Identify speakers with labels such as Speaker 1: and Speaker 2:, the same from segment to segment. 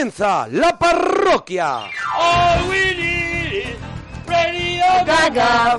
Speaker 1: Comienza la parroquia.
Speaker 2: All we need is Radio
Speaker 3: Gaga.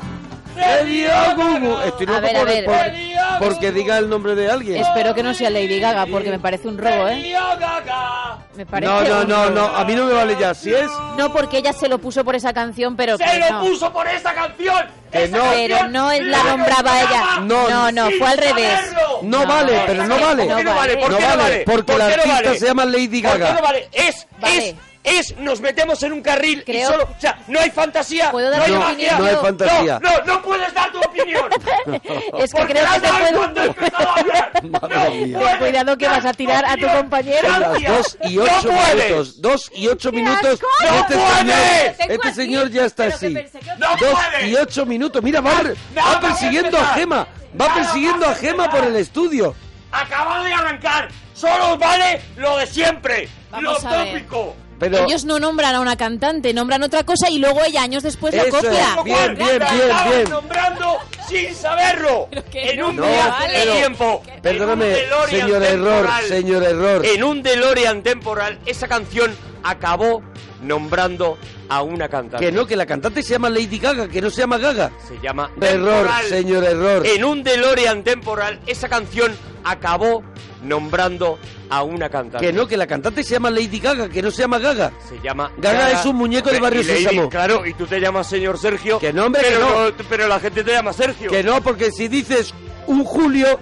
Speaker 1: Radio Gugu. Estoy
Speaker 3: A
Speaker 1: loco
Speaker 3: ver, a
Speaker 1: por-
Speaker 3: ver.
Speaker 1: por- porque diga el nombre de alguien.
Speaker 3: Espero que no sea Lady Gaga porque me parece un robo, ¿eh?
Speaker 2: Radio Gaga.
Speaker 3: Me parece
Speaker 1: No, no,
Speaker 3: un
Speaker 1: no,
Speaker 3: robo.
Speaker 1: no. A mí no me vale ya. Si es.
Speaker 3: No, porque ella se lo puso por esa canción, pero
Speaker 2: Se lo
Speaker 3: no.
Speaker 2: puso por esta canción.
Speaker 1: Que
Speaker 2: Esa
Speaker 1: no.
Speaker 3: Pero
Speaker 2: canción
Speaker 3: no es la nombraba ella.
Speaker 1: No,
Speaker 3: No, no, fue al revés.
Speaker 1: No vale, pero no vale.
Speaker 3: No
Speaker 2: ¿Por qué no vale? ¿Por
Speaker 1: No
Speaker 2: qué no
Speaker 1: vale,
Speaker 2: vale?
Speaker 1: porque
Speaker 2: ¿Por
Speaker 1: la artista se llama Lady
Speaker 2: ¿Por qué
Speaker 1: Gaga.
Speaker 2: no vale? Es,
Speaker 3: Vale.
Speaker 2: es, es, nos metemos en un carril y
Speaker 3: Creo-
Speaker 2: solo, o sea, no hay fantasía,
Speaker 3: ¿Puedo dar
Speaker 2: no hay
Speaker 3: mi
Speaker 2: magia.
Speaker 3: opinión?
Speaker 1: No hay fantasía.
Speaker 2: No, no, no puedes dar tu opinión.
Speaker 3: Es que
Speaker 2: Porque
Speaker 3: creo
Speaker 2: la
Speaker 3: que te puedo...
Speaker 2: cuando he empezado a hablar.
Speaker 1: Madre
Speaker 2: No
Speaker 1: mía.
Speaker 2: puedes
Speaker 3: Cuidado que
Speaker 2: dar
Speaker 3: vas a tirar a tu
Speaker 2: opinión.
Speaker 3: compañero.
Speaker 1: Son las
Speaker 2: Gracias.
Speaker 1: dos y
Speaker 2: No
Speaker 1: ocho
Speaker 2: puedes.
Speaker 1: minutos. Dos y ocho
Speaker 3: ¡Qué
Speaker 1: minutos.
Speaker 3: asco!
Speaker 1: y
Speaker 2: ¡No
Speaker 1: este
Speaker 2: puedes!
Speaker 1: señor,
Speaker 3: Tengo
Speaker 1: este
Speaker 3: aquí,
Speaker 1: señor ya está
Speaker 3: pero que
Speaker 1: así.
Speaker 3: pensé que-
Speaker 2: No
Speaker 1: Dos
Speaker 2: puedes.
Speaker 1: y ocho minutos. Mira, va,
Speaker 2: No,
Speaker 1: va
Speaker 2: no,
Speaker 1: persiguiendo
Speaker 2: no,
Speaker 1: a Gema. Va
Speaker 2: no,
Speaker 1: persiguiendo
Speaker 2: no,
Speaker 1: a Gema
Speaker 2: no.
Speaker 1: por el estudio.
Speaker 2: Acaba de arrancar. Solo os vale lo de siempre.
Speaker 3: Vamos
Speaker 2: lo
Speaker 3: a ver.
Speaker 2: tópico.
Speaker 1: Pero
Speaker 3: Ellos no nombran a una cantante, nombran otra cosa y luego ella años después lo
Speaker 1: Eso es,
Speaker 3: copia.
Speaker 1: bien, bien, bien, bien.
Speaker 2: nombrando sin saberlo. En
Speaker 3: no
Speaker 2: un
Speaker 3: me
Speaker 2: viaje
Speaker 3: vale.
Speaker 2: de
Speaker 1: No.
Speaker 2: tiempo.
Speaker 1: Perdóname, señor error, señor error.
Speaker 2: En un DeLorean temporal, esa canción acabó nombrando a una cantante.
Speaker 1: Que no, que la cantante se llama Lady Gaga, que no se llama Gaga.
Speaker 2: Se llama
Speaker 1: Error,
Speaker 2: Temporal.
Speaker 1: señor error.
Speaker 2: En un DeLorean temporal, esa canción acabó nombrando a una cantante.
Speaker 1: Que no, que la cantante se llama Lady Gaga, que no se llama Gaga.
Speaker 2: Se llama
Speaker 1: Gaga es un muñeco de Barrio
Speaker 2: Lady,
Speaker 1: Sésamo.
Speaker 2: Claro, y tú te llamas señor Sergio.
Speaker 1: Que no, hombre, que no.
Speaker 2: Pero la gente te llama Sergio.
Speaker 1: Que no, porque si dices un Julio,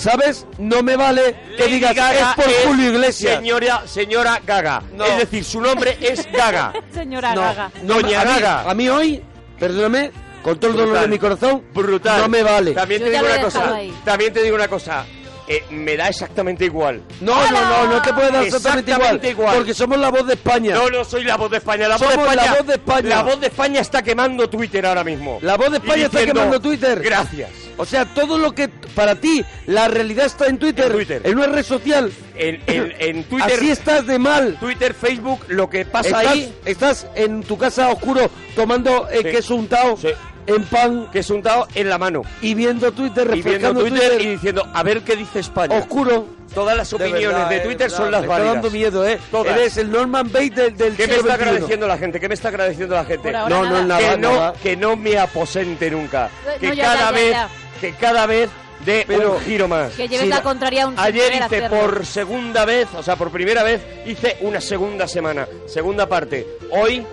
Speaker 1: ¿sabes? No me vale que
Speaker 2: Lady
Speaker 1: digas
Speaker 2: Gaga
Speaker 1: es por Julio Iglesias.
Speaker 2: Señora, señora Gaga.
Speaker 1: No.
Speaker 2: Es decir, su nombre es Gaga.
Speaker 3: Señora
Speaker 1: no,
Speaker 3: Gaga.
Speaker 1: no,
Speaker 2: Doña
Speaker 1: a mí-
Speaker 2: Gaga.
Speaker 1: A mí hoy, perdóname, con todo el dolor
Speaker 2: Brutal.
Speaker 1: de mi corazón,
Speaker 2: Brutal.
Speaker 1: no me vale.
Speaker 2: También
Speaker 3: Yo
Speaker 2: te digo una cosa.
Speaker 3: ahí.
Speaker 2: También te digo una cosa. Eh, me da exactamente igual.
Speaker 1: No, no, no, no te puedes dar exactamente,
Speaker 2: Exactamente
Speaker 1: igual,
Speaker 2: igual.
Speaker 1: Porque somos la voz de España.
Speaker 2: No, no soy la voz de España. La voz de
Speaker 1: la
Speaker 2: España,
Speaker 1: voz de España.
Speaker 2: La voz de España está quemando Twitter ahora mismo.
Speaker 1: La voz de España está quemando Twitter.
Speaker 2: Gracias.
Speaker 1: O sea, todo lo que para ti, la realidad está en Twitter,
Speaker 2: En Twitter.
Speaker 1: en una red social.
Speaker 2: En, en- en Twitter,
Speaker 1: Así estás de mal.
Speaker 2: Twitter, Facebook, lo que pasa
Speaker 1: Estás,
Speaker 2: ahí,
Speaker 1: estás en tu casa oscuro tomando eh,
Speaker 2: Sí.
Speaker 1: queso untado
Speaker 2: Sí.
Speaker 1: en pan
Speaker 2: que es untado en la mano.
Speaker 1: y viendo Twitter,
Speaker 2: Y viendo Twitter,
Speaker 1: Twitter,
Speaker 2: y diciendo, a ver qué dice España.
Speaker 1: oscuro.
Speaker 2: Todas las opiniones
Speaker 1: verdad,
Speaker 2: de,
Speaker 1: eh,
Speaker 2: Twitter
Speaker 1: verdad,
Speaker 2: son las
Speaker 1: me está
Speaker 2: válidas.
Speaker 1: dando miedo, ¿eh?
Speaker 2: Todas.
Speaker 1: Eres el Norman Bates del, del
Speaker 2: ¿Qué me está agradeciendo la gente? ¿Qué me está agradeciendo la gente?
Speaker 3: Ahora
Speaker 1: No, no,
Speaker 3: nada.
Speaker 1: nada,
Speaker 2: que, no, que no me aposente nunca.
Speaker 3: No,
Speaker 2: Que
Speaker 3: ya,
Speaker 2: cada
Speaker 3: ya, ya,
Speaker 2: vez,
Speaker 3: ya.
Speaker 2: Que cada vez dé
Speaker 1: Pero-
Speaker 2: un giro más.
Speaker 3: Que lleves
Speaker 1: Sí,
Speaker 3: la contraria a un
Speaker 2: Ayer hice
Speaker 3: hacerlo.
Speaker 2: por segunda vez, o sea, por primera vez, hice una segunda semana, segunda parte. Hoy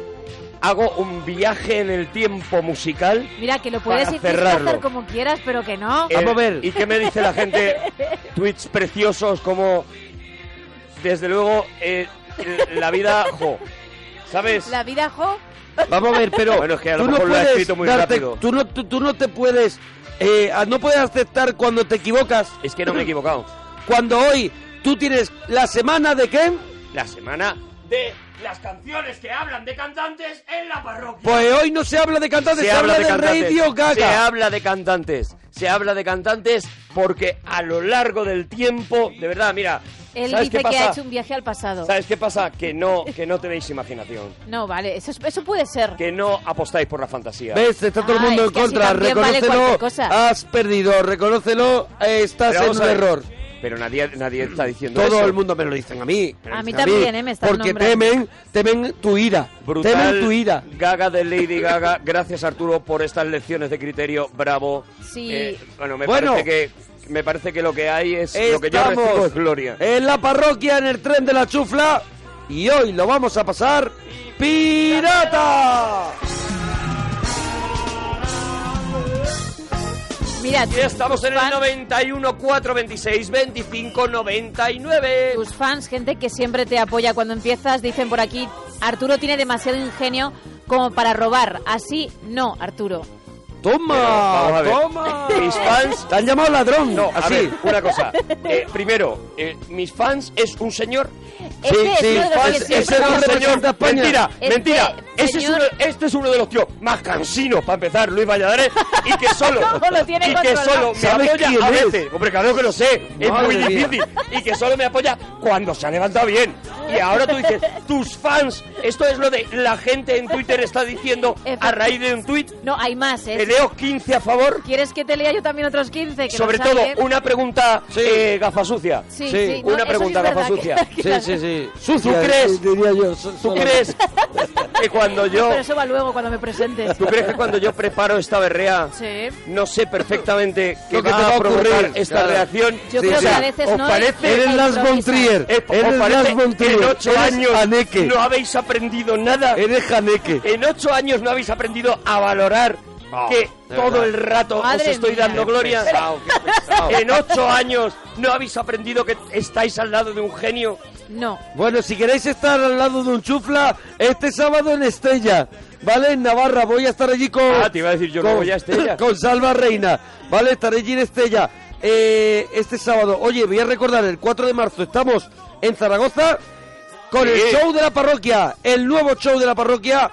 Speaker 2: hago un viaje en el tiempo musical.
Speaker 3: Mira, que lo puedes
Speaker 2: cerrarlo.
Speaker 3: como quieras, pero que no.
Speaker 2: Eh,
Speaker 1: Vamos a ver.
Speaker 2: ¿Y qué me dice la gente? Tweets preciosos como, desde luego, eh, la vida, jo, ¿sabes?
Speaker 3: La vida, jo.
Speaker 1: Vamos a ver, pero
Speaker 2: Bueno, es que a lo
Speaker 1: tú no
Speaker 2: mejor lo he
Speaker 1: puedes
Speaker 2: escrito muy
Speaker 1: darte,
Speaker 2: rápido.
Speaker 1: Tú no, tú, tú no te puedes, eh, no puedes aceptar cuando te equivocas.
Speaker 2: Es que no me he equivocado.
Speaker 1: Cuando hoy tú tienes la semana de qué?
Speaker 2: La semana de las canciones que hablan de cantantes en la parroquia.
Speaker 1: Pues hoy no se habla de cantantes, se, habla de, Radio Gaga.
Speaker 2: Se habla de cantantes. Se habla de cantantes porque a lo largo del tiempo, de verdad, mira,
Speaker 3: Él
Speaker 2: ¿sabes
Speaker 3: dice
Speaker 2: qué
Speaker 3: que ha
Speaker 2: pasa?
Speaker 3: hecho un viaje al pasado.
Speaker 2: ¿Sabes qué pasa? Que no, que no tenéis imaginación.
Speaker 3: No, vale, eso, es- eso puede ser.
Speaker 2: Que no apostáis por la fantasía.
Speaker 1: ¿Ves? Está todo el mundo en contra. reconócelo. has perdido. Reconócelo. eh, estás en un error.
Speaker 2: Pero nadie, nadie está diciendo
Speaker 1: Todo
Speaker 2: eso.
Speaker 1: el mundo me lo dicen a mí.
Speaker 3: A mí también, ¿eh? Me estás
Speaker 1: Porque
Speaker 3: nombrando.
Speaker 1: temen, temen tu ira.
Speaker 2: Brutal.
Speaker 1: Temen tu ira.
Speaker 2: Gaga de Lady Gaga. Gracias Arturo por estas lecciones de criterio. Bravo.
Speaker 3: Sí.
Speaker 2: Eh, bueno, me
Speaker 1: Bueno.
Speaker 2: parece que me parece que lo que hay es lo que yo recibo es gloria.
Speaker 1: en la parroquia, en el tren de la chufla. Y hoy lo vamos a pasar pirata.
Speaker 3: Mira,
Speaker 2: Y estamos en el
Speaker 3: fan-
Speaker 2: 91 4 26 25 99.
Speaker 3: Tus fans, gente que siempre te apoya cuando empiezas, dicen por aquí, Arturo tiene demasiado ingenio como para robar. Así no, Arturo.
Speaker 1: Toma, toma.
Speaker 2: Mis fans
Speaker 1: Te han llamado ladrón.
Speaker 2: No,
Speaker 1: así.
Speaker 2: a ver, una cosa. Eh, primero, eh, mis fans es un señor.
Speaker 3: Este es
Speaker 1: sí,
Speaker 3: uno de los
Speaker 1: fans-
Speaker 3: que siempre
Speaker 1: ese no
Speaker 3: nos-
Speaker 1: representa a España.
Speaker 2: Mentira,
Speaker 3: Este
Speaker 2: mentira. Ese es
Speaker 3: señor-
Speaker 2: uno- este es uno de los tíos más cansinos para empezar, Luis Valladares, y que solo,
Speaker 3: ¿Cómo lo tiene
Speaker 2: y que solo me
Speaker 1: ¿Sabes
Speaker 2: apoya a
Speaker 1: es?
Speaker 2: veces. Hombre, claro que lo sé, es
Speaker 1: Madre
Speaker 2: muy
Speaker 1: mía.
Speaker 2: difícil. Y que solo me apoya cuando se ha levantado bien. Y ahora tú dices, tus fans, esto es lo de la gente en Twitter está diciendo a raíz de un tuit.
Speaker 3: No, hay más, ¿eh?
Speaker 2: Leo 15 a favor.
Speaker 3: ¿Quieres que te lea yo también otros 15? Que
Speaker 2: Sobre todo, una pregunta eh, gafa sucia.
Speaker 3: Sí, sí, no,
Speaker 2: una
Speaker 3: eso
Speaker 2: pregunta
Speaker 3: sí
Speaker 2: gafa
Speaker 3: verdad
Speaker 2: sucia.
Speaker 3: que-
Speaker 1: Sí, sí, sí.
Speaker 2: ¿Tú
Speaker 1: Sucia,
Speaker 2: crees?
Speaker 1: diría yo.
Speaker 2: ¿Tú crees que cuando yo...
Speaker 3: Pero eso va luego cuando me presentes.
Speaker 2: ¿Tú crees que cuando yo preparo esta berrea
Speaker 3: Sí.
Speaker 2: no sé perfectamente qué
Speaker 1: que
Speaker 2: va
Speaker 1: va
Speaker 2: a
Speaker 1: a
Speaker 2: provocar
Speaker 1: ocurrir,
Speaker 2: esta
Speaker 1: claro.
Speaker 2: reacción?
Speaker 3: Yo
Speaker 1: Sí,
Speaker 3: creo
Speaker 1: sí.
Speaker 3: que a veces
Speaker 2: ¿Os
Speaker 3: no.
Speaker 2: parece?
Speaker 1: Eres Las. Bontrier.
Speaker 2: Eh, ¿os
Speaker 1: Eres Las
Speaker 2: que
Speaker 1: Bontrier.
Speaker 2: en ocho años
Speaker 1: Haneke.
Speaker 2: no habéis aprendido nada?
Speaker 1: Eres Haneke.
Speaker 2: En ocho años no habéis aprendido a valorar Que todo
Speaker 1: verdad.
Speaker 2: el rato
Speaker 3: Madre
Speaker 2: os estoy
Speaker 3: mía.
Speaker 2: dando gloria.
Speaker 1: pesado, qué pesado.
Speaker 2: En ocho años no habéis aprendido que estáis al lado de un genio.
Speaker 3: No.
Speaker 1: Bueno, si queréis estar al lado de un chufla, este sábado en Estella, ¿vale? En Navarra, voy a estar allí con...
Speaker 2: Ah, te iba a decir, yo no voy a Estella.
Speaker 1: Con Salva Reina, ¿vale? Estaré allí en Estella eh, este sábado. Oye, voy a recordar, el 4 de marzo estamos en Zaragoza con el show de la parroquia, el nuevo show de la parroquia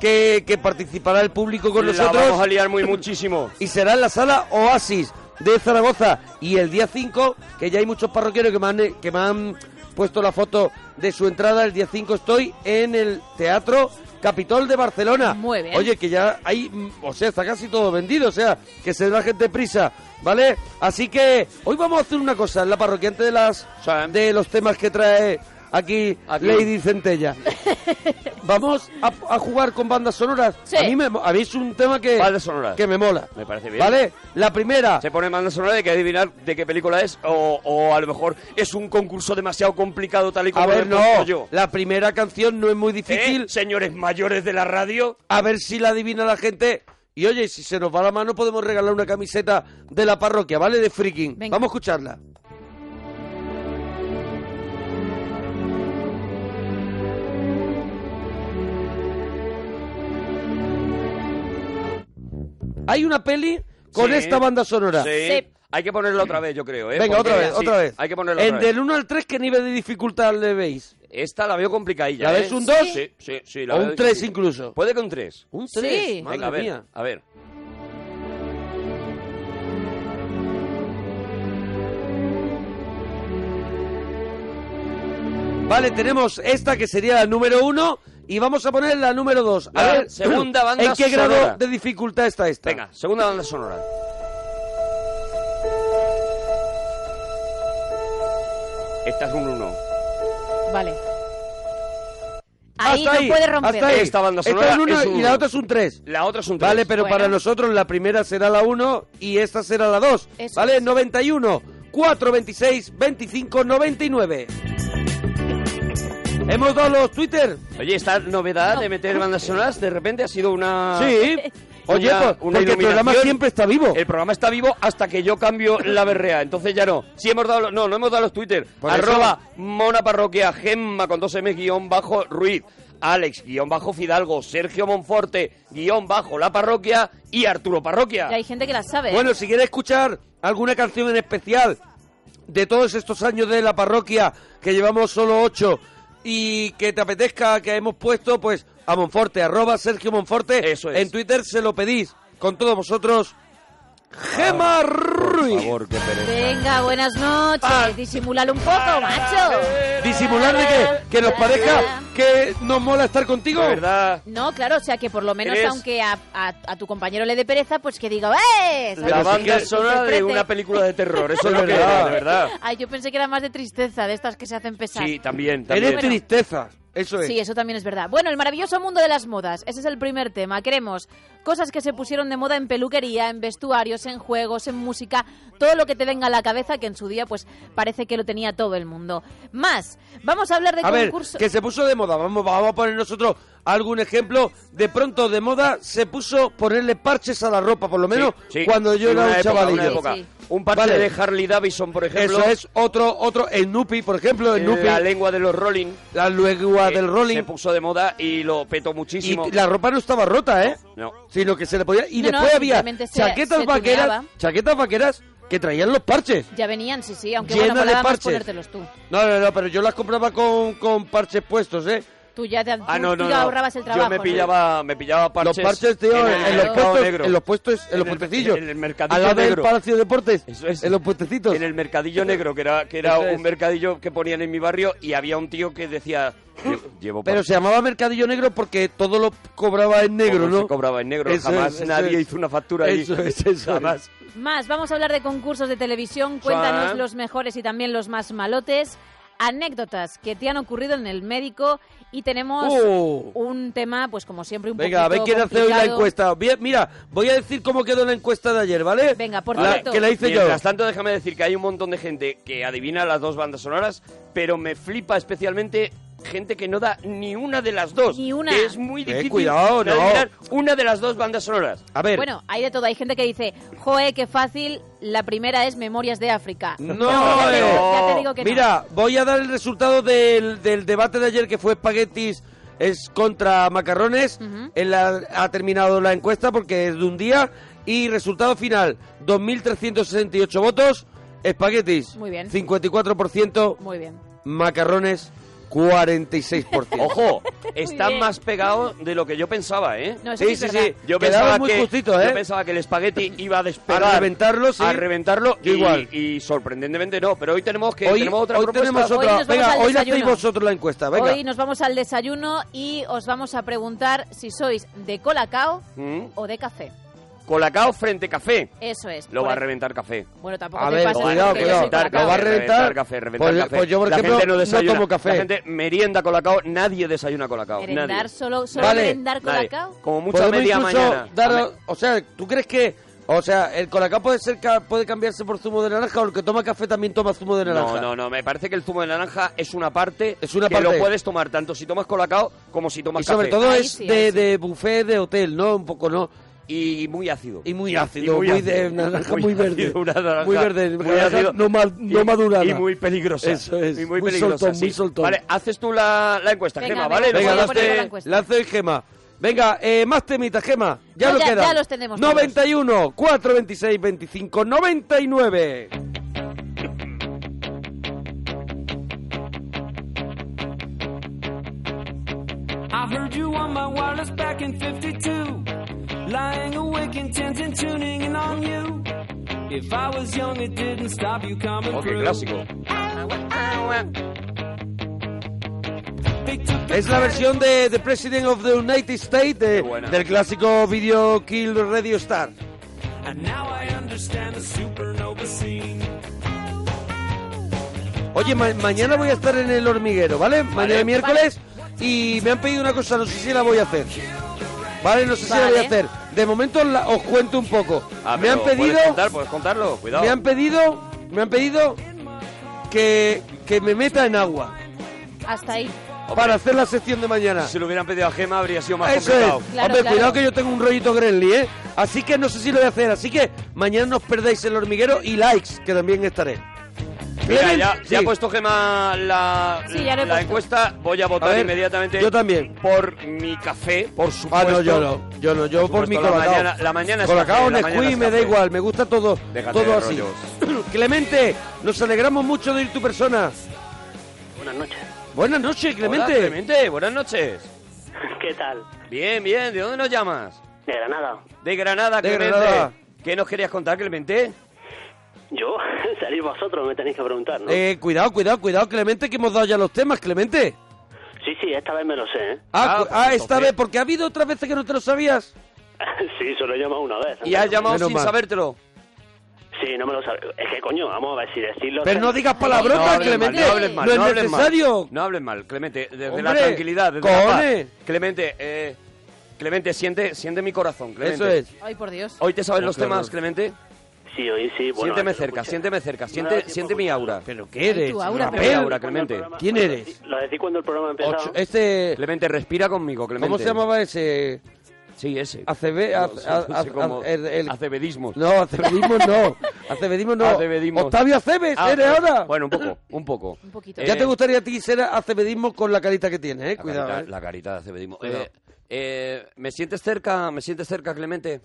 Speaker 1: que, que participará el público con
Speaker 2: La
Speaker 1: nosotros
Speaker 2: vamos a liar muy muchísimo.
Speaker 1: y será en la sala Oasis de Zaragoza. Y el día 5, que ya hay muchos parroquianos que me han, que me han puesto la foto de su entrada, el día 5 estoy en el Teatro Capitol de Barcelona.
Speaker 3: Muy bien.
Speaker 1: Oye, que ya hay, o sea, está casi todo vendido, o sea, que se da gente prisa, ¿vale? Así que hoy vamos a hacer una cosa en la parroquia antes de, las,
Speaker 2: Sí.
Speaker 1: de los temas que trae aquí,
Speaker 2: Aquí.
Speaker 1: Lady Centella. Vamos a, a jugar con bandas sonoras.
Speaker 3: Sí.
Speaker 1: A mí me, habéis un tema que,
Speaker 2: Bandas sonoras.
Speaker 1: que me mola.
Speaker 2: Me parece bien.
Speaker 1: ¿Vale? La primera.
Speaker 2: Se pone banda sonora de que adivinar de qué película es o, o a lo mejor es un concurso demasiado complicado tal y como
Speaker 1: A ver,
Speaker 2: lo
Speaker 1: no.
Speaker 2: yo.
Speaker 1: La primera canción no es muy
Speaker 2: ¿Eh?
Speaker 1: difícil.
Speaker 2: Señores mayores de la radio.
Speaker 1: A ver si la adivina la gente. Y oye, si se nos va la mano, podemos regalar una camiseta de la parroquia, ¿vale? De freaking.
Speaker 3: Venga.
Speaker 1: Vamos a escucharla. Hay una peli con
Speaker 2: Sí.
Speaker 1: esta banda sonora.
Speaker 2: Sí.
Speaker 3: Sí.
Speaker 2: Hay que ponerla otra vez, yo creo. ¿eh?
Speaker 1: Venga,
Speaker 2: Porque
Speaker 1: otra vez,
Speaker 2: sí,
Speaker 1: otra vez.
Speaker 2: Hay que ponerla
Speaker 1: En
Speaker 2: otra vez.
Speaker 1: del 1 al 3, ¿qué nivel de dificultad le veis?
Speaker 2: Esta la veo complicadilla.
Speaker 1: ¿La
Speaker 2: ¿eh?
Speaker 1: ves un dos?
Speaker 2: Sí, sí, sí. la
Speaker 1: O
Speaker 2: veo
Speaker 1: un 3
Speaker 2: difícil.
Speaker 1: incluso.
Speaker 2: Puede que un 3.
Speaker 1: Un
Speaker 3: Sí.
Speaker 1: 3, madre
Speaker 2: Venga, a ver.
Speaker 1: mía.
Speaker 2: A ver.
Speaker 1: Vale, tenemos esta que sería la número 1 y vamos a poner la número 2. A ver,
Speaker 2: segunda banda
Speaker 1: ¿En qué grado
Speaker 2: sonora.
Speaker 1: de dificultad está esta?
Speaker 2: Venga, segunda banda sonora. Esta es un 1.
Speaker 3: Vale. Ahí
Speaker 1: Hasta
Speaker 3: no puede romper.
Speaker 1: hasta ahí.
Speaker 2: Esta banda
Speaker 1: Esta
Speaker 2: sonora
Speaker 1: es una
Speaker 2: es un
Speaker 1: y la otra es un 3.
Speaker 2: La otra es un 3.
Speaker 1: Vale, pero
Speaker 3: Bueno.
Speaker 1: para nosotros la primera será la 1 y esta será la 2.
Speaker 3: Eso
Speaker 1: Vale,
Speaker 3: es.
Speaker 1: 91 426 25 99. ¿Hemos dado los Twitter?
Speaker 2: Oye, esta novedad de meter bandas sonoras de repente ha sido una...
Speaker 1: Sí. Oye,
Speaker 2: Una-
Speaker 1: pues,
Speaker 2: una
Speaker 1: porque el programa siempre está vivo.
Speaker 2: El programa está vivo hasta que yo cambio la berrea. Entonces ya no. Sí hemos dado... los- No, no hemos dado los Twitter.
Speaker 1: Por
Speaker 2: Arroba Mona Parroquia, Gemma con dos M guion bajo Ruiz. Alex, guion bajo Fidalgo, Sergio Monforte, guion bajo La Parroquia y Arturo Parroquia.
Speaker 3: Y hay gente que la sabe.
Speaker 1: Bueno, si quieres escuchar alguna canción en especial de todos estos años de la parroquia, que llevamos solo ocho, y que te apetezca que hemos puesto, pues a Monforte, arroba Sergio Monforte.
Speaker 2: Eso es.
Speaker 1: En Twitter se lo pedís. Con todos vosotros, Gema Ruiz.
Speaker 2: Por favor, qué pereza.
Speaker 3: Venga, buenas noches.
Speaker 1: Ah.
Speaker 3: Disimúlalo un poco, macho.
Speaker 1: Disimular de que, que nos parezca que nos mola estar contigo.
Speaker 2: De verdad.
Speaker 3: No, claro, o sea que por lo menos,
Speaker 2: Eres-
Speaker 3: aunque a, a- a tu compañero le dé pereza, pues que diga, ¡eh!
Speaker 2: La banda sonora de una película de terror. Eso es lo que
Speaker 1: verdad.
Speaker 2: era, de verdad.
Speaker 3: Ay, yo pensé que era más de tristeza, de estas que se hacen pesar.
Speaker 2: Sí, también, también.
Speaker 1: Eres tristeza. Eso es.
Speaker 3: Sí, eso también es verdad. Bueno, el maravilloso mundo de las modas. Ese es el primer tema. Queremos cosas que se pusieron de moda en peluquería, en vestuarios, en juegos, en música, todo lo que te venga a la cabeza, que en su día pues parece que lo tenía todo el mundo. Más, vamos a hablar de
Speaker 1: A ver,
Speaker 3: concursos.
Speaker 1: que se puso de moda. Vamos, vamos a poner nosotros algún ejemplo. De pronto de moda se puso ponerle parches a la ropa, por lo menos
Speaker 2: Sí, sí.
Speaker 1: cuando yo era un
Speaker 2: época,
Speaker 1: chavalillo.
Speaker 2: Un parche
Speaker 1: Vale.
Speaker 2: de Harley Davidson, por ejemplo.
Speaker 1: Eso es otro, otro, el Nupi, por ejemplo, el Nupi,
Speaker 2: La lengua de los Rolling.
Speaker 1: la lengua
Speaker 2: eh,
Speaker 1: del rolling.
Speaker 2: Se puso de moda y lo petó muchísimo.
Speaker 1: Y la ropa no estaba rota, ¿eh?
Speaker 2: No.
Speaker 1: Sino que se le podía... Y
Speaker 3: No, no,
Speaker 1: después había chaquetas
Speaker 3: se
Speaker 1: vaqueras,
Speaker 3: tuneaba.
Speaker 1: chaquetas vaqueras que traían los parches.
Speaker 3: Ya venían, sí, sí, aunque
Speaker 1: Llena
Speaker 3: bueno,
Speaker 1: de parches.
Speaker 3: ponértelos tú.
Speaker 1: No, no, no, pero yo las compraba con, con parches puestos, ¿eh?
Speaker 3: Tú ya te,
Speaker 2: Ah, no,
Speaker 3: tú
Speaker 2: no, no.
Speaker 3: ahorrabas el trabajo.
Speaker 2: Yo me
Speaker 3: ¿no?
Speaker 2: pillaba, me pillaba parches.
Speaker 1: Los parches, tío,
Speaker 2: en
Speaker 1: en,
Speaker 2: el
Speaker 1: en los puestos,
Speaker 2: negro.
Speaker 1: en los puestos, en los puestecillos.
Speaker 2: en el mercadillo
Speaker 1: Al lado del
Speaker 2: negro.
Speaker 1: Palacio de Deportes.
Speaker 2: Eso es.
Speaker 1: En los puestecitos.
Speaker 2: En el mercadillo negro, que era, que era
Speaker 1: Eso es.
Speaker 2: un mercadillo que ponían en mi barrio y había un tío que decía, "Lle- llevo
Speaker 1: Pero
Speaker 2: parches".
Speaker 1: se llamaba Mercadillo Negro porque todo lo cobraba en negro, ¿no?
Speaker 2: se cobraba en negro,
Speaker 1: Eso
Speaker 2: jamás
Speaker 1: es,
Speaker 2: nadie
Speaker 1: es.
Speaker 2: hizo una factura ahí.
Speaker 1: Eso es, eso
Speaker 2: jamás.
Speaker 3: Más, vamos a hablar de concursos de televisión. Cuéntanos
Speaker 2: Sí.
Speaker 3: los mejores y también los más malotes. Anécdotas que te han ocurrido en el médico. Y tenemos
Speaker 1: Oh.
Speaker 3: un tema, pues como siempre, un
Speaker 1: Venga, a ver quién hace hoy la encuesta. Bien, mira, voy a decir cómo quedó la encuesta de ayer, ¿vale?
Speaker 3: Venga, por
Speaker 1: La-
Speaker 3: cierto.
Speaker 1: que la hice yo.
Speaker 2: Mientras tanto, déjame decir que hay un montón de gente que adivina las dos bandas sonoras, pero me flipa especialmente gente que no da ni una de las dos.
Speaker 3: Ni una.
Speaker 2: Que es muy
Speaker 1: Eh,
Speaker 2: difícil
Speaker 1: cuidado, no.
Speaker 2: una de las dos bandas sonoras.
Speaker 1: A ver.
Speaker 3: Bueno, hay de todo. Hay gente que dice, joe, qué fácil. La primera es Memorias de África.
Speaker 1: No,
Speaker 3: ya, te,
Speaker 1: eh.
Speaker 3: ya te digo que no.
Speaker 1: Mira, voy a dar el resultado del, del debate de ayer que fue espaguetis es contra macarrones. La- ha terminado la encuesta porque es de un día. Y resultado final, 2.368 votos, espaguetis
Speaker 3: Muy bien.
Speaker 1: 54%,
Speaker 3: Muy bien.
Speaker 1: macarrones 46%.
Speaker 2: Ojo, están más pegados de lo que yo pensaba, ¿eh?
Speaker 3: No, eso
Speaker 1: Sí, sí,
Speaker 3: verdad.
Speaker 1: sí.
Speaker 2: Yo pensaba,
Speaker 1: muy
Speaker 2: que,
Speaker 1: justito, ¿eh?
Speaker 2: yo pensaba que el espagueti iba a despegar.
Speaker 1: A reventarlo, sí.
Speaker 2: A reventarlo.
Speaker 1: Yo
Speaker 2: y,
Speaker 1: igual.
Speaker 2: y sorprendentemente no. Pero hoy tenemos que
Speaker 1: hoy
Speaker 2: tenemos otra
Speaker 1: hoy
Speaker 2: propuesta.
Speaker 1: tenemos
Speaker 3: Hoy
Speaker 1: otra. Venga, hoy la hacéis vosotros la encuesta. Venga.
Speaker 3: Hoy nos vamos al desayuno y os vamos a preguntar si sois de colacao
Speaker 2: Mm.
Speaker 3: o de café.
Speaker 2: Colacao frente café.
Speaker 3: Eso es.
Speaker 2: Lo va a
Speaker 3: el-
Speaker 2: reventar café.
Speaker 3: Bueno, tampoco
Speaker 1: A
Speaker 3: te
Speaker 1: ver,
Speaker 3: pases
Speaker 1: cuidado,
Speaker 3: porque yo
Speaker 1: cuidado.
Speaker 3: colacao.
Speaker 1: Lo va a reventar.
Speaker 2: café, reventar
Speaker 1: Pues-
Speaker 2: café.
Speaker 1: pues yo, por
Speaker 2: la
Speaker 1: ejemplo,
Speaker 2: gente no
Speaker 1: no
Speaker 2: desayuna.
Speaker 1: tomo café.
Speaker 2: La gente merienda colacao, nadie desayuna colacao.
Speaker 3: Merendar
Speaker 2: nadie.
Speaker 3: solo, solo
Speaker 1: Vale.
Speaker 3: merendar
Speaker 2: Nadie.
Speaker 3: colacao.
Speaker 2: Como mucha
Speaker 1: Podemos
Speaker 2: media
Speaker 1: incluso
Speaker 2: mañana.
Speaker 1: dar-
Speaker 2: A me-
Speaker 1: o sea, ¿tú crees que, o sea, el colacao puede ser ca- puede cambiarse por zumo de naranja o el que toma café también toma zumo de naranja?
Speaker 2: No, no, no, me parece que el zumo de naranja es una parte
Speaker 1: Es una
Speaker 2: que
Speaker 1: parte.
Speaker 2: lo puedes tomar tanto si tomas colacao como si tomas
Speaker 1: Y sobre
Speaker 2: café.
Speaker 1: todo
Speaker 3: Ahí
Speaker 1: es
Speaker 3: sí,
Speaker 1: de,
Speaker 3: sí.
Speaker 1: de buffet de hotel, ¿no? Un poco, ¿no?
Speaker 2: Y muy ácido.
Speaker 1: Y muy ácido, muy,
Speaker 2: ácido.
Speaker 1: de naranja muy,
Speaker 2: Muy
Speaker 1: verde.
Speaker 2: ácido, una naranja
Speaker 1: muy verde,
Speaker 2: muy
Speaker 1: naranja
Speaker 2: ácido.
Speaker 1: no, ma- no
Speaker 2: Y-
Speaker 1: madurada.
Speaker 2: Y muy peligrosa.
Speaker 1: Eso es,
Speaker 2: Y muy,
Speaker 1: muy
Speaker 2: peligrosa,
Speaker 1: soltón, muy
Speaker 2: sí.
Speaker 1: soltón.
Speaker 2: Vale, haces tú la, la encuesta,
Speaker 3: Venga,
Speaker 2: Gema,
Speaker 3: venga,
Speaker 2: ¿vale?
Speaker 1: Venga,
Speaker 3: la
Speaker 1: lance,
Speaker 3: encuesta.
Speaker 1: lance el gema. Venga, eh, más temitas, Gema. Ya
Speaker 3: No,
Speaker 1: lo
Speaker 3: ya-
Speaker 1: queda.
Speaker 3: ya los tenemos todos.
Speaker 1: 91, 426, 25, 99.
Speaker 4: I heard you on my wireless back in 52. Lying awake intense and tuning in on you. If I was young, it didn't stop you coming through.
Speaker 2: clásico.
Speaker 1: Es la versión de The President of the United States de- del clásico video Kill Radio Star.
Speaker 4: And now I understand the supernova scene.
Speaker 1: Oye, ma- mañana voy a estar en el hormiguero, ¿vale? Mañana miércoles y me han pedido una cosa, no sé si la voy a hacer. Vale, no sé si la voy a hacer. De momento la- os cuento un poco.
Speaker 2: Ah,
Speaker 1: me han pedido,
Speaker 2: Puedes, contar, puedes contarlo, cuidado.
Speaker 1: me han pedido, me han pedido que, que me meta en agua
Speaker 3: Hasta ahí.
Speaker 1: para hacer la sección de mañana.
Speaker 2: Si lo hubieran pedido a Gema habría sido más
Speaker 1: Eso
Speaker 2: complicado.
Speaker 1: es.
Speaker 3: Claro,
Speaker 1: Hombre,
Speaker 3: claro.
Speaker 1: cuidado que yo tengo un rollito Grenly, ¿eh? Así que no sé si lo voy a hacer. Así que mañana no os perdáis el hormiguero y likes, que también estaré.
Speaker 2: Mira, ya, ya ha puesto Gema la,
Speaker 3: Sí, ya lo he
Speaker 2: la
Speaker 3: puesto.
Speaker 2: encuesta. Voy a votar
Speaker 1: A ver,
Speaker 2: inmediatamente
Speaker 1: yo también.
Speaker 2: por mi café, por
Speaker 1: Ah,
Speaker 2: supuesto.
Speaker 1: no, yo no. Yo no, yo por mi
Speaker 2: supuesto, la
Speaker 1: colacao.
Speaker 2: mañana- la mañana es
Speaker 1: colacao,
Speaker 2: café, la mañana es
Speaker 1: me da igual. Me gusta todo,
Speaker 2: Déjate
Speaker 1: todo así. Clemente, nos alegramos mucho de ir tu persona.
Speaker 5: Buenas noches.
Speaker 1: Buenas noches, Clemente.
Speaker 2: Hola, Clemente, buenas noches.
Speaker 5: ¿Qué tal?
Speaker 2: Bien, bien. ¿De dónde nos llamas?
Speaker 5: De Granada.
Speaker 2: De Granada,
Speaker 1: De
Speaker 2: Clemente.
Speaker 1: Granada.
Speaker 2: ¿Qué nos querías contar, Clemente?
Speaker 5: Yo, salís vosotros, me tenéis que preguntar, ¿no?
Speaker 1: Eh, cuidado, cuidado, cuidado, Clemente, que hemos dado ya los temas, Clemente.
Speaker 5: Sí, sí, esta vez me lo sé, ¿eh?
Speaker 1: Ah,
Speaker 2: Ah, pues
Speaker 1: ah, esta vez, porque ha habido otras veces que no te lo sabías.
Speaker 5: sí, solo he llamado una vez.
Speaker 2: Y has llamado
Speaker 1: Menos
Speaker 2: sin
Speaker 1: mal.
Speaker 2: sabértelo.
Speaker 5: Sí, no me lo sabe. Es que, coño, vamos a ver si decirlo...
Speaker 1: Pero no digas
Speaker 2: No
Speaker 1: palabrotas,
Speaker 2: hables mal,
Speaker 1: Clemente.
Speaker 2: no hables mal,
Speaker 1: no es
Speaker 2: no hables mal.
Speaker 1: necesario.
Speaker 2: No hables mal, Clemente, desde la tranquilidad, desde la paz.
Speaker 1: cojones.
Speaker 2: Clemente, eh, Clemente, siente, siente mi corazón, Clemente.
Speaker 1: Eso es.
Speaker 3: Ay, por Dios.
Speaker 2: Hoy te sabes
Speaker 1: Oh,
Speaker 2: los temas,
Speaker 1: horror.
Speaker 2: Clemente.
Speaker 5: Sí, hoy sí, bueno...
Speaker 2: siénteme cerca, siénteme cerca, siente, siente mi aura.
Speaker 1: ¿Pero qué eres?
Speaker 3: tu aura, pero-
Speaker 2: Mi aura, Clemente.
Speaker 5: programa-
Speaker 1: ¿Quién eres?
Speaker 5: Lo decí cuando el programa empezaba.
Speaker 1: Ocho- este...
Speaker 2: Clemente, respira conmigo, Clemente.
Speaker 1: ¿Cómo se llamaba ese?
Speaker 2: Sí, ese.
Speaker 1: ACB,
Speaker 2: No,
Speaker 1: a-
Speaker 2: sí,
Speaker 1: a-
Speaker 2: no sé
Speaker 1: a-
Speaker 2: cómo.
Speaker 1: el- el-
Speaker 2: Acebedismos.
Speaker 1: No.
Speaker 2: Acebedismos.
Speaker 1: Octavio Aceves,
Speaker 2: Ah,
Speaker 1: ¿eres ahora?
Speaker 2: Bueno, un poco, un poco.
Speaker 3: Un poquito.
Speaker 1: ya
Speaker 2: eh,
Speaker 1: te gustaría a ti ser acebedismo con la carita que tienes, eh.
Speaker 2: La
Speaker 1: Cuidado,
Speaker 2: carita,
Speaker 1: eh.
Speaker 2: la carita de acebedismo.
Speaker 1: Cuidado.
Speaker 2: Eh, eh, ¿Me sientes cerca? ¿Me sientes cerca, Clemente?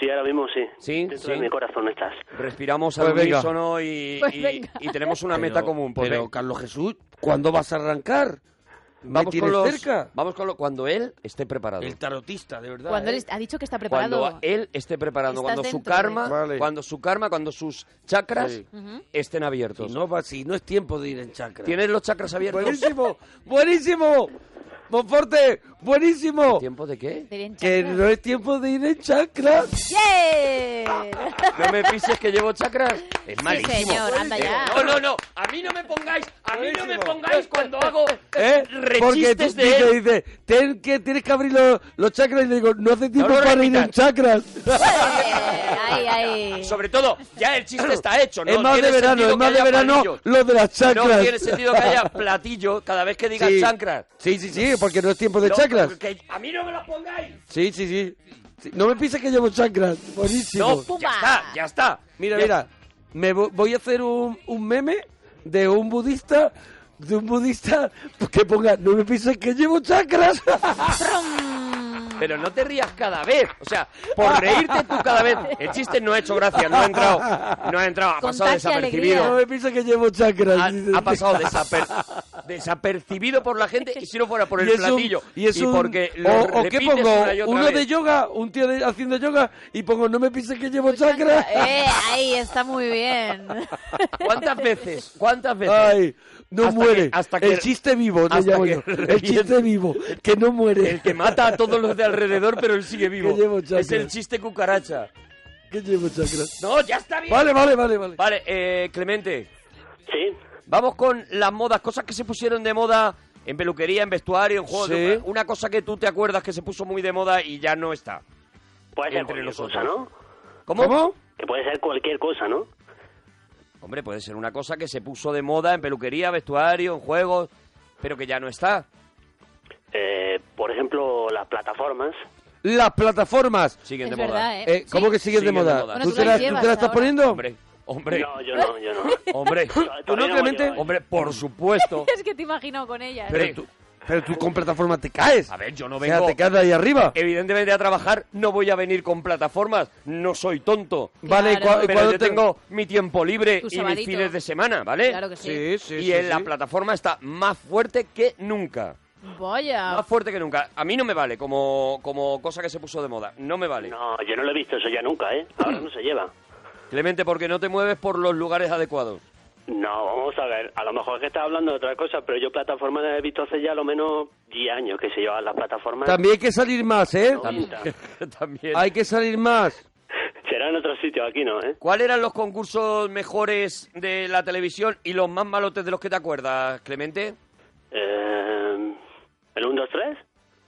Speaker 5: Sí, ahora mismo sí.
Speaker 2: Sí,
Speaker 5: Dentro
Speaker 2: sí.
Speaker 5: de mi corazón estás.
Speaker 2: Respiramos
Speaker 1: Pues
Speaker 2: al
Speaker 1: venga.
Speaker 2: unísono y,
Speaker 3: Pues
Speaker 2: y- tenemos una
Speaker 1: Pero-
Speaker 2: meta común. Pues
Speaker 1: pero,
Speaker 2: ven.
Speaker 1: Carlos Jesús, ¿cuándo vas a arrancar?
Speaker 2: Vamos con los,
Speaker 1: cerca.
Speaker 2: Vamos con lo, cuando él esté preparado.
Speaker 1: El tarotista, de verdad.
Speaker 3: Cuando
Speaker 1: ¿eh?
Speaker 3: él ha dicho que está preparado.
Speaker 2: Cuando él esté preparado, cuando su
Speaker 3: dentro
Speaker 2: karma,
Speaker 1: Vale.
Speaker 2: cuando su karma, cuando sus chakras
Speaker 1: Sí.
Speaker 2: Estén abiertos.
Speaker 1: Si no, va- si no es tiempo de ir en chakra.
Speaker 2: ¿Tienes los chakras abiertos?
Speaker 1: Buenísimo, buenísimo. Monforte, buenísimo.
Speaker 2: ¿Tiempo de qué?
Speaker 3: de
Speaker 1: Que
Speaker 3: chakras.
Speaker 1: no es tiempo de ir en chakra.
Speaker 3: ¡Yeah!
Speaker 2: No me pises que llevo chakras. Es
Speaker 3: Sí,
Speaker 2: malísimo.
Speaker 3: señor, anda ya.
Speaker 2: No, no, no. A mí no me pongáis, a mí no me pongáis cuando hago
Speaker 1: ¿Eh? Porque tú
Speaker 2: de
Speaker 1: dice,
Speaker 2: él.
Speaker 1: dice, ten que, tienes que abrir los, los chakras y le digo, no hace tiempo para ir en chakras.
Speaker 3: Ay, ay.
Speaker 2: Sobre todo, ya el chiste está hecho. No
Speaker 1: es más de verano, es más de verano
Speaker 2: palillos.
Speaker 1: lo de las chakras.
Speaker 2: No tiene sentido que haya platillo cada vez que digas
Speaker 1: Sí.
Speaker 2: chancras.
Speaker 1: Sí, sí, sí, porque no es tiempo de
Speaker 2: No,
Speaker 1: chakras.
Speaker 2: que a mí no me los pongáis.
Speaker 1: Sí, sí, sí. Sí, No me pises que llevo chakras. Buenísimo.
Speaker 2: No, ya está, ya está.
Speaker 1: Mira,
Speaker 2: Ya-
Speaker 1: mira, me vo- voy a hacer un, un meme de un budista, de un budista que ponga, no me pises que llevo chakras.
Speaker 2: Pero no te rías cada vez. O sea, por reírte tú cada vez. El chiste no ha hecho gracia, no ha entrado. No ha entrado, ha pasado desapercibido.
Speaker 1: no me pises que llevo chakras.
Speaker 2: Ha, pasado desaper- desapercibido por la gente y si no fuera por el
Speaker 1: Y un-
Speaker 2: platillo
Speaker 1: y es un-
Speaker 2: porque lo
Speaker 1: o, o qué pongo
Speaker 2: una y otra
Speaker 1: uno
Speaker 2: vez.
Speaker 1: de yoga un tío de- haciendo yoga y pongo no me pises que llevo chakras
Speaker 3: Eh, ahí está muy bien.
Speaker 2: ¿Cuántas veces? ¿Cuántas veces?
Speaker 1: ay no
Speaker 2: Hasta
Speaker 1: muere
Speaker 2: que- hasta que-
Speaker 1: el chiste vivo te
Speaker 2: hasta
Speaker 1: llamo
Speaker 2: que
Speaker 1: yo el chiste vivo que no muere
Speaker 2: El que mata a todos los de alrededor pero él sigue vivo. Es el chiste cucaracha.
Speaker 1: que llevo chakras
Speaker 2: No, ya está bien.
Speaker 1: vale vale vale vale
Speaker 2: Vale, eh, Clemente,
Speaker 5: Sí,
Speaker 2: vamos con las modas, cosas que se pusieron de moda en peluquería, en vestuario, en juegos.
Speaker 1: Sí.
Speaker 2: de- Una cosa que tú te acuerdas que se puso muy de moda y ya no está.
Speaker 5: puede ser
Speaker 2: Entre
Speaker 5: cualquier
Speaker 2: nosotros.
Speaker 5: cosa, ¿no?
Speaker 2: ¿Cómo?
Speaker 1: ¿Cómo?
Speaker 5: Que puede ser cualquier cosa, ¿no?
Speaker 2: Hombre, puede ser una cosa que se puso de moda en peluquería, vestuario, en juegos, pero que ya no está.
Speaker 5: Eh, por ejemplo, las plataformas.
Speaker 1: las plataformas
Speaker 2: Siguen
Speaker 3: Es
Speaker 2: de moda.
Speaker 3: ¿eh?
Speaker 1: eh, ¿cómo
Speaker 3: Sí.
Speaker 1: que siguen de
Speaker 2: Siguen de
Speaker 1: moda?
Speaker 2: moda.
Speaker 3: Bueno,
Speaker 1: ¿Tú, te la, tú te la estás
Speaker 3: ahora.
Speaker 1: poniendo?
Speaker 2: Hombre, hombre,
Speaker 5: No, yo no, yo no.
Speaker 2: hombre,
Speaker 1: ¿Tú no, Clemente?
Speaker 5: ¿eh?
Speaker 2: hombre, por supuesto.
Speaker 3: Es que te imagino con ellas.
Speaker 1: pero tú, pero tú con plataformas te caes
Speaker 2: A ver, yo no
Speaker 1: o sea
Speaker 2: vengo...
Speaker 1: te caes de ahí arriba
Speaker 2: Evidentemente a trabajar no voy a venir con plataformas, no soy tonto.
Speaker 1: vale y
Speaker 3: Claro.
Speaker 1: cua- y
Speaker 2: Pero
Speaker 1: cuando
Speaker 2: yo
Speaker 1: te-
Speaker 2: tengo mi tiempo libre y mis fines de semana, ¿vale?
Speaker 3: Claro que sí.
Speaker 1: sí sí
Speaker 2: y
Speaker 1: sí,
Speaker 2: en
Speaker 1: sí.
Speaker 2: la plataforma está más fuerte que nunca.
Speaker 3: Vaya.
Speaker 2: Más fuerte que nunca. A mí no me vale como, como cosa que se puso de moda. No me vale.
Speaker 5: No, yo no lo he visto eso ya nunca, ¿eh? Ahora no se lleva.
Speaker 2: Clemente, porque no te mueves por los lugares adecuados.
Speaker 5: No, vamos a ver. A lo mejor es que estás hablando de otra cosa, pero yo plataformas he visto hace ya lo menos 10 años que se llevan las plataformas.
Speaker 1: también hay que salir más ¿eh?
Speaker 5: 90.
Speaker 2: También.
Speaker 1: hay que salir más
Speaker 5: Será en otros sitios, aquí no, ¿eh?
Speaker 2: ¿Cuáles eran los concursos mejores de la televisión y los más malotes de los que te acuerdas, Clemente?
Speaker 5: Eh, ¿El 1, 2, 3?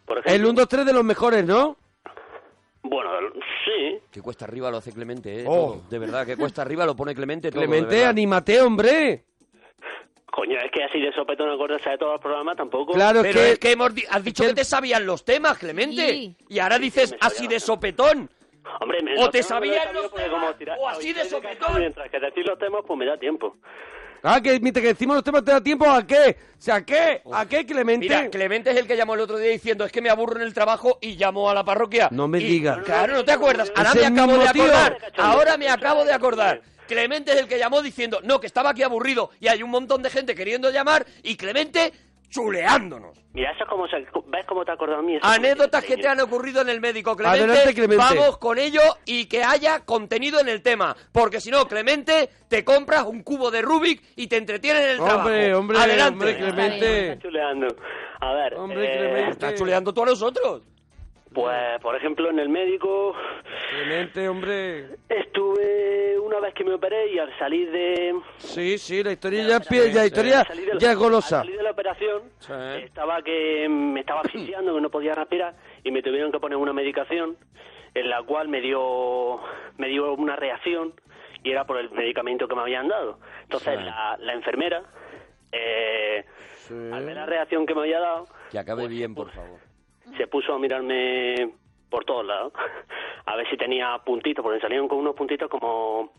Speaker 5: Por ejemplo.
Speaker 1: el 1 2 3 de los mejores ¿no?
Speaker 5: Bueno, sí.
Speaker 2: Que cuesta arriba lo hace Clemente, ¿eh?
Speaker 1: Oh.
Speaker 2: De verdad, que cuesta arriba lo pone Clemente todo,
Speaker 1: Clemente anímate hombre
Speaker 5: Coño, es que así de sopetón acordarse de todos los programas tampoco.
Speaker 1: claro
Speaker 2: Pero
Speaker 1: es
Speaker 2: es que hemos di- has dicho
Speaker 1: que
Speaker 2: que
Speaker 1: el-
Speaker 2: te sabían los temas, Clemente.
Speaker 3: Sí.
Speaker 2: Y ahora dices
Speaker 5: me
Speaker 2: así de sopetón.
Speaker 5: Hombre, me
Speaker 2: O te
Speaker 5: que
Speaker 2: sabían los temas,
Speaker 5: como tirar-
Speaker 2: o así de sopetón.
Speaker 5: Mientras que decir los temas, pues me da tiempo.
Speaker 1: Ah, que mientras que decimos los temas te da tiempo, ¿a qué? O sea, ¿a qué? ¿A qué, Clemente?
Speaker 2: Mira, Clemente es el que llamó el otro día diciendo es que me aburro en el trabajo y llamó a la parroquia.
Speaker 1: No me
Speaker 2: Y-
Speaker 1: digas.
Speaker 2: Claro, no te acuerdas. Ahora me acabo de
Speaker 1: tío.
Speaker 2: acordar. Ahora me acabo de acordar. Clemente es el que llamó diciendo, no, que estaba aquí aburrido y hay un montón de gente queriendo llamar y Clemente chuleándonos.
Speaker 5: Mira, eso es como se... ¿Ves cómo te acuerdas a mí? Eso
Speaker 2: Anécdotas que te han ocurrido en el médico, Clemente.
Speaker 1: Adelante, Clemente.
Speaker 2: Vamos con ello y que haya contenido en el tema. Porque si no, Clemente, te compras un cubo de Rubik y te entretiene en el trabajo.
Speaker 1: Hombre, hombre,
Speaker 2: Adelante.
Speaker 1: hombre, Clemente.
Speaker 5: Está chuleando. A ver,
Speaker 1: Hombre,
Speaker 5: eh,
Speaker 1: Clemente.
Speaker 2: Estás chuleando tú a nosotros.
Speaker 5: Pues, por ejemplo, en el médico
Speaker 1: Clemente, hombre.
Speaker 5: estuve una vez que me operé y al salir de...
Speaker 1: Sí, sí, la historia ya, pie- historia
Speaker 5: la-
Speaker 1: ya es golosa.
Speaker 5: Al salir de la operación,
Speaker 2: Sí.
Speaker 5: estaba que me estaba asfixiando, que no podía respirar y me tuvieron que poner una medicación en la cual me dio me dio una reacción y era por el medicamento que me habían dado. Entonces
Speaker 2: Sí.
Speaker 5: la, la enfermera, eh, al ver la reacción que me había dado,
Speaker 2: Que acabe
Speaker 5: pues,
Speaker 2: bien, por
Speaker 5: pues,
Speaker 2: favor.
Speaker 5: Se puso a mirarme por todos lados a ver si tenía puntitos, porque salieron con unos puntitos como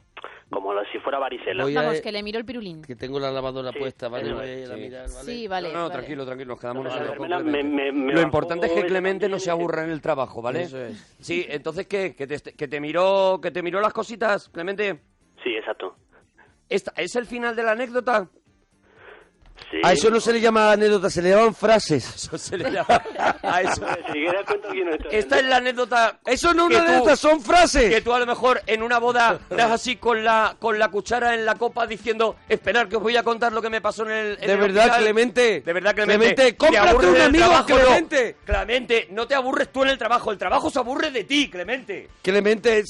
Speaker 5: como si fuera varicela.
Speaker 1: Voy a-
Speaker 3: Vamos, que le miro el pirulín.
Speaker 1: Que tengo la lavadora
Speaker 5: Sí,
Speaker 1: puesta, ¿vale? Voy a ir a
Speaker 2: sí.
Speaker 1: mirar, ¿vale?
Speaker 3: Sí, vale.
Speaker 2: no, no,
Speaker 3: vale.
Speaker 2: tranquilo, tranquilo, nos quedamos nosotros con Clemente.
Speaker 5: me- me- me
Speaker 2: Lo importante es que Clemente no se aburra en el trabajo, ¿vale?
Speaker 1: Eso es.
Speaker 2: Sí, entonces, ¿qué? ¿Que te, que te miró que te miró las cositas, Clemente?
Speaker 5: Sí, exacto.
Speaker 2: ¿Esta- ¿Es el final de la anécdota?
Speaker 5: Sí.
Speaker 1: A eso no se le llama anécdota, se le llaman frases.
Speaker 2: Eso se le llama a eso. Esta es la anécdota.
Speaker 1: Eso no es una anécdota, son frases.
Speaker 2: Que tú a lo mejor en una boda das así con la con la cuchara en la copa diciendo, esperar que os voy a contar lo que me pasó en el en
Speaker 1: De
Speaker 2: el
Speaker 1: verdad,
Speaker 2: hospital".
Speaker 1: Clemente.
Speaker 2: De verdad, Clemente.
Speaker 1: Clemente,
Speaker 2: ¿Te
Speaker 1: cómprate un amigo,
Speaker 2: trabajo? No.
Speaker 1: Clemente.
Speaker 2: Clemente, no te aburres tú en el trabajo, el trabajo se aburre de ti, Clemente.
Speaker 1: Clemente,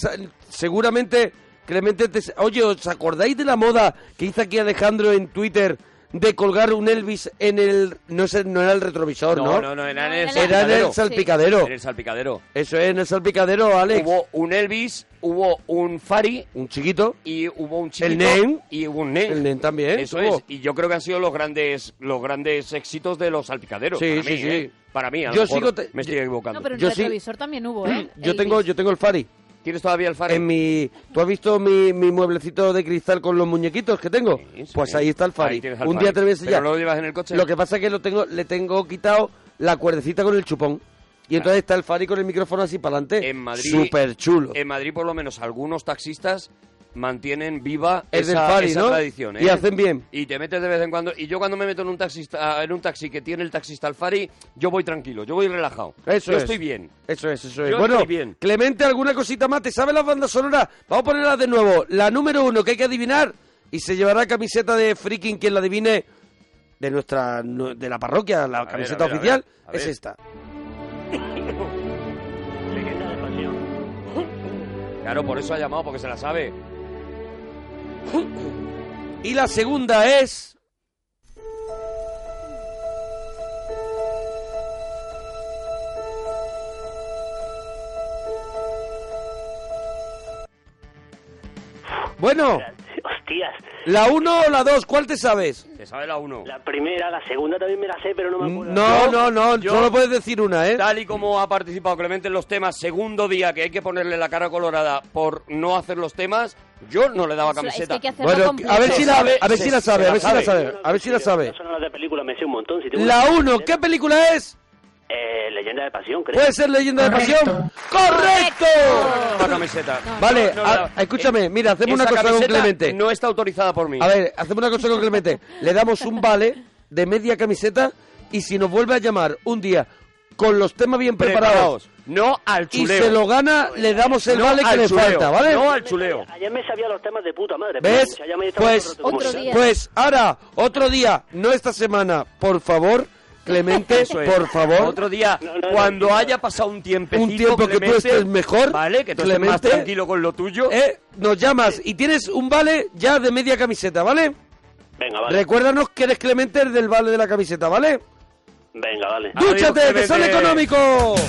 Speaker 1: seguramente, Clemente, te- oye, ¿os acordáis de la moda que hizo aquí Alejandro en Twitter de colgar un Elvis en el... No, es el- no era el retrovisor, ¿no?
Speaker 2: No, no, no, era en el
Speaker 1: Era en el
Speaker 2: salpicadero. el salpicadero.
Speaker 1: Eso es, en el salpicadero, Alex.
Speaker 2: Hubo un Elvis, hubo un Fari
Speaker 1: Un chiquito.
Speaker 2: y hubo un chiquito
Speaker 1: El Nen.
Speaker 2: y hubo un Nen.
Speaker 1: El Nen también,
Speaker 2: Eso
Speaker 1: hubo.
Speaker 2: es. Y yo creo que han sido los grandes los grandes éxitos de los salpicaderos.
Speaker 1: Sí,
Speaker 2: para
Speaker 1: sí,
Speaker 2: mí,
Speaker 1: sí.
Speaker 2: ¿eh? Para mí, a lo
Speaker 1: Yo
Speaker 2: mejor
Speaker 1: sigo te-
Speaker 2: me estoy equivocando.
Speaker 3: No, pero en
Speaker 1: Yo sí-
Speaker 3: retrovisor también hubo, ¿eh?
Speaker 1: Yo
Speaker 3: Elvis.
Speaker 1: tengo, yo tengo el Fari.
Speaker 2: ¿Tienes todavía el Fari?
Speaker 1: En mi, ¿Tú has visto mi, mi mueblecito de cristal con los muñequitos que tengo?
Speaker 2: Sí, sí.
Speaker 1: Pues ahí está el
Speaker 2: al
Speaker 1: Un día te lo voy a
Speaker 2: ¿Pero
Speaker 1: enseñar.
Speaker 2: lo llevas en el coche?
Speaker 1: Lo que pasa es que lo tengo, le tengo quitado la cuerdecita con el chupón. Y entonces está el Fari con el micrófono así para adelante.
Speaker 2: En Madrid,
Speaker 1: Súper chulo.
Speaker 2: En Madrid, por lo menos, algunos taxistas mantienen viva
Speaker 1: Es
Speaker 2: esa, tradición. ¿eh?
Speaker 1: Y hacen bien.
Speaker 2: Y te metes de vez en cuando. Y yo cuando me meto en un, taxista, en un taxi que tiene el taxista al Fari, yo voy tranquilo, yo voy relajado.
Speaker 1: Eso
Speaker 2: yo
Speaker 1: es.
Speaker 2: estoy bien.
Speaker 1: Eso es, eso es.
Speaker 2: Yo
Speaker 1: bueno,
Speaker 2: estoy bien.
Speaker 1: Clemente, ¿alguna cosita más? ¿Te sabes las bandas sonoras? Vamos a ponerlas de nuevo. La número uno que hay que adivinar y se llevará camiseta de freaking quien la adivine de nuestra de la parroquia, la camiseta
Speaker 2: a ver, a
Speaker 1: oficial
Speaker 2: ver, a
Speaker 1: es esta.
Speaker 2: Claro, por eso ha llamado, porque se la sabe.
Speaker 1: Y la segunda es Bueno,
Speaker 5: Hostias.
Speaker 1: la uno o la dos, ¿cuál te sabes?
Speaker 2: Se sabe la uno.
Speaker 5: La primera, la segunda también me la sé, pero no me acuerdo.
Speaker 1: No,
Speaker 2: Yo-
Speaker 1: no, no,
Speaker 2: yo-
Speaker 1: solo puedes decir una, ¿eh?
Speaker 2: Tal y como ha participado Clemente en los temas, segundo día que hay que ponerle la cara colorada por no hacer los temas, yo no le daba
Speaker 3: Eso, es que
Speaker 2: camiseta.
Speaker 3: hay que
Speaker 1: Bueno, a ver si la, a ver si la sabe, a ver si la
Speaker 2: sabe.
Speaker 1: a ver si la sabe.
Speaker 5: Las sonoras de película me sé un montón. Si tengo
Speaker 1: La
Speaker 5: una-
Speaker 1: uno, ¿qué película es?
Speaker 5: Eh, Leyenda de pasión, creo.
Speaker 1: Puede ser Leyenda de Pasión. ¡Correcto!
Speaker 2: La camiseta.
Speaker 1: Vale,
Speaker 2: No, no,
Speaker 1: a-
Speaker 2: no.
Speaker 1: escúchame, mira, hacemos una cosa con Clemente.
Speaker 2: No está autorizada por mí.
Speaker 1: A ver, hacemos una cosa con Clemente. Le damos un vale de media camiseta y si nos vuelve a llamar un día con los temas bien preparados,
Speaker 2: preparados. No al
Speaker 1: y
Speaker 2: chuleo.
Speaker 1: se lo gana, le damos el
Speaker 2: no
Speaker 1: vale que le
Speaker 2: chuleo.
Speaker 1: falta, ¿vale?
Speaker 2: No al chuleo.
Speaker 5: Ayer me sabía los temas de puta madre.
Speaker 1: ¿Ves? Pues,
Speaker 3: Otro día.
Speaker 1: pues ahora, otro día, no esta semana, por favor, Clemente,
Speaker 2: Eso es.
Speaker 1: por favor.
Speaker 2: Otro día,
Speaker 5: No, no, no,
Speaker 2: cuando
Speaker 5: no.
Speaker 2: haya pasado un tiempecito,
Speaker 1: Un tiempo que tú
Speaker 2: Clemente,
Speaker 1: estés mejor,
Speaker 2: Vale, que tú estés más
Speaker 1: Clemente,
Speaker 2: tranquilo con lo tuyo.
Speaker 1: Eh, nos llamas y tienes un vale ya de media camiseta, ¿vale?
Speaker 5: Venga, vale.
Speaker 1: Recuérdanos que eres Clemente el del vale de la camiseta, ¿vale?
Speaker 5: Venga, vale.
Speaker 2: Adiós,
Speaker 1: ¡Dúchate, que son
Speaker 2: Clemente.
Speaker 1: económicos!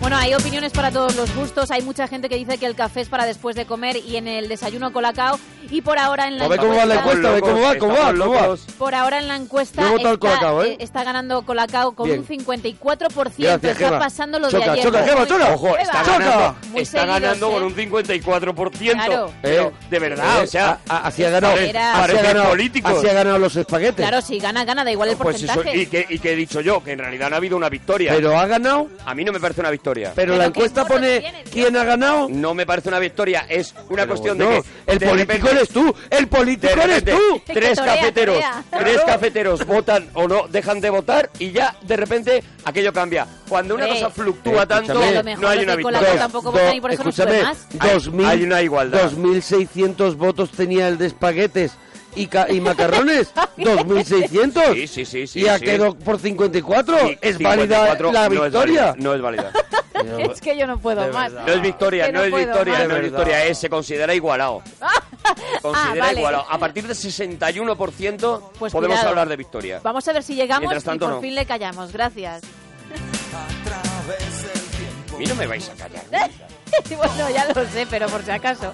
Speaker 3: Bueno, hay opiniones para todos los gustos. Hay mucha gente que dice que el café es para después de comer y en el desayuno colacao. Y por ahora en la
Speaker 1: A ver cómo va la
Speaker 3: encuesta,
Speaker 1: encuesta, a ver cómo va, cómo va, cómo va.
Speaker 2: locos.
Speaker 3: por ahora en la encuesta está,
Speaker 1: Colacao, ¿eh?
Speaker 3: eh, está ganando Colacao con
Speaker 1: Bien.
Speaker 3: un 54%.
Speaker 1: Gracias,
Speaker 3: está
Speaker 1: Gema.
Speaker 3: pasando lo
Speaker 1: Choca,
Speaker 3: de ayer.
Speaker 1: choca, Gema, choca.
Speaker 2: Ojo, está
Speaker 3: Gema.
Speaker 2: ganando,
Speaker 3: Muy
Speaker 2: está
Speaker 3: seguidos,
Speaker 2: ganando
Speaker 3: ¿eh?
Speaker 2: con un 54%.
Speaker 3: Claro.
Speaker 2: Pero,
Speaker 1: Eh,
Speaker 2: de verdad,
Speaker 1: eh,
Speaker 2: o sea,
Speaker 1: a- a- así ha ganado,
Speaker 3: Era-
Speaker 1: así ha ganado,
Speaker 2: políticos.
Speaker 1: así ha ganado los espaguetes.
Speaker 3: Claro, si gana, gana, da igual el
Speaker 2: pues eso,
Speaker 3: porcentaje.
Speaker 2: y que, y que he dicho yo, que en realidad no ha habido una victoria.
Speaker 1: Pero ha ganado,
Speaker 2: a mí no me parece una victoria.
Speaker 1: Pero
Speaker 3: Pero
Speaker 1: la
Speaker 3: ¿qué
Speaker 1: encuesta pone quién ha ganado.
Speaker 2: No me parece una victoria, es una cuestión de que
Speaker 1: el
Speaker 2: de
Speaker 1: político
Speaker 2: repente-
Speaker 1: eres tú, el
Speaker 2: de
Speaker 1: político eres tú.
Speaker 2: Tres
Speaker 3: torea,
Speaker 2: cafeteros,
Speaker 3: torea.
Speaker 2: tres cafeteros votan o no, dejan de votar y ya de repente aquello cambia. Cuando una cosa fluctúa
Speaker 1: Eh,
Speaker 2: tanto, no hay una victoria.
Speaker 3: Y por eso no
Speaker 1: escúchame,
Speaker 3: más.
Speaker 2: Hay-
Speaker 1: 2000,
Speaker 2: hay una igualdad.
Speaker 1: 2.600 votos tenía el de espaguetes y, ca- y macarrones. 2.600.
Speaker 2: Sí, sí, sí, sí,
Speaker 1: y ha
Speaker 2: sí.
Speaker 1: quedado por 54.
Speaker 2: Sí,
Speaker 1: es
Speaker 2: 54
Speaker 1: válida la
Speaker 2: no es
Speaker 1: victoria.
Speaker 2: válida, No es válida.
Speaker 3: es que yo no puedo
Speaker 1: De
Speaker 3: más.
Speaker 1: verdad.
Speaker 2: No es victoria,
Speaker 3: Que
Speaker 2: no, es victoria,
Speaker 3: más.
Speaker 2: no es victoria, es, se considera igualado. Considera
Speaker 3: Ah, vale.
Speaker 2: igualado. A partir del 61%
Speaker 3: Pues
Speaker 2: podemos
Speaker 3: cuidado.
Speaker 2: hablar de victoria.
Speaker 3: Vamos a ver si llegamos
Speaker 2: Mientras tanto,
Speaker 3: y por
Speaker 2: no.
Speaker 3: fin le callamos. Gracias.
Speaker 2: A mí no me vais a callar.
Speaker 3: bueno, ya lo sé, pero por si acaso.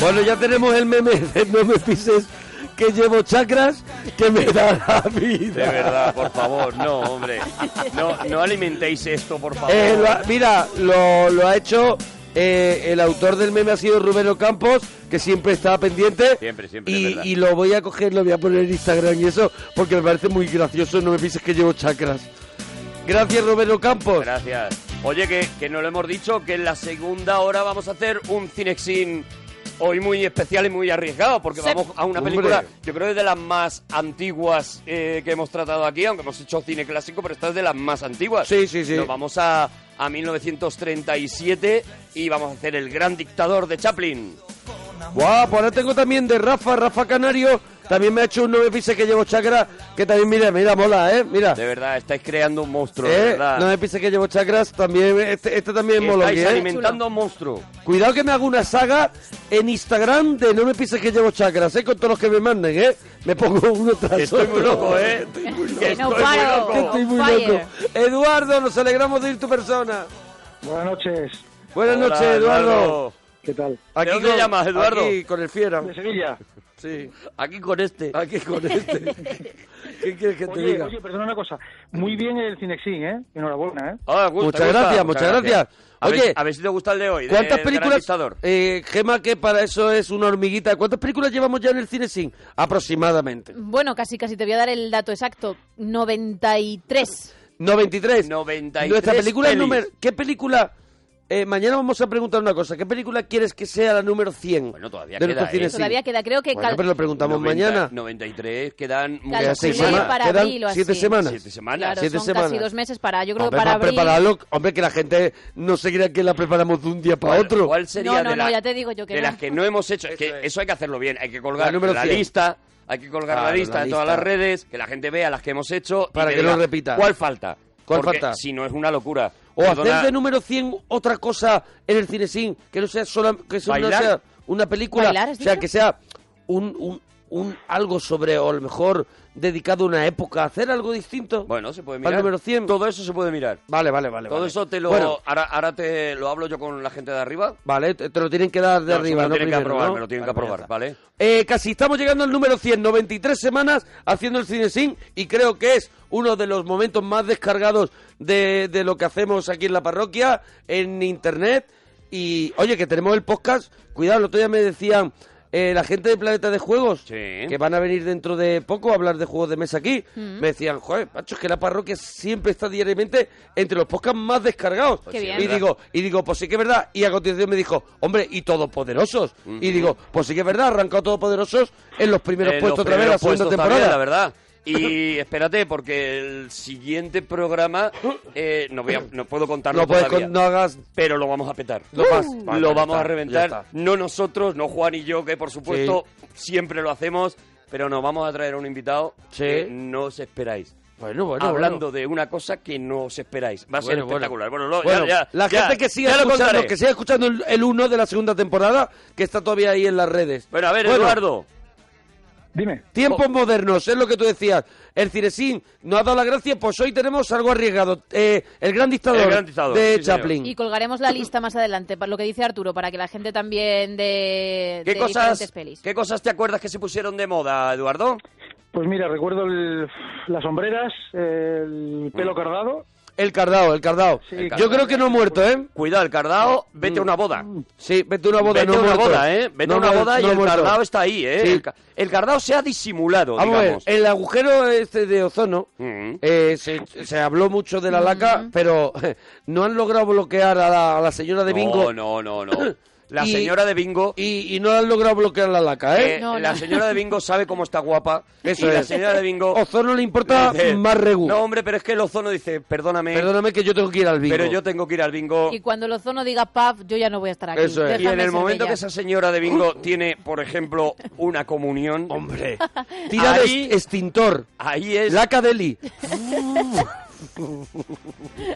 Speaker 1: Bueno, ya tenemos el meme de no me pises que llevo chakras que me da la vida.
Speaker 2: De verdad, por favor, no, hombre. No, no alimentéis esto, por favor.
Speaker 1: Eh, lo ha- mira, lo, lo ha hecho eh, el autor del meme ha sido Rubén Campos, que siempre está pendiente.
Speaker 2: Siempre, siempre,
Speaker 1: Y, lo voy a coger, lo voy a poner en Instagram y eso, porque me parece muy gracioso. No me pienses que llevo chakras. Gracias, Rubén Campos.
Speaker 2: Gracias. Oye, que, que no lo hemos dicho, que en la segunda hora vamos a hacer un Cinexin hoy muy especial y muy arriesgado, porque vamos a una
Speaker 1: Hombre.
Speaker 2: película, yo creo que es de las más antiguas eh, que hemos tratado aquí, aunque hemos hecho cine clásico, pero esta es de las más antiguas.
Speaker 1: Sí, sí, sí.
Speaker 2: Nos vamos a, a 1937 y vamos a hacer El Gran Dictador de Chaplin.
Speaker 1: Guau, pues ahora tengo también de Rafa, Rafa Canario. También me ha hecho un nueve pises que llevo chakras, que también, mira, mira, mola, ¿eh? Mira.
Speaker 2: De verdad, estáis creando un monstruo, de
Speaker 1: Eh,
Speaker 2: verdad.
Speaker 1: nueve pises que llevo chakras, también, este, este también mola,
Speaker 2: Estáis
Speaker 1: ¿eh?
Speaker 2: alimentando un monstruo.
Speaker 1: Cuidado que me hago una saga en Instagram de no me pises que llevo chakras, ¿eh? Con todos los que me manden, ¿eh? Me pongo uno tras
Speaker 2: Estoy muy
Speaker 1: otro.
Speaker 2: loco, ¿eh?
Speaker 1: Estoy muy loco.
Speaker 3: No
Speaker 2: estoy muy loco.
Speaker 1: Estoy muy loco. Eduardo, nos alegramos de ir tu persona.
Speaker 6: Buenas noches.
Speaker 1: Buenas
Speaker 2: Hola,
Speaker 1: noches, Eduardo.
Speaker 6: ¿Qué tal?
Speaker 1: Aquí
Speaker 2: dónde llamas, Eduardo?
Speaker 1: Aquí, con el fiera.
Speaker 6: De Sevilla.
Speaker 1: Sí,
Speaker 2: Aquí con este.
Speaker 1: aquí con este. ¿Qué quieres que te
Speaker 6: Oye,
Speaker 1: diga?
Speaker 6: oye, perdona una cosa. Muy bien el Cinexin, ¿eh? Enhorabuena, ¿eh?
Speaker 2: Ah, gusta,
Speaker 1: Muchas
Speaker 2: gusta.
Speaker 1: gracias, muchas gracias.
Speaker 2: A ver-
Speaker 1: Oye,
Speaker 2: a ver si te gusta el de hoy. de
Speaker 1: ¿Cuántas
Speaker 2: Gran
Speaker 1: películas? Eh, Gema, que para eso es una hormiguita. ¿Cuántas películas llevamos ya en el cine sin? Aproximadamente.
Speaker 3: Bueno, casi casi te voy a dar el dato exacto. 93.
Speaker 1: 93.
Speaker 2: 93
Speaker 1: Nuestra película número. ¿Qué película? Eh, mañana vamos a preguntar una cosa. ¿Qué película quieres que sea la número 100?
Speaker 2: Bueno, todavía
Speaker 1: de
Speaker 2: queda, ¿eh?
Speaker 3: Todavía queda, creo que...
Speaker 1: Bueno, pero lo preguntamos
Speaker 2: 90,
Speaker 1: mañana.
Speaker 2: 93 quedan
Speaker 1: Quedan seis semanas.
Speaker 3: para
Speaker 1: Quedan
Speaker 3: abril o
Speaker 1: siete
Speaker 3: así.
Speaker 1: semanas.
Speaker 2: siete semanas.
Speaker 3: Claro,
Speaker 1: siete
Speaker 3: son
Speaker 1: semanas.
Speaker 3: casi dos meses para... Yo creo
Speaker 1: Hombre,
Speaker 3: que para
Speaker 1: prepararlo, hombre, que la gente no se crea que la preparamos de un día para
Speaker 2: ¿Cuál-
Speaker 1: otro.
Speaker 2: ¿Cuál sería
Speaker 3: No, no,
Speaker 2: de,
Speaker 3: no,
Speaker 2: la-
Speaker 3: ya te digo yo que
Speaker 2: de
Speaker 3: no.
Speaker 2: las que no hemos hecho? Es que
Speaker 1: Eso es.
Speaker 2: eso hay que hacerlo bien. Hay que colgar
Speaker 1: La número
Speaker 2: la
Speaker 1: 100.
Speaker 2: lista. Hay que colgar
Speaker 1: Claro,
Speaker 2: la lista en todas las redes, que la gente vea las que hemos hecho.
Speaker 1: Para que no
Speaker 2: diga,
Speaker 1: repita.
Speaker 2: ¿Cuál falta?
Speaker 1: ¿Cuál falta?
Speaker 2: Si no es una locura.
Speaker 1: O
Speaker 2: Perdona,
Speaker 1: hacer de número 100 otra cosa en el cine sin, que no sea sola, que eso no sea una película,
Speaker 3: ¿Bailar, has
Speaker 1: o sea,
Speaker 3: dicho?
Speaker 1: que sea un, un, un algo sobre, o a lo mejor dedicado a una época, hacer algo distinto.
Speaker 2: Bueno, se puede mirar.
Speaker 1: número 100.
Speaker 2: Todo eso se puede mirar.
Speaker 1: Vale, vale, vale.
Speaker 2: Todo
Speaker 1: vale.
Speaker 2: eso te lo...
Speaker 1: Bueno,
Speaker 2: Ahora, ahora te lo hablo yo con la gente de arriba.
Speaker 1: vale, te, te lo tienen que dar de
Speaker 2: No,
Speaker 1: arriba,
Speaker 2: me lo
Speaker 1: ¿no?
Speaker 2: tienen que aprobar,
Speaker 1: ¿no?
Speaker 2: me lo tienen
Speaker 1: Vale,
Speaker 2: que aprobar. ¿vale?
Speaker 1: Eh, casi estamos llegando al número 100, 93 semanas haciendo el cine sin y creo que es uno de los momentos más descargados de, de lo que hacemos aquí en la parroquia, en internet. Y oye, que tenemos el podcast, cuidado, el otro día me decían eh, la gente de Planeta de Juegos,
Speaker 2: Sí.
Speaker 1: que van a venir dentro de poco a hablar de juegos de mesa aquí, me decían, joder, macho, es que la parroquia siempre está diariamente entre los podcasts más descargados.
Speaker 3: Qué bien.
Speaker 1: Y
Speaker 2: ¿verdad?
Speaker 1: digo, y digo, pues sí que es verdad. Y a continuación me dijo, hombre, y Todopoderosos. Y digo, pues sí que es verdad, arrancado Todopoderosos en los primeros
Speaker 2: En
Speaker 1: puestos
Speaker 2: los
Speaker 1: otra vez, la
Speaker 2: primeros
Speaker 1: segunda temporada.
Speaker 2: también, la verdad. Y espérate, porque el siguiente programa eh, no, voy a- no puedo contarlo
Speaker 1: No puedes
Speaker 2: todavía,
Speaker 1: con- no hagas...
Speaker 2: pero lo vamos a petar.
Speaker 1: Lo vas- vale,
Speaker 2: lo vamos
Speaker 1: está,
Speaker 2: a
Speaker 1: ya
Speaker 2: reventar.
Speaker 1: está.
Speaker 2: No nosotros, no Juan y yo, que por supuesto siempre lo hacemos, pero nos vamos a traer a un invitado
Speaker 1: Sí.
Speaker 2: que no os esperáis.
Speaker 1: Bueno, bueno,
Speaker 2: Hablando
Speaker 1: bueno.
Speaker 2: de una cosa que no os esperáis. Va a ser
Speaker 1: Bueno, bueno.
Speaker 2: espectacular. Bueno, lo-
Speaker 1: Bueno,
Speaker 2: ya- ya-
Speaker 1: la
Speaker 2: ya-
Speaker 1: gente que
Speaker 2: ya lo
Speaker 1: escuchando,
Speaker 2: contaré.
Speaker 1: que escuchando el- el 1 de la segunda temporada, que está todavía ahí en las redes.
Speaker 2: Bueno, a ver, Eduardo.
Speaker 6: Dime.
Speaker 1: Tiempos modernos, es lo que tú decías. El Ciresín nos ha dado la gracia, pues hoy tenemos algo arriesgado. Eh, el gran dictador,
Speaker 2: El Gran Dictador,
Speaker 1: de
Speaker 2: sí, señor.
Speaker 1: Chaplin.
Speaker 3: Y colgaremos la lista más adelante, para lo que dice Arturo, para que la gente también de,
Speaker 2: ¿Qué
Speaker 3: de
Speaker 2: cosas,
Speaker 3: diferentes pelis.
Speaker 2: ¿Qué cosas te acuerdas que se pusieron de moda, Eduardo?
Speaker 6: Pues mira, recuerdo el- las sombreras, el
Speaker 2: Mm.
Speaker 6: pelo cardado.
Speaker 1: El cardao, el cardao.
Speaker 6: Sí,
Speaker 1: Yo
Speaker 6: cardao.
Speaker 1: creo que no ha muerto, ¿eh?
Speaker 2: Cuidado, el cardao, vete a una boda.
Speaker 1: Sí, vete a una boda,
Speaker 2: Vete
Speaker 1: no
Speaker 2: una
Speaker 1: muerto.
Speaker 2: boda, ¿eh? Vete
Speaker 1: No
Speaker 2: a una boda y
Speaker 1: no
Speaker 2: el
Speaker 1: muerto.
Speaker 2: cardao está ahí, ¿eh?
Speaker 1: Sí.
Speaker 2: El, el cardao se ha disimulado,
Speaker 1: Vamos a ver,
Speaker 2: digamos.
Speaker 1: el agujero este de ozono,
Speaker 2: Mm.
Speaker 1: eh, se, se habló mucho de la laca, pero no han logrado bloquear a la, a la señora de Bingo.
Speaker 2: No, no, no, no. La
Speaker 1: Y-
Speaker 2: señora de Bingo...
Speaker 1: Y, y no han logrado bloquear la laca, ¿eh?
Speaker 2: eh,
Speaker 3: No,
Speaker 2: la
Speaker 3: no.
Speaker 2: señora de Bingo sabe cómo está guapa.
Speaker 1: Eso
Speaker 2: y la
Speaker 1: es.
Speaker 2: señora de Bingo...
Speaker 1: Ozono le importa
Speaker 2: dice,
Speaker 1: más regu.
Speaker 2: No, hombre, pero es que el ozono dice, perdóname,
Speaker 1: Perdóname que yo tengo que ir al bingo.
Speaker 2: pero yo tengo que ir al bingo.
Speaker 3: Y cuando el ozono diga paf, yo ya no voy a estar aquí.
Speaker 1: Eso es.
Speaker 2: Y en el momento
Speaker 3: bella.
Speaker 2: que esa señora de Bingo tiene, por ejemplo, una comunión,
Speaker 1: Hombre, tira
Speaker 2: Ahí-
Speaker 1: de extintor.
Speaker 2: ahí es
Speaker 1: Laca Deli.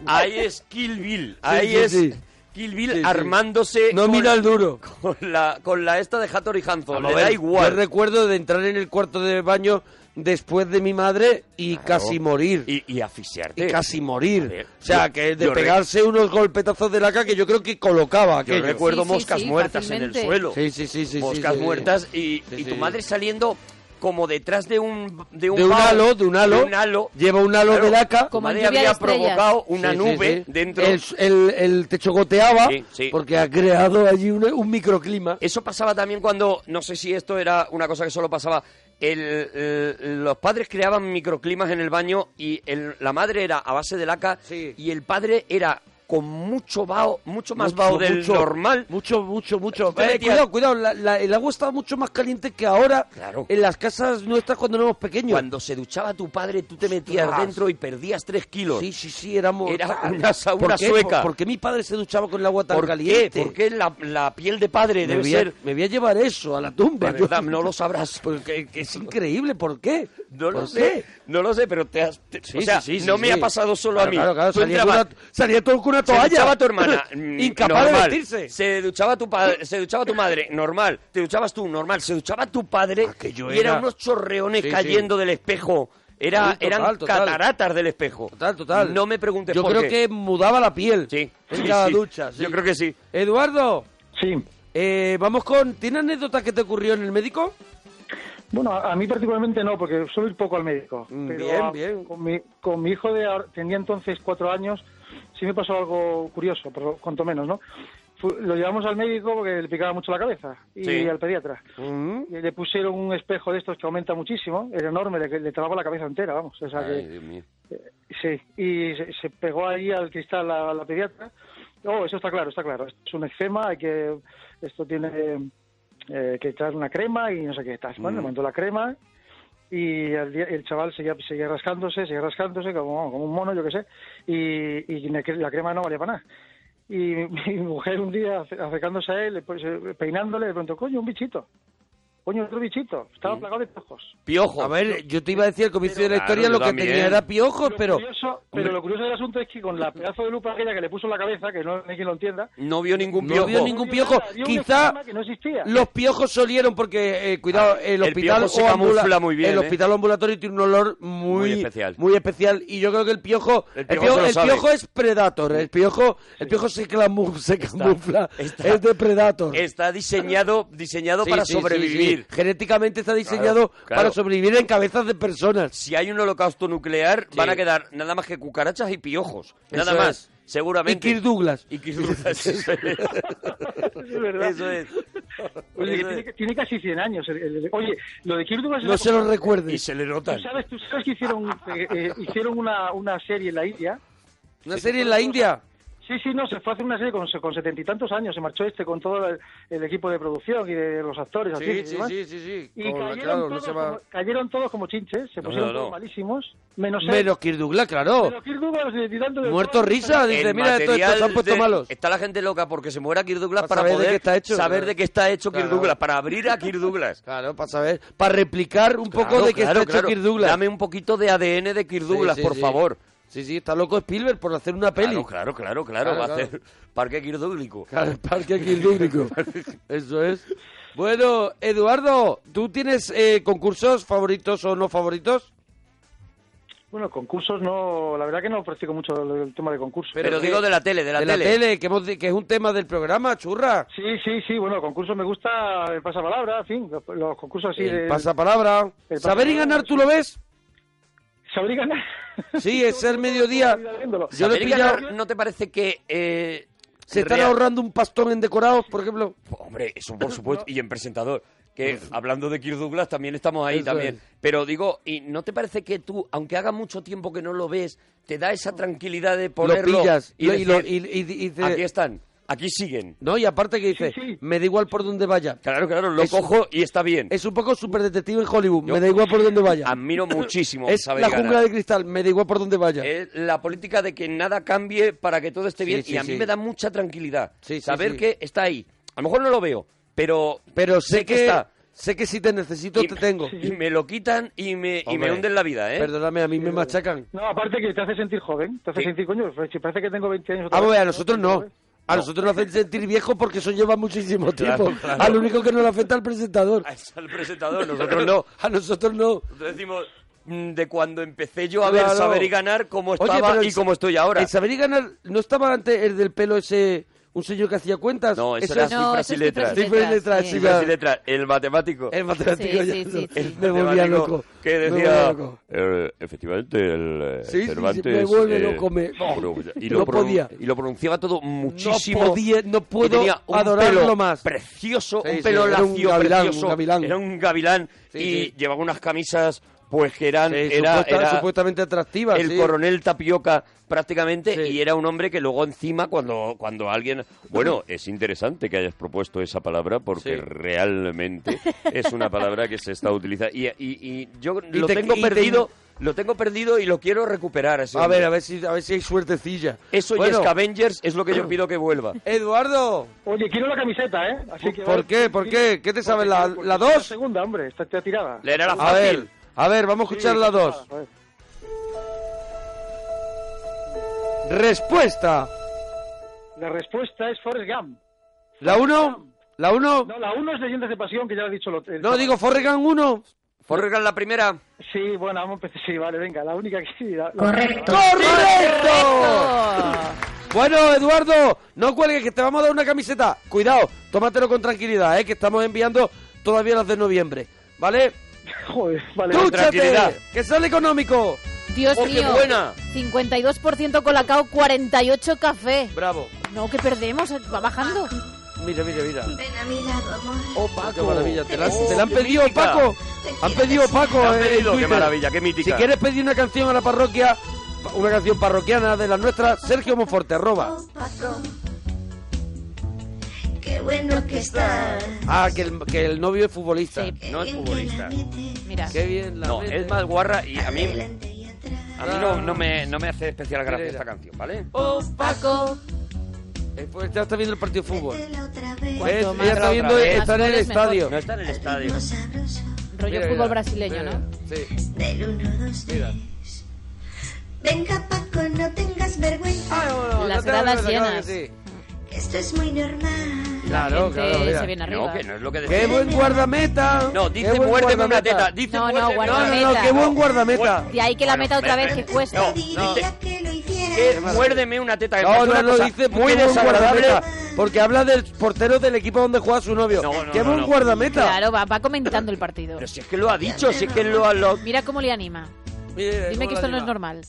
Speaker 2: ahí es Kill Bill, ahí
Speaker 1: sí,
Speaker 2: es
Speaker 1: sí.
Speaker 2: Kill Bill
Speaker 1: Sí, sí.
Speaker 2: armándose
Speaker 1: No
Speaker 2: con,
Speaker 1: mira el duro.
Speaker 2: con la con la esta de Hattori Hanzo,
Speaker 1: Vamos
Speaker 2: le da igual.
Speaker 1: Yo recuerdo de entrar en el cuarto de baño después de mi madre y casi morir.
Speaker 2: y, y asfixiarte.
Speaker 1: Y casi morir.
Speaker 2: ver,
Speaker 1: o sea,
Speaker 2: yo-
Speaker 1: que de
Speaker 2: re-
Speaker 1: pegarse unos golpetazos de laca que yo creo que colocaba
Speaker 2: Yo recuerdo
Speaker 3: Sí,
Speaker 2: moscas
Speaker 3: sí,
Speaker 2: muertas en el suelo.
Speaker 1: Sí, sí, sí,
Speaker 2: moscas
Speaker 1: sí.
Speaker 2: muertas y,
Speaker 1: Sí,
Speaker 2: y tu
Speaker 1: sí.
Speaker 2: madre saliendo como detrás de un de un,
Speaker 1: De un halo, de un halo.
Speaker 2: de un halo.
Speaker 1: Lleva un halo
Speaker 2: Claro,
Speaker 1: de laca.
Speaker 3: Como
Speaker 2: madre
Speaker 3: lluvia de
Speaker 2: había
Speaker 3: estrellas.
Speaker 2: provocado una
Speaker 1: Sí, sí,
Speaker 2: nube
Speaker 1: sí.
Speaker 2: dentro.
Speaker 1: El, el- el techo goteaba
Speaker 2: Sí, sí.
Speaker 1: porque ha creado allí un, un microclima.
Speaker 2: Eso pasaba también cuando, no sé si esto era una cosa que solo pasaba, el, el- los padres creaban microclimas en el baño y el- la madre era a base de laca
Speaker 1: Sí.
Speaker 2: y el padre era con mucho vaho, mucho más
Speaker 1: Mucho,
Speaker 2: vaho del
Speaker 1: mucho,
Speaker 2: normal.
Speaker 1: Mucho, mucho, mucho. Eh, cuidado, cuidado. la- la- el agua estaba mucho más caliente que ahora
Speaker 2: Claro.
Speaker 1: en las casas nuestras cuando éramos pequeños.
Speaker 2: Cuando se duchaba tu padre, tú te metías
Speaker 1: Ostras.
Speaker 2: dentro y perdías tres kilos.
Speaker 1: Sí, sí, sí, éramos...
Speaker 2: Era una sauna sueca.
Speaker 1: ¿Por, por qué mi padre se duchaba con el agua tan
Speaker 2: ¿Por
Speaker 1: caliente?
Speaker 2: qué? ¿Por qué la, la piel de padre
Speaker 1: Me
Speaker 2: debe
Speaker 1: voy, a,
Speaker 2: ser...
Speaker 1: me voy a llevar eso a la tumba.
Speaker 2: Verdad, no lo sabrás.
Speaker 1: Porque que es increíble, ¿por qué?
Speaker 2: No lo
Speaker 1: ¿Por
Speaker 2: sé, no lo sé, pero te has... te-
Speaker 1: Sí,
Speaker 2: o sea,
Speaker 1: sí, sí,
Speaker 2: no me ha pasado solo
Speaker 1: Claro,
Speaker 2: a mí.
Speaker 1: Claro, claro,
Speaker 2: Tú
Speaker 1: salía, una- salía todo con una
Speaker 2: Se
Speaker 1: toalla.
Speaker 2: duchaba tu hermana, mm,
Speaker 1: Incapaz
Speaker 2: normal.
Speaker 1: de vestirse.
Speaker 2: Se duchaba tu padre, se duchaba tu madre, normal. Te duchabas tú, normal. Se duchaba tu padre
Speaker 1: Aquello
Speaker 2: y eran
Speaker 1: era-
Speaker 2: unos chorreones
Speaker 1: Sí, sí.
Speaker 2: cayendo del espejo. Era,
Speaker 1: Sí, total,
Speaker 2: eran
Speaker 1: total.
Speaker 2: cataratas del espejo.
Speaker 1: Total, total.
Speaker 2: No me preguntes
Speaker 1: Yo
Speaker 2: por
Speaker 1: creo
Speaker 2: qué.
Speaker 1: que mudaba la piel.
Speaker 2: Sí,
Speaker 1: En
Speaker 2: sí,
Speaker 1: cada
Speaker 2: sí.
Speaker 1: ducha. sí.
Speaker 2: Yo creo que sí.
Speaker 1: Eduardo,
Speaker 6: Sí.
Speaker 1: eh, vamos con... ¿Tiene anécdota que te ocurrió en el médico?
Speaker 6: Bueno, a, a mí particularmente no, porque suelo ir poco al médico.
Speaker 1: Mm,
Speaker 6: Pero
Speaker 1: bien,
Speaker 6: a-
Speaker 1: bien.
Speaker 6: Con mi, con mi hijo de ahora- tenía entonces cuatro años, sí me pasó algo curioso, pero cuanto menos, ¿no? Fu- lo llevamos al médico porque le picaba mucho la cabeza y
Speaker 2: Sí.
Speaker 6: al pediatra.
Speaker 1: Mm.
Speaker 6: Y le pusieron un espejo de estos que aumenta muchísimo, era enorme, le, le trababa la cabeza entera, vamos. O sea
Speaker 2: Ay,
Speaker 6: que,
Speaker 2: Dios mío.
Speaker 6: sí, y se, se pegó ahí al cristal la, la pediatra. Oh, eso está claro, está claro. Esto es un eczema, hay que, esto tiene eh, que echar una crema y no sé qué tal. Bueno, le mandó la crema y el, el chaval seguía, seguía rascándose, seguía rascándose como, como un mono, yo qué sé, y, y la crema no valía para nada. Y mi, mujer un día ace- acercándose a él, pues, peinándole, de pronto, coño, un bichito. Coño, otro bichito. Estaba plagado de piojos.
Speaker 2: Piojo.
Speaker 1: A ver, yo te iba a decir al comienzo de la historia lo que
Speaker 2: también.
Speaker 1: tenía era piojos,
Speaker 6: Lo
Speaker 1: pero...
Speaker 6: curioso- pero lo curioso del asunto es que con la pedazo de lupa aquella que le puso en la cabeza, que no hay quien lo entienda,
Speaker 2: No vio ningún
Speaker 1: No
Speaker 2: piojo.
Speaker 1: vio ningún piojo.
Speaker 6: vio
Speaker 1: Quizá
Speaker 6: no existía.
Speaker 1: los piojos solieron porque, eh, cuidado, el
Speaker 2: El
Speaker 1: hospital
Speaker 2: piojo se
Speaker 1: o ambula-
Speaker 2: camufla muy bien,
Speaker 1: el
Speaker 2: ¿eh?
Speaker 1: hospital ambulatorio tiene un olor muy,
Speaker 2: Muy especial.
Speaker 1: muy especial y yo creo que el piojo,
Speaker 2: El
Speaker 1: el
Speaker 2: piojo
Speaker 1: el piojo es predator, el piojo, el piojo se, clamu- se camufla,
Speaker 2: está-
Speaker 1: es de predator.
Speaker 2: Está diseñado, diseñado
Speaker 1: Sí,
Speaker 2: para
Speaker 1: sí, sí,
Speaker 2: sobrevivir.
Speaker 1: Genéticamente está diseñado
Speaker 2: Claro, claro.
Speaker 1: para sobrevivir en cabezas de personas.
Speaker 2: Si hay un holocausto nuclear,
Speaker 1: Sí.
Speaker 2: van a quedar nada más que cucarachas y piojos. Nada
Speaker 1: Eso
Speaker 2: más,
Speaker 1: es.
Speaker 2: seguramente.
Speaker 1: Y Kirk Douglas.
Speaker 2: Y Kirk Douglas, eso es.
Speaker 6: Es verdad.
Speaker 2: Eso es.
Speaker 6: Oye, que
Speaker 2: Eso
Speaker 6: tiene,
Speaker 2: es.
Speaker 6: tiene casi 100 años. oye, lo de Kirk Douglas es
Speaker 1: No se lo recuerde.
Speaker 2: Y se le notan.
Speaker 6: ¿Tú sabes, tú sabes que hicieron, eh, eh, hicieron una, una serie en la India?
Speaker 1: Una serie en la India.
Speaker 6: Sí, sí, no, se fue a hacer una serie con con setenta y tantos años. Se marchó este con todo el, el equipo de producción y de los actores.
Speaker 1: Sí,
Speaker 6: y
Speaker 1: sí,
Speaker 6: demás.
Speaker 1: sí, sí, sí.
Speaker 6: Y cayeron,
Speaker 1: claro,
Speaker 6: todos
Speaker 1: va-
Speaker 6: como, cayeron todos como chinches, se
Speaker 2: No,
Speaker 6: pusieron
Speaker 2: no, no.
Speaker 6: todos malísimos, menos.
Speaker 1: Menos Kirk Douglas, claro.
Speaker 6: Kirk Douglas, eh, de
Speaker 1: Muerto
Speaker 6: todo,
Speaker 1: risa, dice,
Speaker 2: El
Speaker 1: mira, estos se han puesto
Speaker 2: de-
Speaker 1: malos.
Speaker 2: Está la gente loca porque se muera Kirk Douglas
Speaker 1: Para
Speaker 2: para,
Speaker 1: saber de
Speaker 2: poder
Speaker 1: qué está hecho,
Speaker 2: saber
Speaker 1: claro.
Speaker 2: de qué está hecho Kirk
Speaker 1: Claro.
Speaker 2: Douglas, para abrir a Kirk Douglas.
Speaker 1: Claro, para saber, para replicar un poco
Speaker 2: Claro,
Speaker 1: de que
Speaker 2: claro,
Speaker 1: está hecho. Kirk Douglas.
Speaker 2: Dame un poquito de ADN de Kirk
Speaker 1: Sí,
Speaker 2: Douglas,
Speaker 1: sí,
Speaker 2: por
Speaker 1: sí.
Speaker 2: favor.
Speaker 1: Sí, sí, está loco Spielberg por hacer una peli.
Speaker 2: Claro, claro, claro, claro.
Speaker 1: Claro,
Speaker 2: va
Speaker 1: claro.
Speaker 2: a hacer parque.
Speaker 1: Claro, el parque quirúrgico. Eso es. Bueno, Eduardo, ¿tú tienes eh, concursos favoritos o no favoritos?
Speaker 6: Bueno, concursos no, la verdad que no practico mucho el, el tema de concursos.
Speaker 2: Pero,
Speaker 1: que-
Speaker 2: digo de la tele, de la
Speaker 1: de
Speaker 2: tele.
Speaker 1: la tele, que, hemos que es un tema del programa, churra.
Speaker 6: Sí, sí, sí, bueno, concursos me gusta el pasapalabra, en fin, los, los concursos así
Speaker 1: el
Speaker 6: de...
Speaker 1: pasapalabra.
Speaker 6: el
Speaker 1: Saber y ganar, ¿tú
Speaker 6: sí.
Speaker 1: lo ves?
Speaker 6: ¿Saber y ganar?
Speaker 1: Sí, es el mediodía. Yo pillado-
Speaker 2: ¿no te parece que... eh,
Speaker 1: Se están
Speaker 2: real-
Speaker 1: ahorrando un pastón en decorados, por ejemplo.
Speaker 2: Hombre, eso por supuesto. Y en presentador. Que hablando de Kirk Douglas también estamos ahí
Speaker 1: Eso
Speaker 2: también.
Speaker 1: es.
Speaker 2: Pero digo, ¿y no te parece que tú, aunque haga mucho tiempo que no lo ves, te da esa tranquilidad de ponerlo
Speaker 1: lo pillas
Speaker 2: y,
Speaker 1: lo- y, lo-
Speaker 2: decir,
Speaker 1: y- y- y dice-
Speaker 2: aquí están, aquí siguen?
Speaker 1: No, y aparte que dice,
Speaker 6: Sí, sí.
Speaker 1: me da igual por donde vaya.
Speaker 2: Claro, claro, lo
Speaker 1: Es-
Speaker 2: cojo y está bien.
Speaker 1: Es un poco super detective en Hollywood,
Speaker 2: Yo-
Speaker 1: me da igual por donde vaya.
Speaker 2: Admiro muchísimo
Speaker 1: Es la
Speaker 2: ganar.
Speaker 1: jungla de cristal, me da igual por donde vaya.
Speaker 2: Es la política de que nada cambie para que todo esté
Speaker 1: Sí,
Speaker 2: bien
Speaker 1: sí,
Speaker 2: y a mí
Speaker 1: sí.
Speaker 2: me da mucha tranquilidad saber
Speaker 1: sí.
Speaker 2: que está ahí. A lo mejor no lo veo, pero
Speaker 1: Pero sé,
Speaker 2: sé
Speaker 1: que,
Speaker 2: que está.
Speaker 1: sé que si te necesito
Speaker 2: y,
Speaker 1: te tengo.
Speaker 2: y me lo quitan y me, y me hunden la vida, ¿eh?
Speaker 1: Perdóname, a mí me machacan.
Speaker 6: No, aparte que te hace sentir joven, te hace
Speaker 2: Sí.
Speaker 6: sentir, coño, si parece que tengo 20 años. otra
Speaker 1: Vamos a
Speaker 6: vez,
Speaker 1: ver, a nosotros no. A
Speaker 2: No.
Speaker 1: nosotros nos hacen sentir viejos porque eso lleva muchísimo
Speaker 2: Claro,
Speaker 1: tiempo.
Speaker 2: claro.
Speaker 1: Al único que nos afecta al presentador.
Speaker 2: Es al presentador, nosotros no.
Speaker 1: A nosotros no.
Speaker 2: Nosotros decimos mm, de cuando empecé yo a ver
Speaker 1: Claro.
Speaker 2: saber y ganar cómo
Speaker 1: Oye,
Speaker 2: estaba
Speaker 1: pero
Speaker 2: y
Speaker 1: el-
Speaker 2: cómo estoy ahora.
Speaker 1: El saber y ganar, ¿no estaba antes el del pelo ese un señor que hacía cuentas.
Speaker 2: No, eso era
Speaker 1: es-
Speaker 3: No,
Speaker 2: cifras y letras.
Speaker 3: cifras y
Speaker 1: letras,
Speaker 3: sí.
Speaker 1: sí,
Speaker 2: Cifras y letras. El matemático.
Speaker 1: El matemático
Speaker 3: Sí,
Speaker 1: ya
Speaker 3: sí, sí,
Speaker 1: no-
Speaker 3: sí.
Speaker 1: me volvía
Speaker 2: matemático
Speaker 1: loco.
Speaker 2: Que decía,
Speaker 1: loco.
Speaker 2: eh, efectivamente, el eh,
Speaker 1: Sí, sí, sí,
Speaker 2: Cervantes...
Speaker 1: me vuelve
Speaker 2: eh,
Speaker 1: loco, me- oh,
Speaker 2: bueno, y,
Speaker 1: no
Speaker 2: lo pronun-
Speaker 1: podía.
Speaker 2: y lo pronunciaba todo muchísimo.
Speaker 1: No podía- no puedo
Speaker 2: tenía un
Speaker 1: adorarlo
Speaker 2: pelo
Speaker 1: más.
Speaker 2: precioso,
Speaker 1: Sí,
Speaker 2: un pelo
Speaker 1: un
Speaker 2: lacio
Speaker 1: gavilán,
Speaker 2: precioso.
Speaker 1: un gavilán.
Speaker 2: Era un gavilán y llevaba unas camisas pues que eran...
Speaker 1: Sí,
Speaker 2: era,
Speaker 1: supuesta-
Speaker 2: era
Speaker 1: supuestamente atractiva.
Speaker 2: el
Speaker 1: sí.
Speaker 2: coronel Tapioca prácticamente
Speaker 1: Sí.
Speaker 2: y era un hombre que luego encima cuando cuando alguien bueno es interesante que hayas propuesto esa palabra porque
Speaker 1: Sí.
Speaker 2: realmente es una palabra que se está utilizando y, y- y yo
Speaker 1: Y
Speaker 2: lo
Speaker 1: te-
Speaker 2: tengo
Speaker 1: te-
Speaker 2: perdido lo tengo perdido y lo quiero recuperar
Speaker 1: A
Speaker 2: hombre.
Speaker 1: ver, a ver si, a ver si hay suertecilla.
Speaker 2: eso
Speaker 1: Bueno,
Speaker 2: y Scavengers es lo que yo pido que vuelva
Speaker 1: Eduardo,
Speaker 6: Oye, quiero la camiseta, ¿eh? Así que
Speaker 1: ¿por qué? ¿Por qué? ¿Qué te sabes? ¿La, la
Speaker 6: es La
Speaker 1: dos?
Speaker 6: segunda, hombre, está, tirada.
Speaker 2: leer era
Speaker 1: A
Speaker 2: fácil
Speaker 1: ver, a ver, vamos a escuchar
Speaker 6: Sí,
Speaker 1: la
Speaker 6: está
Speaker 1: dos. Respuesta.
Speaker 6: La respuesta es Forrest Gump.
Speaker 1: ¿La uno? ¿La uno?
Speaker 6: No, la uno es Leyendas de Pasión, que ya lo he dicho. Lo, el
Speaker 1: No, digo Forregan 1.
Speaker 2: Forrest Gump la primera
Speaker 6: Sí, bueno, vamos a empezar. Sí, vale, venga, la única que sí. la- la-
Speaker 3: Correcto.
Speaker 1: ¡Correcto! Bueno, Eduardo, no cuelgues, que te vamos a dar una camiseta. Cuidado, tómatelo con tranquilidad, ¿eh? que estamos enviando todavía las de noviembre. ¿Vale?
Speaker 6: Joder, vale.
Speaker 1: ¡Que sale económico!
Speaker 3: Dios
Speaker 2: ¡Oh, qué
Speaker 3: mío.
Speaker 2: buena!
Speaker 3: 52% colacao, 48 café.
Speaker 1: Bravo.
Speaker 3: No, que perdemos, va bajando.
Speaker 1: Mira, mira, mira.
Speaker 7: Ven a mi lado, amor.
Speaker 1: Oh, Paco. Qué maravilla. ¿Te la,
Speaker 2: Oh,
Speaker 1: te la han
Speaker 2: qué
Speaker 1: pedido,
Speaker 2: mítica.
Speaker 1: Paco?
Speaker 7: Te
Speaker 1: Han pedido. Paco
Speaker 2: han
Speaker 1: eh,
Speaker 2: pedido, qué maravilla, qué mítica.
Speaker 1: Si quieres pedir una canción a la parroquia, una canción parroquiana de las nuestras, Sergio Monforte, arroba.
Speaker 7: Oh, Paco, qué bueno que estás.
Speaker 1: Ah, que el, que el novio es futbolista.
Speaker 3: Sí.
Speaker 2: No es futbolista.
Speaker 3: Mira.
Speaker 1: Qué bien la
Speaker 2: no
Speaker 1: mete.
Speaker 2: es más guarra y a mí a mí no, no me no me hace especial gracia esta canción vale
Speaker 1: Oh,
Speaker 3: Paco.
Speaker 1: Eh, pues ya está viendo el partido de fútbol. ¿Ves?
Speaker 3: más-
Speaker 1: Ella está viendo, está en el estadio.
Speaker 2: no está en el estadio
Speaker 3: Rollo
Speaker 1: Mira,
Speaker 3: fútbol
Speaker 1: mira,
Speaker 3: brasileño,
Speaker 1: mira.
Speaker 3: ¿no?
Speaker 1: Sí.
Speaker 7: del 1, 2,
Speaker 1: Mira.
Speaker 7: 3. Venga, Paco, no tengas vergüenza.
Speaker 1: Ah, bueno,
Speaker 3: Las
Speaker 1: ya lo
Speaker 3: gradas llenas.
Speaker 1: sí.
Speaker 7: Esto es muy normal.
Speaker 1: Claro,
Speaker 3: Gente
Speaker 1: claro, mira.
Speaker 3: se viene
Speaker 2: no
Speaker 3: arriba.
Speaker 2: que no es lo que
Speaker 1: ¡Qué
Speaker 2: decía
Speaker 1: buen guardameta!
Speaker 2: no
Speaker 1: ¡Qué
Speaker 2: dice
Speaker 1: buen
Speaker 2: muérdeme una
Speaker 1: guardameta!
Speaker 2: teta dice
Speaker 3: No, no,
Speaker 2: muérdeme
Speaker 1: No, no, no,
Speaker 3: guardameta.
Speaker 1: qué buen guardameta.
Speaker 3: De ahí que la
Speaker 2: Bueno,
Speaker 3: meta otra vez, que cuesta.
Speaker 2: No,
Speaker 7: diría que lo hiciera.
Speaker 2: que muérdeme una teta que
Speaker 1: No,
Speaker 2: parece
Speaker 1: no,
Speaker 2: una
Speaker 1: no,
Speaker 2: cosa
Speaker 1: dice
Speaker 2: muy
Speaker 1: qué buen
Speaker 2: desagradable
Speaker 1: guardameta, Porque habla del portero del equipo donde juega su novio.
Speaker 2: No, no,
Speaker 1: ¡Qué
Speaker 2: no,
Speaker 1: buen
Speaker 2: no.
Speaker 1: guardameta!
Speaker 3: Claro, va, va comentando el partido.
Speaker 2: pero si es que lo ha dicho si es que lo ha lo...
Speaker 3: Mira cómo le anima.
Speaker 1: Mira,
Speaker 3: Dime
Speaker 1: cómo
Speaker 3: que esto no es normal.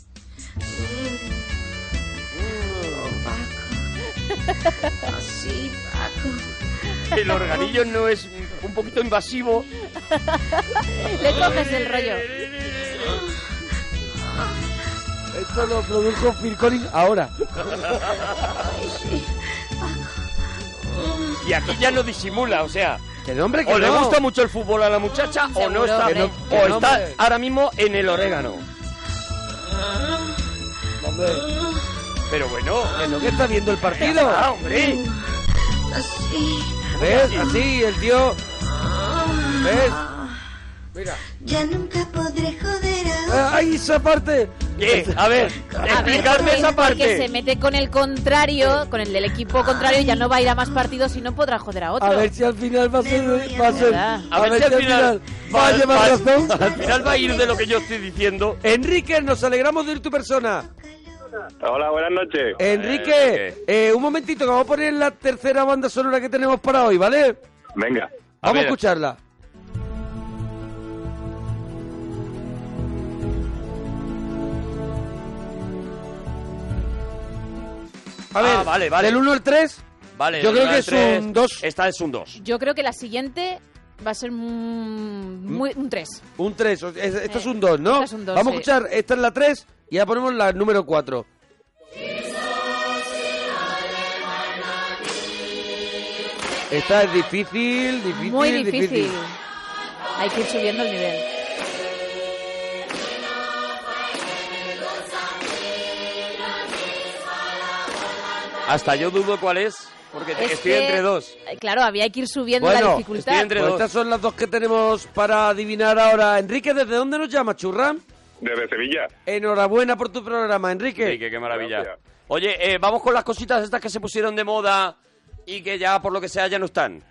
Speaker 7: Así, Paco.
Speaker 2: el organillo no es un poquito invasivo
Speaker 3: Le coges el rollo.
Speaker 1: Esto lo produjo Phil Collins ahora.
Speaker 2: y aquí ya no disimula o sea
Speaker 1: Que no, hombre, que
Speaker 2: o le gusta mucho el fútbol a la muchacha o no está
Speaker 3: hombre.
Speaker 2: o
Speaker 1: Que no,
Speaker 2: está
Speaker 1: hombre.
Speaker 2: ahora mismo en el orégano
Speaker 1: Hombre,
Speaker 2: pero bueno
Speaker 1: que no, que está viendo el partido.
Speaker 2: ah hombre
Speaker 7: Así.
Speaker 1: ¿Ves? Así, el tío... ¿Ves? Mira.
Speaker 7: Ya nunca podré joder a
Speaker 1: ¡Ay, esa parte!
Speaker 2: ¿Qué? A ver,
Speaker 3: A ver,
Speaker 2: explicarme esa
Speaker 3: porque se
Speaker 2: parte.
Speaker 3: mete con el contrario, con el del equipo contrario, ya no va a ir a más partidos y no podrá joder a otro.
Speaker 1: A ver si al final va a ser... Va a, ser,
Speaker 3: ¿Verdad?
Speaker 2: A ver si al final
Speaker 1: va a llevar razón.
Speaker 2: Al final va a ir de lo que yo estoy diciendo.
Speaker 1: Enrique, nos alegramos de ir tu persona.
Speaker 8: Hola, buenas noches.
Speaker 1: Enrique, eh, un momentito que vamos a poner la tercera banda sonora que tenemos para hoy, ¿vale?
Speaker 8: Venga.
Speaker 2: A
Speaker 1: Vamos a escucharla. A ver,
Speaker 2: Ah, vale, vale.
Speaker 1: del 1 al 3,
Speaker 2: Vale,
Speaker 1: Yo creo que es
Speaker 2: tres.
Speaker 1: un dos.
Speaker 2: Esta es un 2.
Speaker 3: Yo creo que la siguiente va a ser mm, muy, un 3.
Speaker 1: un 3, esto es
Speaker 3: Eh,
Speaker 1: un 2, ¿no?
Speaker 3: esta es un dos,
Speaker 1: Vamos a
Speaker 3: sí.
Speaker 1: escuchar, esta es la 3 y ya ponemos la número 4. Esta es difícil, difícil,
Speaker 3: Muy difícil. Hay que ir subiendo el nivel.
Speaker 2: Hasta yo dudo cuál es, porque
Speaker 3: Es
Speaker 2: estoy
Speaker 3: que,
Speaker 2: entre dos.
Speaker 3: eh, Claro, había que ir subiendo
Speaker 1: Bueno,
Speaker 3: la
Speaker 2: Estoy
Speaker 3: dificultad.
Speaker 2: entre
Speaker 1: Pues
Speaker 2: dos.
Speaker 1: estas son las dos que tenemos para adivinar ahora. Enrique, ¿desde dónde nos llama, Churram?
Speaker 8: Desde Sevilla.
Speaker 1: Enhorabuena por tu programa, Enrique.
Speaker 2: Enrique, qué maravilla.
Speaker 8: Gracias.
Speaker 2: Oye, eh, vamos con las cositas estas que se pusieron de moda y que ya, por lo que sea, ya no están.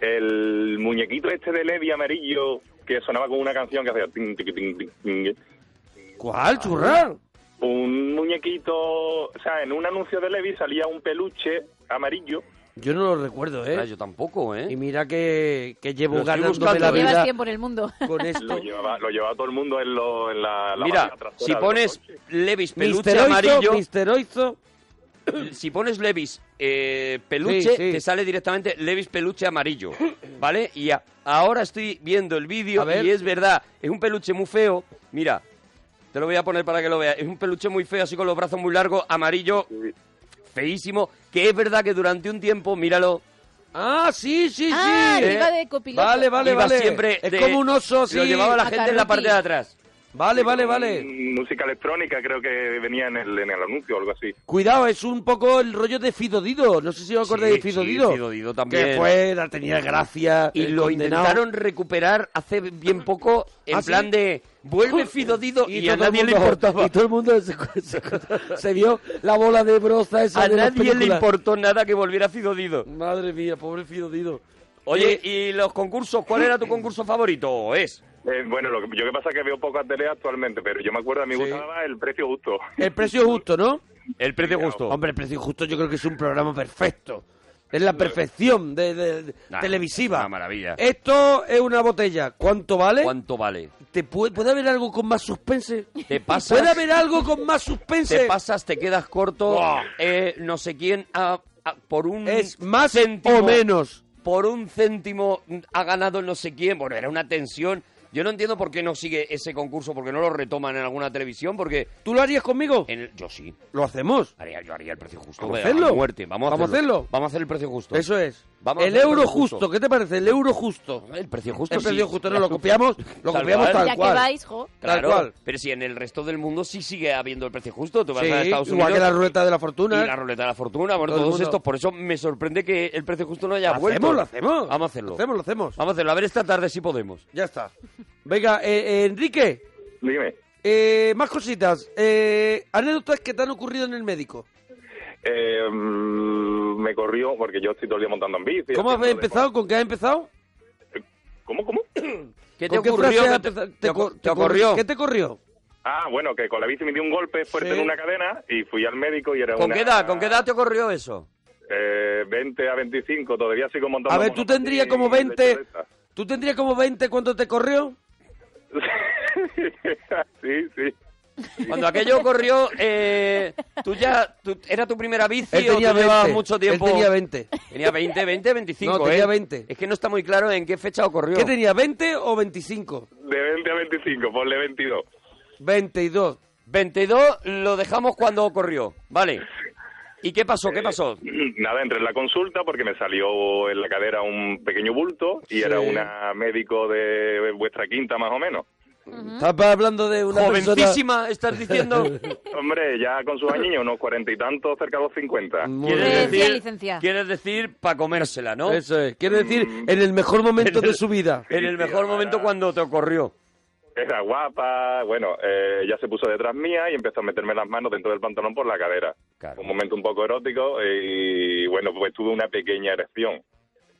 Speaker 8: El muñequito este de Levi amarillo que sonaba con una canción que hacía... tin, tiqui, tin, tin, tin.
Speaker 1: ¿Cuál, Churram?
Speaker 8: Un muñequito... O sea, en un anuncio de Levi salía un peluche amarillo.
Speaker 1: Yo no lo recuerdo, ¿eh?
Speaker 2: Ah, yo tampoco, ¿eh?
Speaker 1: Y mira que, que llevo ganándome la
Speaker 2: ¿eh?
Speaker 3: Llevas
Speaker 1: vida
Speaker 3: tiempo en el mundo.
Speaker 1: con esto.
Speaker 8: Lo llevaba, lo llevaba todo el mundo en, lo, en la, la
Speaker 2: Mira, si pones. Levis peluche
Speaker 1: Mister Oizo,
Speaker 2: amarillo,
Speaker 1: Mister Oizo.
Speaker 2: si pones Levis eh, peluche,
Speaker 1: Sí, sí.
Speaker 2: te sale directamente Levis peluche amarillo, ¿vale? Y a- ahora estoy viendo el vídeo y es verdad, es un peluche muy feo. Mira, te lo voy a poner para que lo veas. Es un peluche muy feo, así con los brazos muy largos, amarillo, feísimo, que es verdad que durante un tiempo, míralo,
Speaker 1: Ah, sí, sí,
Speaker 3: Ah,
Speaker 1: sí.
Speaker 3: que iba de copiloto.
Speaker 1: Vale, vale,
Speaker 2: iba
Speaker 1: vale.
Speaker 2: siempre
Speaker 1: es
Speaker 2: de-
Speaker 1: como un oso así.
Speaker 2: lo llevaba la gente en la parte de atrás.
Speaker 1: Vale, vale, vale.
Speaker 8: Música electrónica creo que venía en el, en el anuncio o algo así.
Speaker 1: Cuidado, es un poco el rollo de Fido Dido. No sé si os acordáis
Speaker 2: Sí,
Speaker 1: de Fido
Speaker 2: sí,
Speaker 1: Dido.
Speaker 2: Fido Dido también.
Speaker 1: Que fue, la tenía gracia.
Speaker 2: Y lo
Speaker 1: condenado.
Speaker 2: intentaron recuperar hace bien poco, en
Speaker 1: ¿Ah, sí?
Speaker 2: plan de vuelve Fido Dido y, a
Speaker 1: todo el
Speaker 2: nadie le
Speaker 1: mundo-
Speaker 2: importaba.
Speaker 1: Y todo el mundo se, se- se vio la bola de broza esa
Speaker 2: A
Speaker 1: de
Speaker 2: nadie le importó nada que volviera Fido Dido.
Speaker 1: Madre mía, pobre Fido Dido.
Speaker 2: Oye, ¿y los concursos? ¿Cuál era tu concurso favorito? ¿O es?
Speaker 8: Eh, bueno, lo que, yo que pasa es que veo pocas tele actualmente, pero yo me acuerdo, a mí me
Speaker 1: Sí.
Speaker 8: gustaba el precio justo.
Speaker 1: El precio justo, ¿no?
Speaker 2: El precio justo.
Speaker 1: Hombre, el precio justo yo creo que es un programa perfecto. Es la perfección de, de- de-
Speaker 2: Nah,
Speaker 1: televisiva.
Speaker 2: una maravilla.
Speaker 1: Esto es una botella. ¿Cuánto vale?
Speaker 2: ¿Cuánto vale?
Speaker 1: ¿Te puede, ¿Puede haber algo con más suspense?
Speaker 2: Te pasas,
Speaker 1: ¿Puede haber algo con más suspense?
Speaker 2: te pasas, te quedas corto,
Speaker 1: Buah.
Speaker 2: eh, no sé quién, ha- por un
Speaker 1: ¿Es más
Speaker 2: céntimo,
Speaker 1: o menos?
Speaker 2: por un céntimo ha ganado no sé quién. Bueno, era una tensión. Yo no entiendo por qué no sigue ese concurso, porque no lo retoman en alguna televisión, porque
Speaker 1: ¿Tú lo harías conmigo?
Speaker 2: en el- yo sí.
Speaker 1: Lo hacemos.
Speaker 2: Haría, yo haría el precio justo.
Speaker 1: Vamos a hacerlo.
Speaker 2: muerte. Vamos a
Speaker 1: Vamos a
Speaker 2: hacerlo.
Speaker 1: hacerlo.
Speaker 2: Vamos a hacer el precio justo.
Speaker 1: Eso es.
Speaker 2: Vamos a
Speaker 1: el
Speaker 2: hacer el
Speaker 1: euro
Speaker 2: precio
Speaker 1: justo.
Speaker 2: justo.
Speaker 1: ¿Qué te parece? El euro justo.
Speaker 2: El precio justo
Speaker 1: el precio
Speaker 2: sí.
Speaker 1: justo no lo copiamos, lo
Speaker 2: Tal
Speaker 1: copiamos
Speaker 2: cual.
Speaker 1: tal
Speaker 3: ya
Speaker 1: cual.
Speaker 3: que vais, jo.
Speaker 2: Claro,
Speaker 1: Tal cual.
Speaker 2: pero si en el resto del mundo sí sigue habiendo el precio justo. Tú vas
Speaker 1: Sí,
Speaker 2: a Estados
Speaker 1: igual
Speaker 2: Unidos
Speaker 1: que la ruleta de la fortuna.
Speaker 2: y la ruleta de la fortuna, bueno,
Speaker 1: Todo el
Speaker 2: todos
Speaker 1: mundo.
Speaker 2: estos. Por eso me sorprende que el precio justo no haya
Speaker 1: Lo
Speaker 2: vuelto.
Speaker 1: hacemos, lo hacemos.
Speaker 2: Vamos a hacerlo.
Speaker 1: Lo hacemos, lo hacemos.
Speaker 2: Vamos a hacerlo. A ver esta tarde si podemos.
Speaker 1: Ya está. Venga, eh, eh, Enrique,
Speaker 8: Dime.
Speaker 1: eh, más cositas. Eh, anécdotas que te han ocurrido en el médico.
Speaker 8: Eh, mm, me corrió porque yo estoy todo el día montando en bici.
Speaker 1: ¿Cómo has empezado? ¿Con qué has empezado?
Speaker 8: ¿Cómo, cómo?
Speaker 2: ¿Qué te
Speaker 1: ¿Con qué
Speaker 2: ocurrió? ¿Qué
Speaker 1: has
Speaker 2: te,
Speaker 1: empezado?
Speaker 2: te
Speaker 1: cor-? ¿Qué te corrió?
Speaker 8: Ah, bueno, que con la bici me dio un golpe fuerte
Speaker 1: Sí.
Speaker 8: en una cadena y fui al médico y era
Speaker 2: ¿Con
Speaker 8: una...
Speaker 2: qué edad? ¿Con qué edad te ocurrió eso?
Speaker 8: Eh, 20 a 25, todavía sigo montando...
Speaker 1: A ver, tú tendrías como
Speaker 8: y de
Speaker 1: 20. ¿Tú tendrías como 20 cuando te corrió?
Speaker 8: sí, sí.
Speaker 2: Cuando aquello ocurrió, eh, tú ya, tú- ¿era tu primera bici
Speaker 1: Él
Speaker 2: o
Speaker 1: tenía
Speaker 2: tú llevabas
Speaker 1: 20.
Speaker 2: mucho tiempo?
Speaker 1: Él tenía 20.
Speaker 2: Tenía 20, 20, 25,
Speaker 1: No, tenía
Speaker 2: ¿eh?
Speaker 1: 20.
Speaker 2: Es que no está muy claro en qué fecha ocurrió.
Speaker 1: ¿Qué tenía, 20 o 25?
Speaker 8: De 20 a 25, ponle 22.
Speaker 1: 22.
Speaker 2: 22 lo dejamos cuando ocurrió. Vale. ¿Y qué pasó? ¿Qué pasó?
Speaker 8: Nada, entré en la consulta porque me salió en la cadera un pequeño bulto y
Speaker 1: Sí.
Speaker 8: era una médico de vuestra quinta más o menos.
Speaker 1: Estás hablando de una persona...
Speaker 2: Jovencísima, estás diciendo.
Speaker 8: Hombre, ya con sus años, unos cuarenta y tantos, cerca de los cincuenta.
Speaker 2: ¿Quieres decir,
Speaker 3: licencia.
Speaker 2: quieres decir para comérsela, ¿no?
Speaker 1: Eso es. Quiere decir, en el mejor momento de su vida.
Speaker 2: En el mejor momento cuando te ocurrió.
Speaker 8: Era guapa, bueno, eh, ya se puso detrás mía y empezó a meterme las manos dentro del pantalón por la cadera.
Speaker 2: Claro.
Speaker 8: Un momento un poco erótico y bueno, pues tuve una pequeña erección.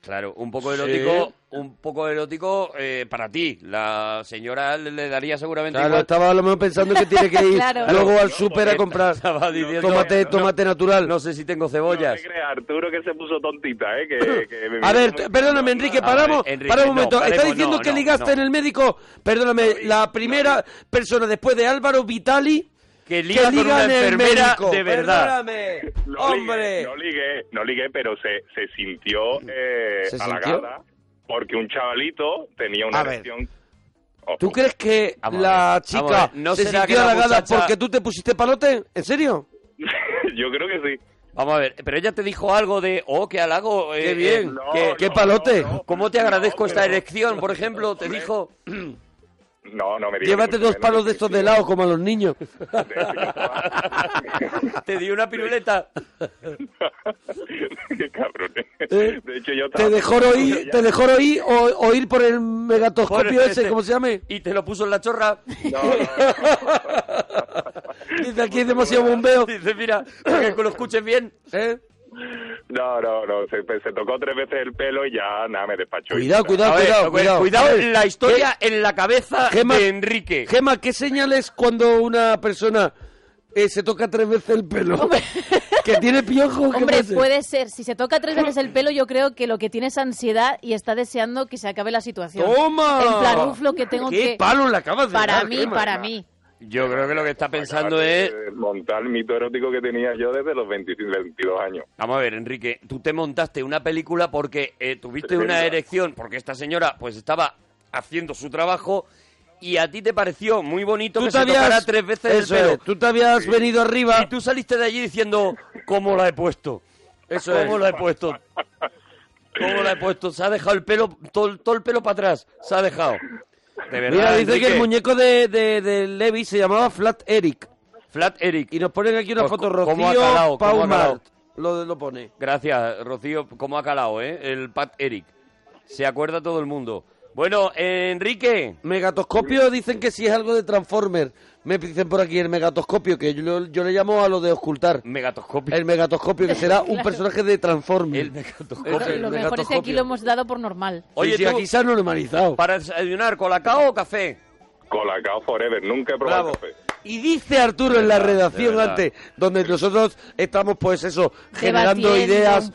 Speaker 2: Claro, un poco
Speaker 1: Sí.
Speaker 2: erótico, un poco erótico eh, para ti. La señora le, le daría seguramente
Speaker 1: Claro,
Speaker 2: igual.
Speaker 1: estaba a lo mejor pensando que tiene que ir
Speaker 3: Claro.
Speaker 1: luego al súper a comprar
Speaker 2: Estaba diciendo,
Speaker 1: tomate,
Speaker 2: no,
Speaker 1: tomate natural.
Speaker 2: No sé si tengo
Speaker 8: No
Speaker 2: cebollas.
Speaker 8: te creas, Arturo que se puso tontita, ¿eh? Que, que me
Speaker 1: A ver, perdóname, Enrique,
Speaker 2: ver,
Speaker 1: paramos.
Speaker 2: Enrique,
Speaker 1: para un
Speaker 2: no,
Speaker 1: momento. Está diciendo
Speaker 2: no,
Speaker 1: que ligaste
Speaker 2: no.
Speaker 1: en el médico. Perdóname, la primera persona después de Álvaro Vitali
Speaker 2: Que liga con
Speaker 1: liga
Speaker 2: una
Speaker 1: en el
Speaker 2: enfermera
Speaker 1: médico.
Speaker 2: de verdad.
Speaker 1: Perdóname.
Speaker 8: No
Speaker 1: Hombre.
Speaker 8: Ligué, no ligué, no ligué, pero se, se sintió eh,
Speaker 1: ¿Se
Speaker 8: halagada porque un chavalito tenía una erección.
Speaker 1: ¿Tú crees que
Speaker 2: Vamos
Speaker 1: la chica
Speaker 2: ¿no
Speaker 1: se
Speaker 2: será
Speaker 1: sintió
Speaker 2: que la
Speaker 1: halagada
Speaker 2: muchacha-
Speaker 1: porque tú te pusiste palote? ¿En serio?
Speaker 8: Yo creo que sí.
Speaker 2: Vamos a ver, pero ella te dijo algo de, oh, qué halago. eh,
Speaker 1: Qué bien.
Speaker 2: eh,
Speaker 8: No,
Speaker 2: que-
Speaker 1: ¿Qué
Speaker 8: no,
Speaker 1: palote?
Speaker 8: no, no.
Speaker 2: ¿Cómo te agradezco
Speaker 8: No,
Speaker 2: esta erección, por ejemplo? Te dijo,
Speaker 8: No, no me digas.
Speaker 1: Llévate dos palos de estos de lado como a los niños.
Speaker 2: te dio una piruleta.
Speaker 8: Qué cabrón.
Speaker 1: ¿Eh?
Speaker 8: De hecho, yo
Speaker 1: ¿Te dejó oír,
Speaker 8: Ya-
Speaker 1: te dejó oír o oír por el megatoscopio
Speaker 2: Por
Speaker 1: ese,
Speaker 2: este-
Speaker 1: ¿cómo se llame?
Speaker 2: Y te lo puso en la chorra.
Speaker 8: No, no,
Speaker 1: Dice aquí hay demasiado bombeo.
Speaker 2: Dice, mira, para que lo escuches bien.
Speaker 1: ¿Eh?
Speaker 8: No, no, no, Se, se tocó tres veces el pelo y ya nada, me despachó.
Speaker 1: Cuidado, cuidado,
Speaker 2: ver,
Speaker 1: cuidado, cuidado.
Speaker 2: la historia en la cabeza
Speaker 1: Gema-
Speaker 2: de Enrique.
Speaker 1: Gema, ¿qué señales cuando una persona eh, se toca tres veces el pelo. que tiene piojos. ¿qué
Speaker 3: Hombre, puede ser. Si se toca tres veces el pelo, yo creo que lo que tiene es ansiedad y está deseando que se acabe la situación.
Speaker 1: ¡Toma!
Speaker 3: En plan, uf, lo que tengo
Speaker 1: ¡Qué
Speaker 3: que...
Speaker 1: palo le acabas de
Speaker 3: Para
Speaker 1: dar,
Speaker 3: mí, para mí.
Speaker 2: Yo creo que lo que está pensando es...
Speaker 8: de Montar el mito erótico que tenía yo desde los 25, 22 años.
Speaker 2: Vamos a ver, Enrique, tú te montaste una película porque eh, tuviste una erección, porque esta señora pues estaba haciendo su trabajo y a ti te pareció muy bonito
Speaker 1: Tú
Speaker 2: que
Speaker 1: te
Speaker 2: se tocara
Speaker 1: habías,
Speaker 2: tres veces
Speaker 1: eso
Speaker 2: el pelo.
Speaker 1: es, tú te habías venido arriba.
Speaker 2: Y tú saliste de allí diciendo, ¿cómo la he puesto?
Speaker 1: Eso
Speaker 2: ¿Cómo
Speaker 1: es.
Speaker 2: la he puesto? ¿Cómo la he puesto? Se ha dejado el pelo, todo, todo el pelo para atrás. Se ha dejado. De verdad,
Speaker 1: Mira, dice que el muñeco de, de, de Levi se llamaba Flat Eric.
Speaker 2: Flat Eric.
Speaker 1: Y nos ponen aquí una
Speaker 2: Pues,
Speaker 1: foto
Speaker 2: ¿cómo ha
Speaker 1: Rocío
Speaker 2: ha
Speaker 1: Paumart.
Speaker 2: calado?
Speaker 1: Lo, lo pone.
Speaker 2: Gracias, Rocío. ¿Cómo ha calado, eh? El Pat Eric. Se acuerda todo el mundo. Bueno, eh, Enrique.
Speaker 1: Megatoscopio dicen que si es algo de Transformer. Me dicen por aquí el megatoscopio, que yo, yo le llamo a lo de ocultar.
Speaker 2: Megatoscopio.
Speaker 1: El megatoscopio, que será un personaje de Transformer.
Speaker 2: El megatoscopio.
Speaker 1: El
Speaker 3: Lo mejor es que aquí lo hemos dado por normal.
Speaker 2: Oye,
Speaker 1: Sí, sí,
Speaker 2: tú-
Speaker 1: aquí se ha normalizado.
Speaker 2: Para desayunar, ¿colacao o café?
Speaker 8: Colacao Forever, nunca he probado
Speaker 1: Bravo.
Speaker 8: café.
Speaker 1: Y dice Arturo en la redacción antes, donde nosotros estamos, pues eso, generando
Speaker 3: Debatiendo
Speaker 1: ideas
Speaker 3: sí.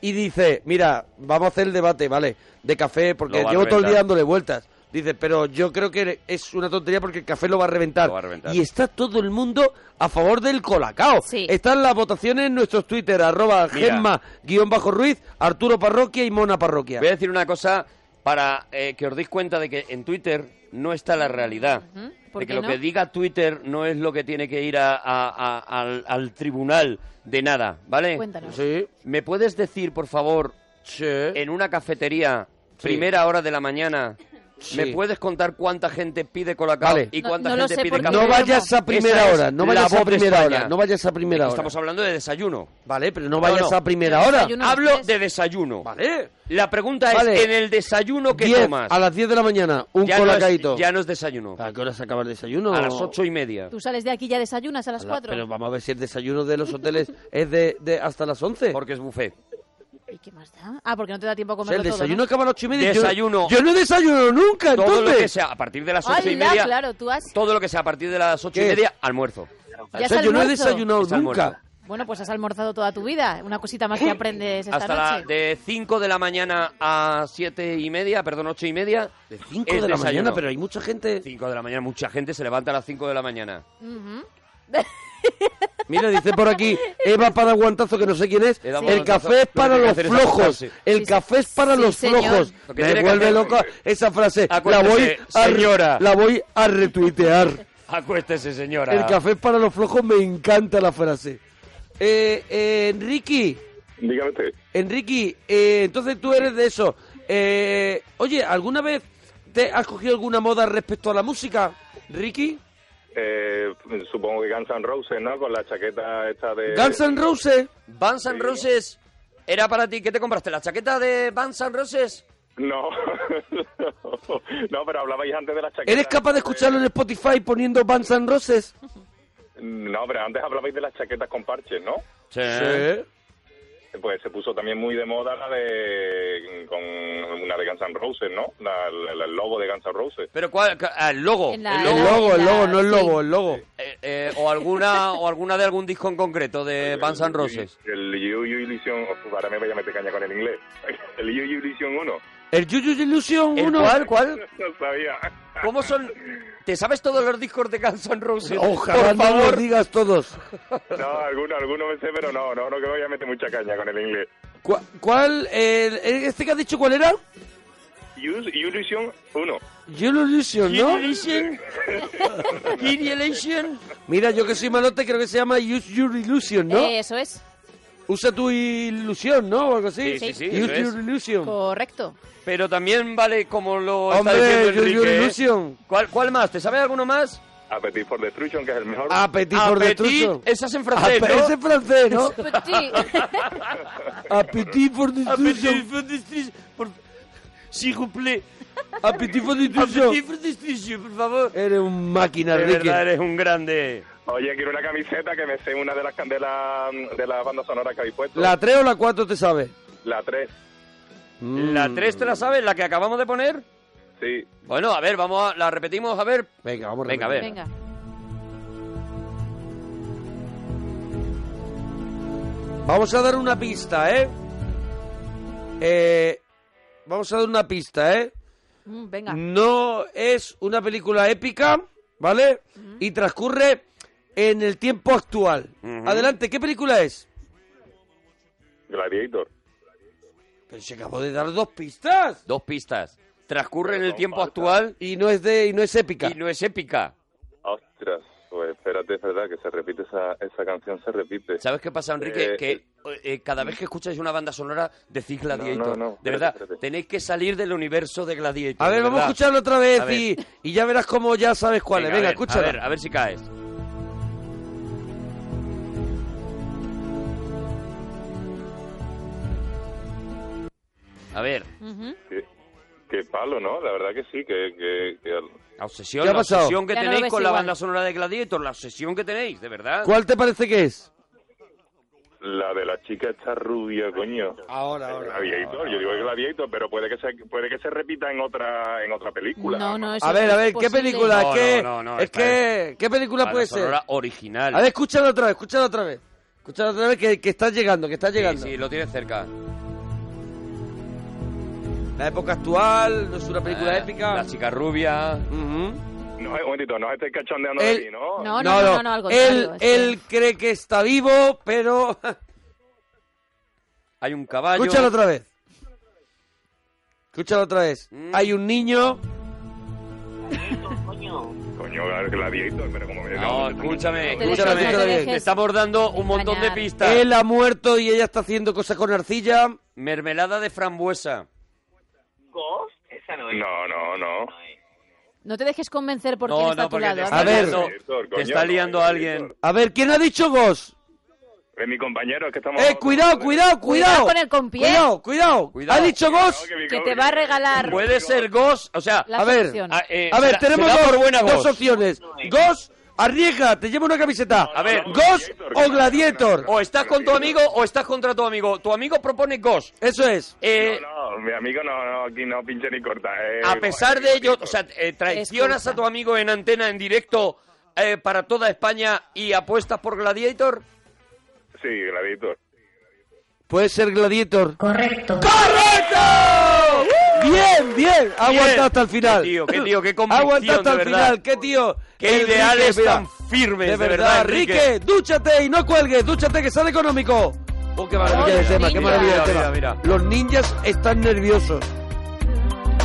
Speaker 1: Y dice, mira, vamos a hacer el debate, ¿vale? De café, porque llevo todo el día dándole vueltas. Dice, pero yo creo que es una tontería porque el café lo va a reventar.
Speaker 2: Lo va a reventar.
Speaker 1: Y está todo el mundo a favor del colacao.
Speaker 3: Sí.
Speaker 1: Están las votaciones en nuestros Twitter, arroba. Gemma, guion bajo Ruiz, Arturo Parroquia y Mona Parroquia.
Speaker 2: Voy a decir una cosa para eh, que os deis cuenta de que en Twitter no está la realidad.
Speaker 3: Ujú. ¿Por
Speaker 2: De que lo
Speaker 3: no?
Speaker 2: que diga Twitter no es lo que tiene que ir a- a- a- al, al tribunal de nada, ¿vale?
Speaker 3: Cuéntanos.
Speaker 1: Sí,
Speaker 2: ¿Me puedes decir, por favor,
Speaker 1: sí.
Speaker 2: en una cafetería,
Speaker 1: Sí.
Speaker 2: primera hora de la mañana,
Speaker 1: Sí.
Speaker 2: ¿me puedes contar cuánta gente pide colacao
Speaker 1: Vale.
Speaker 2: y cuánta
Speaker 3: no
Speaker 2: gente
Speaker 3: sé
Speaker 2: pide café?
Speaker 1: No vayas a primera
Speaker 2: Esa
Speaker 1: hora, no
Speaker 2: la
Speaker 1: vayas a primera hora, no vayas a primera hora.
Speaker 2: Estamos hablando de desayuno.
Speaker 1: Vale, pero no vayas
Speaker 2: no.
Speaker 1: a primera hora.
Speaker 2: Hablo de desayuno.
Speaker 1: Vale.
Speaker 2: La pregunta
Speaker 1: Vale.
Speaker 2: es, en el desayuno que
Speaker 1: 10,
Speaker 2: tomas,
Speaker 1: a las 10 de la mañana, un
Speaker 2: ya, no
Speaker 1: colacaito.
Speaker 2: es, ya no es desayuno.
Speaker 1: ¿A qué hora se acaba el desayuno?
Speaker 2: A las ocho y media.
Speaker 3: Tú sales de aquí y ya desayunas a las
Speaker 1: A la-
Speaker 3: cuatro.
Speaker 1: Pero vamos a ver si el desayuno de los hoteles es de, de hasta las 11.
Speaker 2: Porque es buffet.
Speaker 3: ¿Y qué más da? Ah, porque no te da tiempo a
Speaker 1: o sea, el
Speaker 3: todo,
Speaker 1: desayuno
Speaker 3: ¿no?
Speaker 1: acaba a las 8 y media. Yo-
Speaker 2: Desayuno.
Speaker 1: Yo, no desayuno nunca,
Speaker 2: Todo
Speaker 1: entonces.
Speaker 2: lo que sea a partir de las ocho y media.
Speaker 3: claro, tú has...
Speaker 2: Todo lo que sea a partir de las ocho y media, almuerzo.
Speaker 3: ¿Ya
Speaker 1: o sea, yo no he desayunado
Speaker 2: Es
Speaker 1: nunca.
Speaker 2: almuerzo.
Speaker 3: Bueno, pues has almorzado toda tu vida. Una cosita más que aprendes esta
Speaker 2: Hasta la,
Speaker 3: noche.
Speaker 2: de 5 de la mañana a siete y media, perdón, ocho y media.
Speaker 1: De 5
Speaker 2: es
Speaker 1: de la
Speaker 2: desayuno.
Speaker 1: mañana, pero hay mucha gente.
Speaker 2: 5 de la mañana, mucha gente se levanta a las 5 de la mañana.
Speaker 3: Ujú.
Speaker 1: Mira, dice por aquí Eva para aguantazo, que no sé quién es. El café es para los flojos. El café es para los flojos. Me vuelve loca esa frase. La voy, a, la voy a retuitear.
Speaker 2: Acuéstese, señora.
Speaker 1: El café es para los flojos, me encanta la frase. Eh, eh, Enrique,
Speaker 8: Dígame usted.
Speaker 1: Enrique, eh, entonces tú eres de eso. Eh, oye, ¿alguna vez te has cogido alguna moda respecto a la música, Ricky?
Speaker 8: Eh, supongo que Guns N' Roses, ¿no? Con la chaqueta esta de...
Speaker 1: Guns N' Roses.
Speaker 2: Vans N' Roses era para ti. ¿Qué te compraste? ¿La chaqueta de Vans N' Roses?
Speaker 8: No. no, pero hablabais antes de la chaqueta.
Speaker 1: ¿Eres capaz de escucharlo en Spotify poniendo Guns N' Roses?
Speaker 8: No, pero antes hablabais de las chaquetas con parches, ¿no?
Speaker 2: Sí.
Speaker 8: Pues se puso también muy de moda la de... con una de Guns N' Roses, ¿no? La- la- el logo de Guns N' Roses.
Speaker 2: Pero ¿cuál? Ah, el logo. El
Speaker 1: El
Speaker 2: logo.
Speaker 1: el logo, no el
Speaker 3: sí.
Speaker 1: logo, el logo.
Speaker 2: Eh, eh, o alguna o alguna de algún disco en concreto de Vans N' Roses.
Speaker 8: El You You Illusion... ahora me voy a meter caña con el inglés. El You You Illusion 1.
Speaker 1: El Juju Illusion
Speaker 2: ¿El
Speaker 1: 1.
Speaker 2: cuál? ¿Cuál?
Speaker 8: No sabía.
Speaker 2: ¿Cómo son? ¿Te sabes todos los discos de Guns N' Roses?
Speaker 1: Ojalá
Speaker 2: Por
Speaker 1: no
Speaker 2: favor.
Speaker 1: los digas todos.
Speaker 8: No, alguno, alguno me sé, pero no, no, no que me voy a meter mucha caña con el inglés.
Speaker 1: ¿Cuál? cuál eh, ¿Este que has dicho cuál era?
Speaker 8: Illusion 1.
Speaker 1: You Illusion, ¿no?
Speaker 2: Illusion. Illusion.
Speaker 1: Mira, yo que soy malote creo que se llama Use Your Illusion, ¿no?
Speaker 3: Eh, Eso es.
Speaker 1: Usa tu ilusión, ¿no? O algo así.
Speaker 2: Sí, sí, sí,
Speaker 1: Use
Speaker 2: eso
Speaker 1: Your
Speaker 2: es.
Speaker 1: Illusion.
Speaker 3: Correcto.
Speaker 2: Pero también vale como lo está
Speaker 1: Hombre,
Speaker 2: diciendo
Speaker 1: Use Your
Speaker 2: Enrique. ¿eh?
Speaker 1: Illusion.
Speaker 2: ¿Cuál, ¿Cuál más? ¿Te sabes alguno más?
Speaker 8: Appetite for Destruction, que es el mejor.
Speaker 1: Appetit for
Speaker 2: Appetit,
Speaker 1: Destruction.
Speaker 2: esa es en francés,
Speaker 1: Ape-
Speaker 2: ¿no?
Speaker 1: Ese es francés, ¿no?
Speaker 3: Petit.
Speaker 1: Appetit for
Speaker 2: Appetit
Speaker 1: Destruction.
Speaker 2: for Destruction. Por... S'il vous plaît.
Speaker 1: Appetit for
Speaker 2: Appetit
Speaker 1: Destruction.
Speaker 2: for Destruction, por favor.
Speaker 1: Eres un máquina,
Speaker 2: De
Speaker 1: Ricky.
Speaker 2: verdad, eres un grande.
Speaker 8: Oye, quiero una camiseta que me sé una de las de la, de las bandas sonoras que habéis puesto.
Speaker 1: ¿La 3 o la 4 te sabes?
Speaker 8: La 3.
Speaker 1: Mm.
Speaker 2: ¿La 3 te la sabes? ¿La que acabamos de poner?
Speaker 8: Sí.
Speaker 2: Bueno, a ver, vamos a, la repetimos, a ver.
Speaker 1: Venga, vamos a
Speaker 2: Venga, a ver.
Speaker 3: Venga.
Speaker 1: Vamos a dar una pista, ¿eh? Eh, vamos a dar una pista, ¿eh?
Speaker 3: Mm, venga.
Speaker 1: No es una película épica, ¿vale? Y transcurre en el tiempo actual.
Speaker 2: Ujú.
Speaker 1: Adelante, ¿qué película es?
Speaker 8: Gladiator.
Speaker 1: Pero se acabó de dar dos pistas.
Speaker 2: Dos pistas. Transcurre en el tiempo actual
Speaker 1: Y no es de y no es épica.
Speaker 2: y no es épica.
Speaker 8: Ostras, pues espérate, es verdad que se repite esa, esa canción, se repite.
Speaker 2: ¿Sabes qué pasa, Enrique?
Speaker 8: Eh,
Speaker 2: que eh, cada vez que escucháis una banda sonora decís Gladiator.
Speaker 8: No, no, no,
Speaker 2: de
Speaker 8: espérate,
Speaker 2: verdad,
Speaker 8: espérate.
Speaker 2: tenéis que salir del universo de Gladiator.
Speaker 1: A ver, vamos a
Speaker 2: verdad.
Speaker 1: escucharlo otra vez
Speaker 2: A
Speaker 1: y, y ya verás cómo ya sabes cuál es.
Speaker 2: Venga,
Speaker 1: Venga,
Speaker 2: a ver,
Speaker 1: escúchala.
Speaker 2: A ver, a ver si caes. A ver,
Speaker 3: Ujú.
Speaker 8: Qué, qué palo, ¿no? La verdad que sí, que... que, que al-
Speaker 2: la obsesión,
Speaker 1: ¿Qué ha
Speaker 2: la
Speaker 1: pasado?
Speaker 2: obsesión que
Speaker 3: Ya
Speaker 2: tenéis con la banda sonora de Gladiator, la obsesión que tenéis, de verdad.
Speaker 1: ¿Cuál te parece que es?
Speaker 8: la de la chica esta rubia, coño.
Speaker 1: Ahora,
Speaker 8: Gladiator, yo digo Gladiator, pero puede que se puede que se repita en otra en otra película.
Speaker 3: No, no, eso
Speaker 1: A ver, a ver, ¿qué película?
Speaker 2: No, no,
Speaker 1: es que, ¿qué película puede ser?
Speaker 2: sonora original.
Speaker 1: A ver, escúchalo otra vez, escúchalo otra vez. Escúchalo otra vez que, que está llegando, que está
Speaker 2: Sí,
Speaker 1: llegando.
Speaker 2: sí, lo tienes cerca.
Speaker 1: La época actual, no es una película
Speaker 2: Ah,
Speaker 1: épica.
Speaker 2: La chica rubia.
Speaker 1: Ujú.
Speaker 8: No, un momentito, no estáis cachondeando
Speaker 1: Él-
Speaker 8: de mí, ¿no?
Speaker 3: No, no, no, no, al contrario.
Speaker 1: Él,
Speaker 3: es que-
Speaker 1: él cree que está vivo, pero...
Speaker 2: Hay un caballo.
Speaker 1: Escúchalo otra vez. Escúchalo otra vez.
Speaker 2: Mm.
Speaker 1: Hay un niño...
Speaker 8: Coño, Gladiator, pero como me
Speaker 2: No, escúchame, escúchame.
Speaker 1: no te
Speaker 2: estamos dando un montón de pistas.
Speaker 1: Él ha muerto y ella está haciendo cosas con arcilla.
Speaker 2: Mermelada de frambuesa.
Speaker 8: No, no, no.
Speaker 3: No te dejes convencer por
Speaker 2: No,
Speaker 3: quién está
Speaker 2: no,
Speaker 3: a tu
Speaker 2: porque
Speaker 3: lado.
Speaker 1: A
Speaker 2: está
Speaker 1: ver.
Speaker 2: te
Speaker 8: coño,
Speaker 2: está
Speaker 8: no,
Speaker 2: liando alguien.
Speaker 1: A ver, ¿quién ha dicho Ghost?
Speaker 8: Es mi compañero, es que estamos...
Speaker 1: Eh, cuidado, cuidado, cuidado.
Speaker 3: con el con pie.
Speaker 1: Cuidado, cuidado.
Speaker 2: Cuidado.
Speaker 1: Ha dicho Ghost.
Speaker 3: Que te va a regalar
Speaker 2: Puede ser Ghost, o sea,
Speaker 1: a ver,
Speaker 2: a, eh,
Speaker 1: A ver, tenemos dos,
Speaker 2: por buena
Speaker 1: dos
Speaker 2: Ghost.
Speaker 1: opciones. Ghost, arriesga, te lleva una camiseta.
Speaker 2: A ver,
Speaker 1: Ghost o Gladiator.
Speaker 2: O estás con tu amigo o estás contra tu amigo. Tu amigo propone Ghost.
Speaker 1: Eso es.
Speaker 2: Eh,
Speaker 8: No, no, mi amigo no, no, aquí no pinche ni corta. eh,
Speaker 2: a pesar de ello, o sea, eh, traicionas a tu amigo en antena en directo eh, para toda España y apuestas por Gladiator.
Speaker 8: Sí, Gladiator.
Speaker 1: Puede ser Gladiator.
Speaker 7: Correcto.
Speaker 1: ¡Correcto! Bien, bien. Aguantado hasta el final.
Speaker 2: Qué tío, qué tío, qué
Speaker 1: aguantado hasta
Speaker 2: de
Speaker 1: el
Speaker 2: verdad.
Speaker 1: final. Qué tío.
Speaker 2: Qué ideales tan firmes,
Speaker 1: De
Speaker 2: de
Speaker 1: verdad, Enrique, dúchate y no cuelgues, dúchate que sale económico. Oh, qué maravilla de
Speaker 3: los
Speaker 1: tema, qué
Speaker 3: ninjas.
Speaker 1: maravilla de tema.
Speaker 2: mira, mira.
Speaker 1: Los ninjas están nerviosos.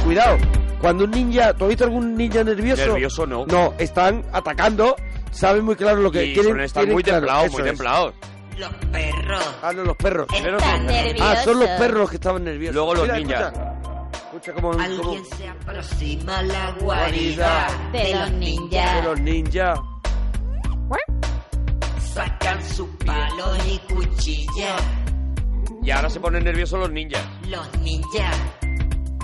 Speaker 1: Cuidado, cuando un ninja, ¿tú has visto algún ninja nervioso?
Speaker 2: Nervioso no.
Speaker 1: No, están atacando, saben muy claro lo que
Speaker 2: Y
Speaker 1: quieren. tienen
Speaker 2: muy
Speaker 1: claro,
Speaker 2: templados,
Speaker 1: eso
Speaker 2: muy
Speaker 1: es.
Speaker 2: templados.
Speaker 7: Los perros
Speaker 1: Ah, no, los perros.
Speaker 7: Están
Speaker 2: los perros.
Speaker 7: nerviosos.
Speaker 1: Ah, son los perros los que estaban nerviosos.
Speaker 2: Luego los
Speaker 1: Mira,
Speaker 2: ninjas.
Speaker 1: Escucha, escucha cómo-
Speaker 7: Alguien se aproxima a la guarida de los
Speaker 1: de
Speaker 7: ninjas.
Speaker 1: los ninjas.
Speaker 7: Sacan su palo y cuchilla.
Speaker 2: Y ahora se ponen nerviosos los ninjas.
Speaker 7: Los ninjas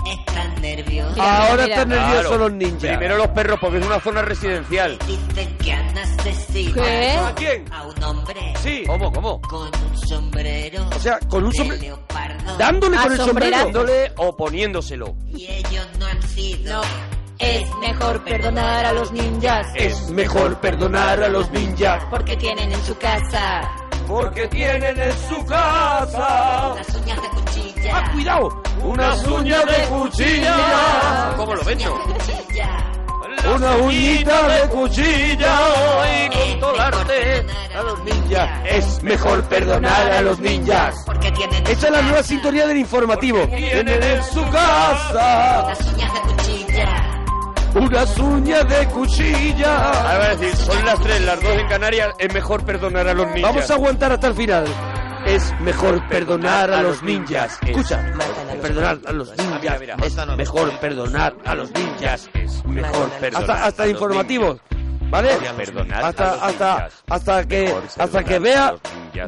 Speaker 7: están nerviosos.
Speaker 3: Mira,
Speaker 1: Ahora
Speaker 3: mira.
Speaker 1: están nerviosos
Speaker 2: Claro.
Speaker 1: los ninjas.
Speaker 2: Primero los perros porque es una zona residencial.
Speaker 7: Dicen que han asesinado
Speaker 3: ¿Qué?
Speaker 1: ¿A quién?
Speaker 7: a un hombre
Speaker 1: Sí.
Speaker 2: ¿Cómo, cómo?
Speaker 7: con un sombrero
Speaker 1: O sea, con un sombrero. Dándole
Speaker 3: Ah,
Speaker 1: con el sombrero.
Speaker 2: Dándole o poniéndoselo.
Speaker 7: Y ellos no han sido.
Speaker 3: No. Es mejor perdonar a los ninjas.
Speaker 1: Es mejor perdonar a los ninjas.
Speaker 3: Porque tienen en su casa.
Speaker 1: Porque tienen en su casa.
Speaker 7: Las uñas de cuchilla.
Speaker 1: ¡Ah, cuidado! Unas uñas de cuchilla.
Speaker 2: ¿Cómo lo ven?
Speaker 7: Cuchilla.
Speaker 1: Una uñita de cuchilla.
Speaker 7: Es
Speaker 2: controlarte
Speaker 1: A los ninjas. Es mejor perdonar a los ninjas.
Speaker 7: Porque tienen
Speaker 1: Esa es la nueva sintonía del informativo. Tienen en su casa
Speaker 7: Las uñas de cuchilla.
Speaker 1: Unas uñas de
Speaker 2: Ahora
Speaker 1: cuchilla.
Speaker 2: va a decir, son las tres, las dos en Canarias, es mejor perdonar a los ninjas.
Speaker 1: Vamos a aguantar hasta el final. Es mejor perdonar a los ninjas. Escucha, perdonar a los ninjas. Es mejor perdonar a los ninjas.
Speaker 2: Es mejor perdonar
Speaker 1: Hasta, hasta informativos. ¿Vale? Hasta, hasta,
Speaker 2: ninjas.
Speaker 1: hasta que, hasta que vea,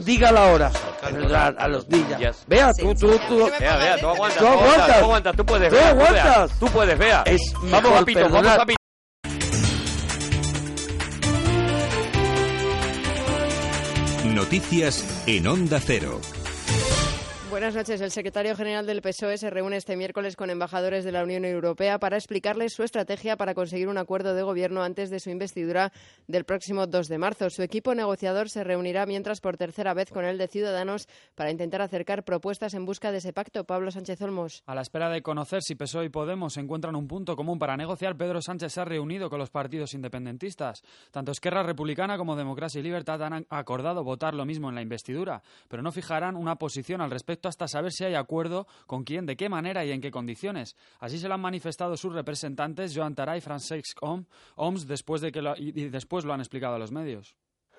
Speaker 1: diga la hora. Perdonar a los ninjas. Vea, tú, tú, tú.
Speaker 2: Vea, vea, tú aguantas,
Speaker 1: Tú
Speaker 2: tú aguantas,
Speaker 1: aguantas.
Speaker 2: tú aguantas, tú puedes, vea, tú, vea.
Speaker 1: aguantas.
Speaker 2: Tú puedes, vea.
Speaker 1: Es
Speaker 2: Vamos
Speaker 1: mejor
Speaker 2: a pito, vamos.
Speaker 9: Noticias en Onda Cero. Buenas noches. El secretario general del PSOE se reúne este miércoles con embajadores de la Unión Europea para explicarles su estrategia para conseguir un acuerdo de gobierno antes de su investidura del próximo 2 de marzo. Su equipo negociador se reunirá mientras por tercera vez con el de Ciudadanos para intentar acercar propuestas en busca de ese pacto. Pablo Sánchez Olmos.
Speaker 10: A la espera de conocer si PSOE y Podemos encuentran un punto común para negociar, Pedro Sánchez se ha reunido con los partidos independentistas. Tanto Esquerra Republicana como Democracia y Libertad han acordado votar lo mismo en la investidura, pero no fijarán una posición al respecto hasta saber si hay acuerdo con quién, de qué manera y en qué condiciones. Así se lo han manifestado sus representantes, Joan Taray y Francesc Om- Oms, después de que lo, y, y después lo han explicado a los medios.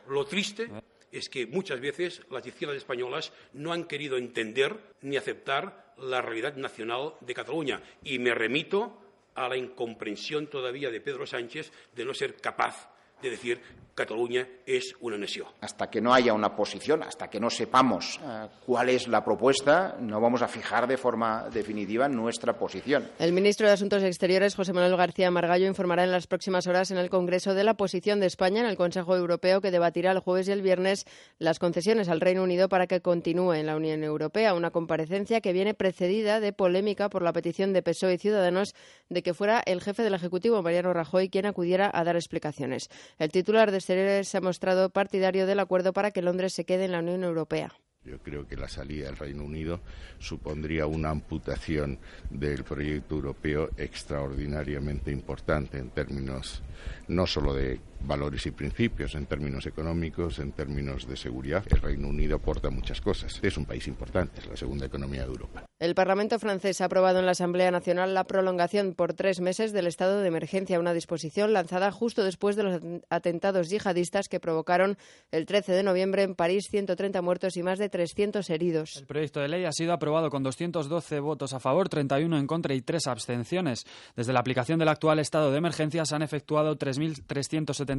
Speaker 11: Lo triste es que muchas veces las izquierdas españolas no han querido entender ni aceptar la realidad nacional de Cataluña. Y me remito a la incomprensión todavía de Pedro Sánchez de no ser capaz de decir Cataluña es una nación.
Speaker 12: Hasta que no haya una posición, hasta que no sepamos eh, cuál es la propuesta, no vamos a fijar de forma definitiva nuestra posición.
Speaker 9: El ministro de Asuntos Exteriores, José Manuel García Margallo, informará en las próximas horas en el Congreso de la posición de España en el Consejo Europeo que debatirá el jueves y el viernes las concesiones al Reino Unido para que continúe en la Unión Europea. Una comparecencia que viene precedida de polémica por la petición de PSOE y Ciudadanos de que fuera el jefe del Ejecutivo, Mariano Rajoy, quien acudiera a dar explicaciones. El titular de Exteriores se ha mostrado partidario del acuerdo para que Londres se quede en la Unión Europea.
Speaker 13: Yo creo que la salida del Reino Unido supondría una amputación del proyecto europeo extraordinariamente importante en términos no solo de valores y principios, en términos económicos, en términos de seguridad. El Reino Unido aporta muchas cosas. Es un país importante, es la segunda economía de Europa.
Speaker 9: El Parlamento francés ha aprobado en la Asamblea Nacional la prolongación por tres meses del estado de emergencia, una disposición lanzada justo después de los atentados yihadistas que provocaron el 13 de noviembre en París 130 muertos y más de 300 heridos.
Speaker 10: El proyecto de ley ha sido aprobado con 212 votos a favor, 31 en contra y 3 abstenciones. Desde la aplicación del actual estado de emergencia se han efectuado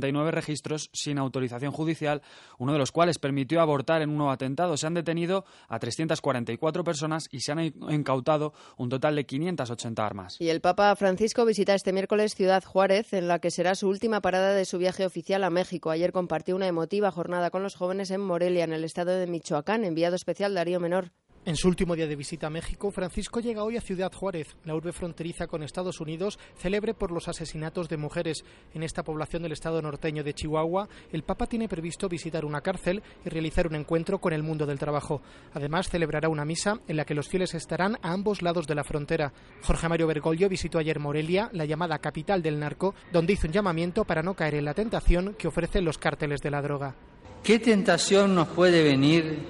Speaker 10: 3.379 registros sin autorización judicial, uno de los cuales permitió abortar en un nuevo atentado. Se han detenido a 344 personas y se han incautado un total de 580 armas.
Speaker 9: Y el Papa Francisco visita este miércoles Ciudad Juárez, en la que será su última parada de su viaje oficial a México. Ayer compartió una emotiva jornada con los jóvenes en Morelia, en el estado de Michoacán. Enviado especial Darío Menor.
Speaker 14: En su último día de visita a México, Francisco llega hoy a Ciudad Juárez, la urbe fronteriza con Estados Unidos, célebre por los asesinatos de mujeres. En esta población del estado norteño de Chihuahua, el Papa tiene previsto visitar una cárcel y realizar un encuentro con el mundo del trabajo. Además, celebrará una misa en la que los fieles estarán a ambos lados de la frontera. Jorge Mario Bergoglio visitó ayer Morelia, la llamada capital del narco, donde hizo un llamamiento para no caer en la tentación que ofrecen los cárteles de la droga.
Speaker 15: ¿Qué tentación nos puede venir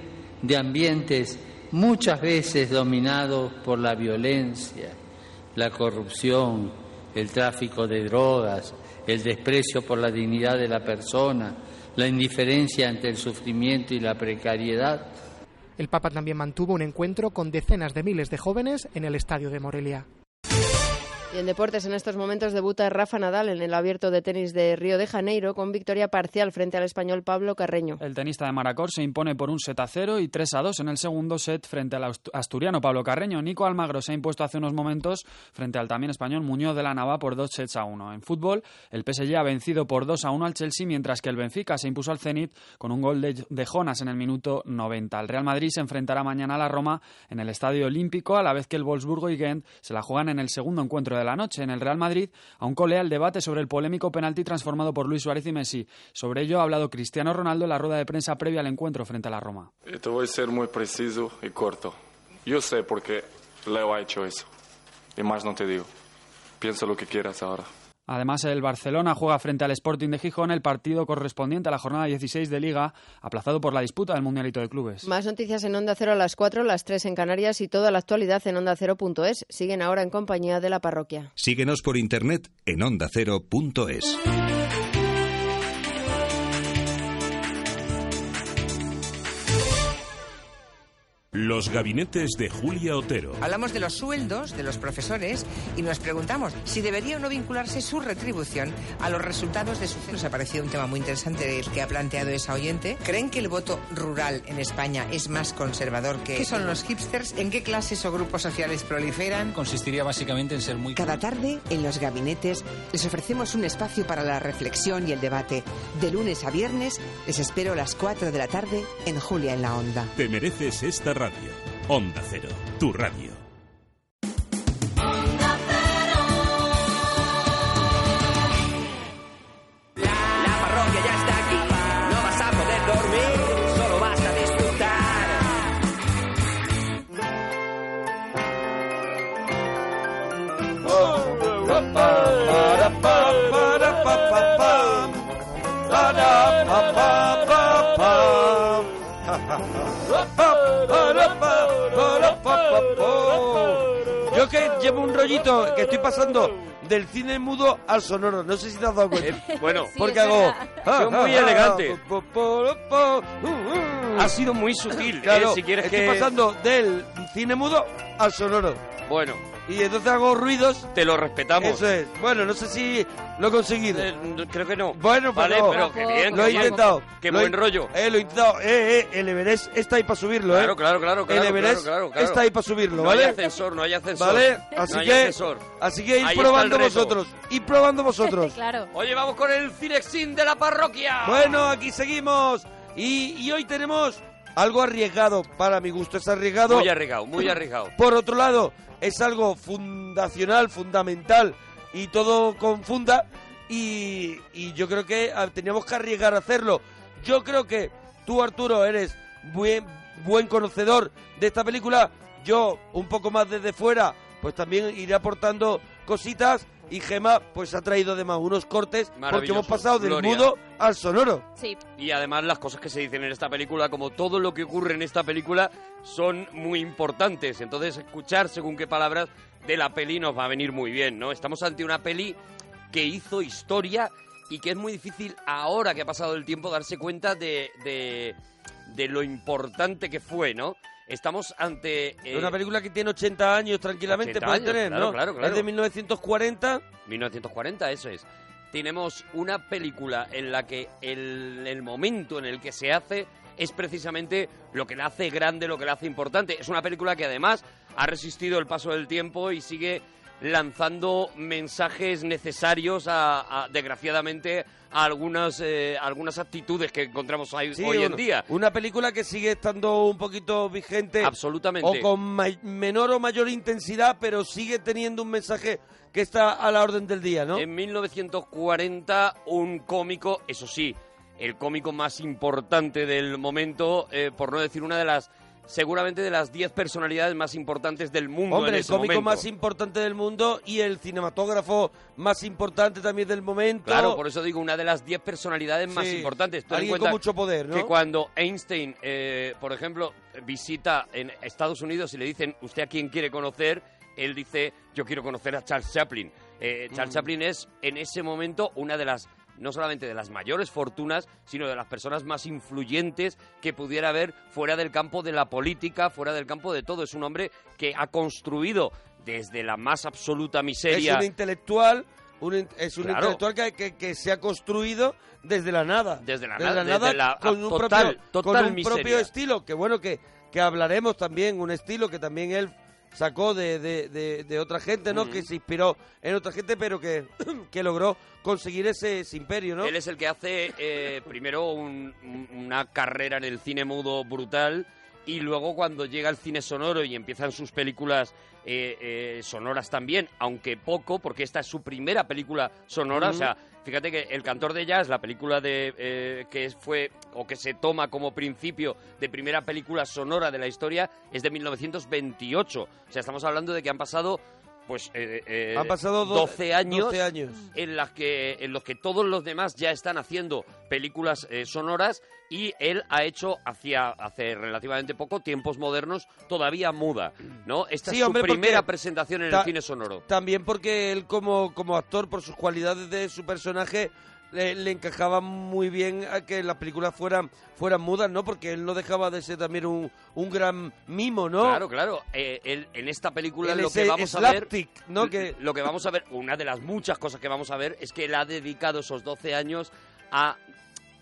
Speaker 15: de ambientes muchas veces dominados por la violencia, la corrupción, el tráfico de drogas, el desprecio por la dignidad de la persona, la indiferencia ante el sufrimiento y la precariedad?
Speaker 14: El Papa también mantuvo un encuentro con decenas de miles de jóvenes en el estadio de Morelia.
Speaker 9: Y en deportes, en estos momentos debuta Rafa Nadal en el abierto de tenis de Río de Janeiro con victoria parcial frente al español Pablo Carreño.
Speaker 10: El tenista de Maracor se impone por un set a 0 y 3 a 2 en el segundo set frente al asturiano Pablo Carreño. Nico Almagro se ha impuesto hace unos momentos frente al también español Muñoz de la Nava por dos sets a 1. En fútbol, el PSG ha vencido por 2 a 1 al Chelsea, mientras que el Benfica se impuso al Zenit con un gol de, de Jonas en el minuto 90. El Real Madrid se enfrentará mañana a la Roma en el Estadio Olímpico, a la vez que el Wolfsburgo y Gent se la juegan en el segundo encuentro de la noche. En el Real Madrid aún colea el debate sobre el polémico penalti transformado por Luis Suárez y Messi. Sobre ello ha hablado Cristiano Ronaldo en la rueda de prensa previa al encuentro frente a la Roma.
Speaker 16: Te voy a ser muy preciso y corto. Yo sé por qué Leo ha hecho eso. Y más no te digo. Piensa lo que quieras ahora.
Speaker 10: Además, el Barcelona juega frente al Sporting de Gijón el partido correspondiente a la jornada 16 de Liga, aplazado por la disputa del Mundialito de Clubes.
Speaker 9: Más noticias en Onda Cero a las 4, las 3 en Canarias y toda la actualidad en OndaCero.es. Siguen ahora en compañía de la parroquia.
Speaker 17: Síguenos por internet en ondacero.es. Los gabinetes de Julia Otero.
Speaker 18: Hablamos de los sueldos de los profesores y nos preguntamos si debería o no vincularse su retribución a los resultados de su Nos ha parecido un tema muy interesante el que ha planteado esa oyente. ¿Creen que el voto rural en España es más conservador que... ¿Qué son los hipsters? ¿En qué clases o grupos sociales proliferan?
Speaker 19: Consistiría básicamente en ser muy...
Speaker 20: Cada tarde, en los gabinetes, les ofrecemos un espacio para la reflexión y el debate. De lunes a viernes, les espero a las 4 de la tarde en Julia en la Onda.
Speaker 17: Te mereces esta radio. Onda Cero, tu radio.
Speaker 4: La parroquia ya está aquí, no vas a poder dormir, solo vas a disfrutar.
Speaker 1: Yo que llevo un rollito que estoy pasando del cine mudo al sonoro. No sé si te has dado cuenta.
Speaker 2: Eh, bueno,
Speaker 1: porque hago.
Speaker 2: Son muy elegante.
Speaker 1: Po, po, po, uh, uh.
Speaker 2: Ha sido muy sutil, ¿eh?
Speaker 1: Claro,
Speaker 2: si quieres
Speaker 1: estoy
Speaker 2: que...
Speaker 1: pasando del cine mudo al sonoro.
Speaker 2: Bueno,
Speaker 1: Y entonces hago ruidos.
Speaker 2: te lo respetamos.
Speaker 1: Eso es. Bueno, no sé si lo he conseguido.
Speaker 2: Eh, creo que no.
Speaker 1: Bueno, pues
Speaker 2: Vale,
Speaker 1: no.
Speaker 2: pero qué bien,
Speaker 1: Lo he intentado.
Speaker 2: Qué
Speaker 1: Lo he-
Speaker 2: buen rollo.
Speaker 1: Eh, lo he intentado. Eh, eh, el Everest está ahí para subirlo,
Speaker 2: Claro,
Speaker 1: eh.
Speaker 2: claro, claro, claro,
Speaker 1: El Everest
Speaker 2: claro, claro, claro.
Speaker 1: está ahí para subirlo,
Speaker 2: No
Speaker 1: ¿vale?
Speaker 2: hay ascensor, no hay ascensor.
Speaker 1: ¿Vale? Así
Speaker 2: No hay
Speaker 1: que,
Speaker 2: ascensor.
Speaker 1: así que ir
Speaker 2: Ahí
Speaker 1: probando vosotros. Ir probando vosotros.
Speaker 3: claro.
Speaker 2: Oye, vamos con el Cinexin de la parroquia.
Speaker 1: Bueno, aquí seguimos. Y, y hoy tenemos algo arriesgado, para mi gusto. Es arriesgado.
Speaker 2: Muy arriesgado, muy arriesgado.
Speaker 1: Por otro lado, es algo fundacional, fundamental y todo confunda. Y, y yo creo que teníamos que arriesgar a hacerlo. Yo creo que tú, Arturo, eres buen, buen conocedor de esta película. Yo, un poco más desde fuera, pues también iré aportando cositas. Y Gema, pues ha traído además unos cortes porque hemos pasado del
Speaker 2: Gloria.
Speaker 1: mudo al sonoro.
Speaker 3: Sí.
Speaker 2: Y además las cosas que se dicen en esta película, como todo lo que ocurre en esta película, son muy importantes. Entonces, escuchar según qué palabras de la peli nos va a venir muy bien, ¿no? Estamos ante una peli que hizo historia y que es muy difícil ahora que ha pasado el tiempo darse cuenta de, de, de lo importante que fue, ¿no? Estamos ante... eh,
Speaker 1: una película que tiene 80 años tranquilamente,
Speaker 2: 80
Speaker 1: puede
Speaker 2: años,
Speaker 1: tener,
Speaker 2: claro,
Speaker 1: ¿no?
Speaker 2: claro, claro.
Speaker 1: Es de 1940.
Speaker 2: 1940, eso es. Tenemos una película en la que el, el momento en el que se hace es precisamente lo que la hace grande, lo que la hace importante. Es una película que además ha resistido el paso del tiempo y sigue lanzando mensajes necesarios a, a- desgraciadamente a algunas eh, algunas actitudes que encontramos ahí
Speaker 1: Sí,
Speaker 2: hoy en
Speaker 1: un-
Speaker 2: día.
Speaker 1: Una película que sigue estando un poquito vigente.
Speaker 2: Absolutamente.
Speaker 1: O con menor o mayor intensidad, pero sigue teniendo un mensaje que está a la orden del día, ¿no?
Speaker 2: En 1940, un cómico, eso sí, el cómico más importante del momento, eh, por no decir una de las, seguramente de las 10 personalidades más importantes del mundo
Speaker 1: Hombre,
Speaker 2: en
Speaker 1: el
Speaker 2: ese
Speaker 1: cómico
Speaker 2: momento.
Speaker 1: más importante del mundo y el cinematógrafo más importante también del momento.
Speaker 2: Claro, por eso digo, una de las 10 personalidades más importantes. Ten en
Speaker 1: alguien con mucho poder, ¿no?
Speaker 2: Que cuando Einstein, eh, por ejemplo, visita en Estados Unidos y le dicen, ¿usted a quién quiere conocer? Él dice, yo quiero conocer a Charles Chaplin. Eh, Charles
Speaker 1: Mm.
Speaker 2: Chaplin es, en ese momento, una de las, no solamente de las mayores fortunas, sino de las personas más influyentes que pudiera haber fuera del campo de la política, fuera del campo de todo. Es un hombre que ha construido desde la más absoluta miseria...
Speaker 1: Es un intelectual, un es un
Speaker 2: Claro.
Speaker 1: intelectual que, que- que se ha construido desde la nada.
Speaker 2: Desde la
Speaker 1: Desde
Speaker 2: nada,
Speaker 1: nada,
Speaker 2: desde la
Speaker 1: con un,
Speaker 2: total-
Speaker 1: propio,
Speaker 2: total
Speaker 1: con un propio estilo, que bueno, que, que hablaremos también, un estilo que también él sacó de, de- de- de otra gente, ¿no? Que se inspiró en otra gente, pero que, que logró conseguir ese, ese imperio, ¿no?
Speaker 2: Él es el que hace eh, primero un- un- una carrera en el cine mudo brutal y luego cuando llega al cine sonoro y empiezan sus películas eh, eh, sonoras también, aunque poco, porque esta es su primera película sonora, o sea, fíjate que El cantor de jazz, la película de eh, que fue o que se toma como principio de primera película sonora de la historia es de 1928, o sea, estamos hablando de que han pasado pues eh, eh,
Speaker 1: Han pasado do-
Speaker 2: 12 años
Speaker 1: 12 años.
Speaker 2: en las que en los que todos los demás ya están haciendo películas eh, sonoras y él ha hecho hacia hace relativamente poco tiempos modernos todavía muda, ¿no? Esta
Speaker 1: Sí,
Speaker 2: es su
Speaker 1: hombre,
Speaker 2: primera presentación en el cine sonoro.
Speaker 1: También porque él como, como actor, por sus cualidades de su personaje, le, le encajaba muy bien a que las películas fueran, fueran mudas, ¿no? Porque él no dejaba de ser también un, un gran mimo, ¿no?
Speaker 2: Claro, claro. Eh, él- en esta película
Speaker 1: Él
Speaker 2: lo que vamos a ver,
Speaker 1: ¿no? Que-
Speaker 2: lo que vamos a ver, una de las muchas cosas que vamos a ver es que él ha dedicado esos 12 años a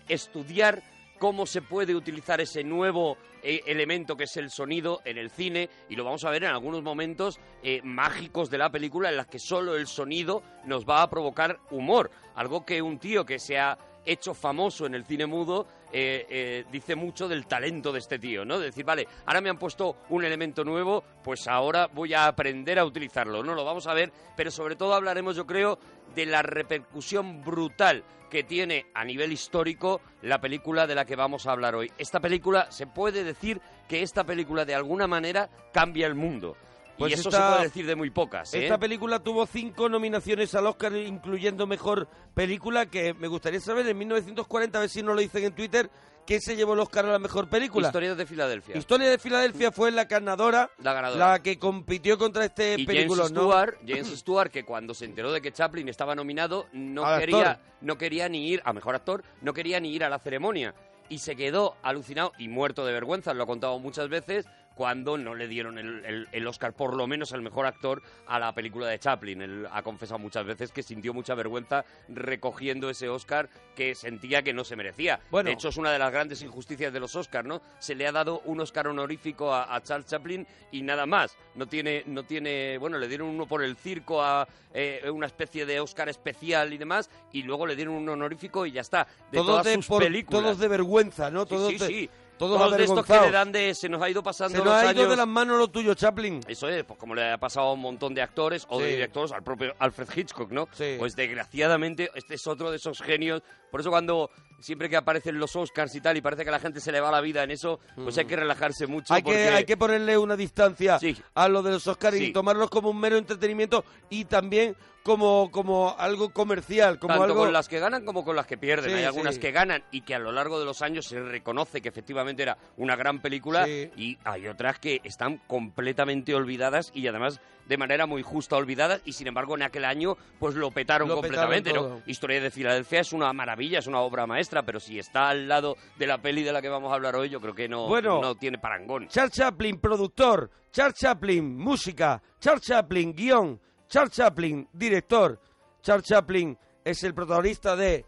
Speaker 2: estudiar cómo se puede utilizar ese nuevo eh, elemento que es el sonido en el cine y lo vamos a ver en algunos momentos eh, mágicos de la película en las que solo el sonido nos va a provocar humor, algo que un tío que se ha hecho famoso en el cine mudo, eh, eh, dice mucho del talento de este tío, ¿no? De decir, vale, ahora me han puesto un elemento nuevo, pues ahora voy a aprender a utilizarlo, ¿no? Lo vamos a ver, pero sobre todo hablaremos, yo creo, de la repercusión brutal que tiene a nivel histórico la película de la que vamos a hablar hoy. Esta película, se puede decir que esta película de alguna manera cambia el mundo.
Speaker 1: Pues
Speaker 2: y eso
Speaker 1: esta-
Speaker 2: se puede decir de muy pocas, ¿eh?
Speaker 1: Esta película tuvo cinco nominaciones al Oscar, incluyendo Mejor Película, que me gustaría saber en 1940, a ver si no lo dicen en Twitter, ¿qué se llevó el Oscar a la Mejor Película?
Speaker 2: Historias de Filadelfia.
Speaker 1: Historia de Filadelfia fue la ganadora,
Speaker 2: La ganadora.
Speaker 1: la que compitió contra este
Speaker 2: y
Speaker 1: película,
Speaker 2: James
Speaker 1: ¿no?
Speaker 2: Stewart, James Stewart, que cuando se enteró de que Chaplin estaba nominado, no quería,
Speaker 1: actor.
Speaker 2: no quería ni ir, a mejor actor, no quería ni ir a la ceremonia. Y se quedó alucinado y muerto de vergüenza, lo ha contado muchas veces, cuando no le dieron el, el- el Oscar, por lo menos al mejor actor, a la película de Chaplin. Él ha confesado muchas veces que sintió mucha vergüenza recogiendo ese Oscar que sentía que no se merecía.
Speaker 1: Bueno.
Speaker 2: De hecho, es una de las grandes injusticias de los Oscars, ¿no? Se le ha dado un Oscar honorífico a, a Charles Chaplin y nada más. No tiene, no tiene, bueno, le dieron uno por el circo a eh, una especie de Oscar especial y demás, y luego le dieron un honorífico y ya está. De
Speaker 1: todos,
Speaker 2: todas
Speaker 1: de,
Speaker 2: sus
Speaker 1: por-
Speaker 2: películas.
Speaker 1: todos de vergüenza, ¿no?
Speaker 2: Sí,
Speaker 1: Todos
Speaker 2: sí,
Speaker 1: de,
Speaker 2: sí.
Speaker 1: Todos,
Speaker 2: Todos de estos que le dan de se nos ha ido pasando
Speaker 1: Se
Speaker 2: los
Speaker 1: nos ha ido
Speaker 2: años.
Speaker 1: de las manos lo tuyo, Chaplin.
Speaker 2: Eso es, pues como le ha pasado a un montón de actores o de
Speaker 1: Sí.
Speaker 2: directores, al propio Alfred Hitchcock, ¿no? Pues desgraciadamente este es otro de esos genios. Por eso cuando siempre que aparecen los Oscars y tal y parece que a la gente se le va la vida en eso, pues hay que relajarse mucho.
Speaker 1: Hay que,
Speaker 2: porque-
Speaker 1: hay que ponerle una distancia a lo de los Oscars y
Speaker 2: Sí.
Speaker 1: tomarlos como un mero entretenimiento y también como, como algo comercial, como
Speaker 2: Tanto
Speaker 1: algo...
Speaker 2: con las que ganan como con las que pierden.
Speaker 1: Sí,
Speaker 2: Hay algunas
Speaker 1: sí.
Speaker 2: que ganan y que a lo largo de los años se reconoce que efectivamente era una gran película
Speaker 1: Sí.
Speaker 2: y hay otras que están completamente olvidadas y además de manera muy justa olvidadas y sin embargo en aquel año pues lo petaron
Speaker 1: Lo
Speaker 2: completamente. Historia de Filadelfia es una maravilla, es una obra maestra, pero si está al lado de la peli de la que vamos a hablar hoy yo creo que no,
Speaker 1: Bueno.
Speaker 2: no tiene parangón.
Speaker 1: Charles Chaplin, productor. Charles Chaplin, música. Charles Chaplin, guion. Charles Chaplin, director. Charles Chaplin es el protagonista de...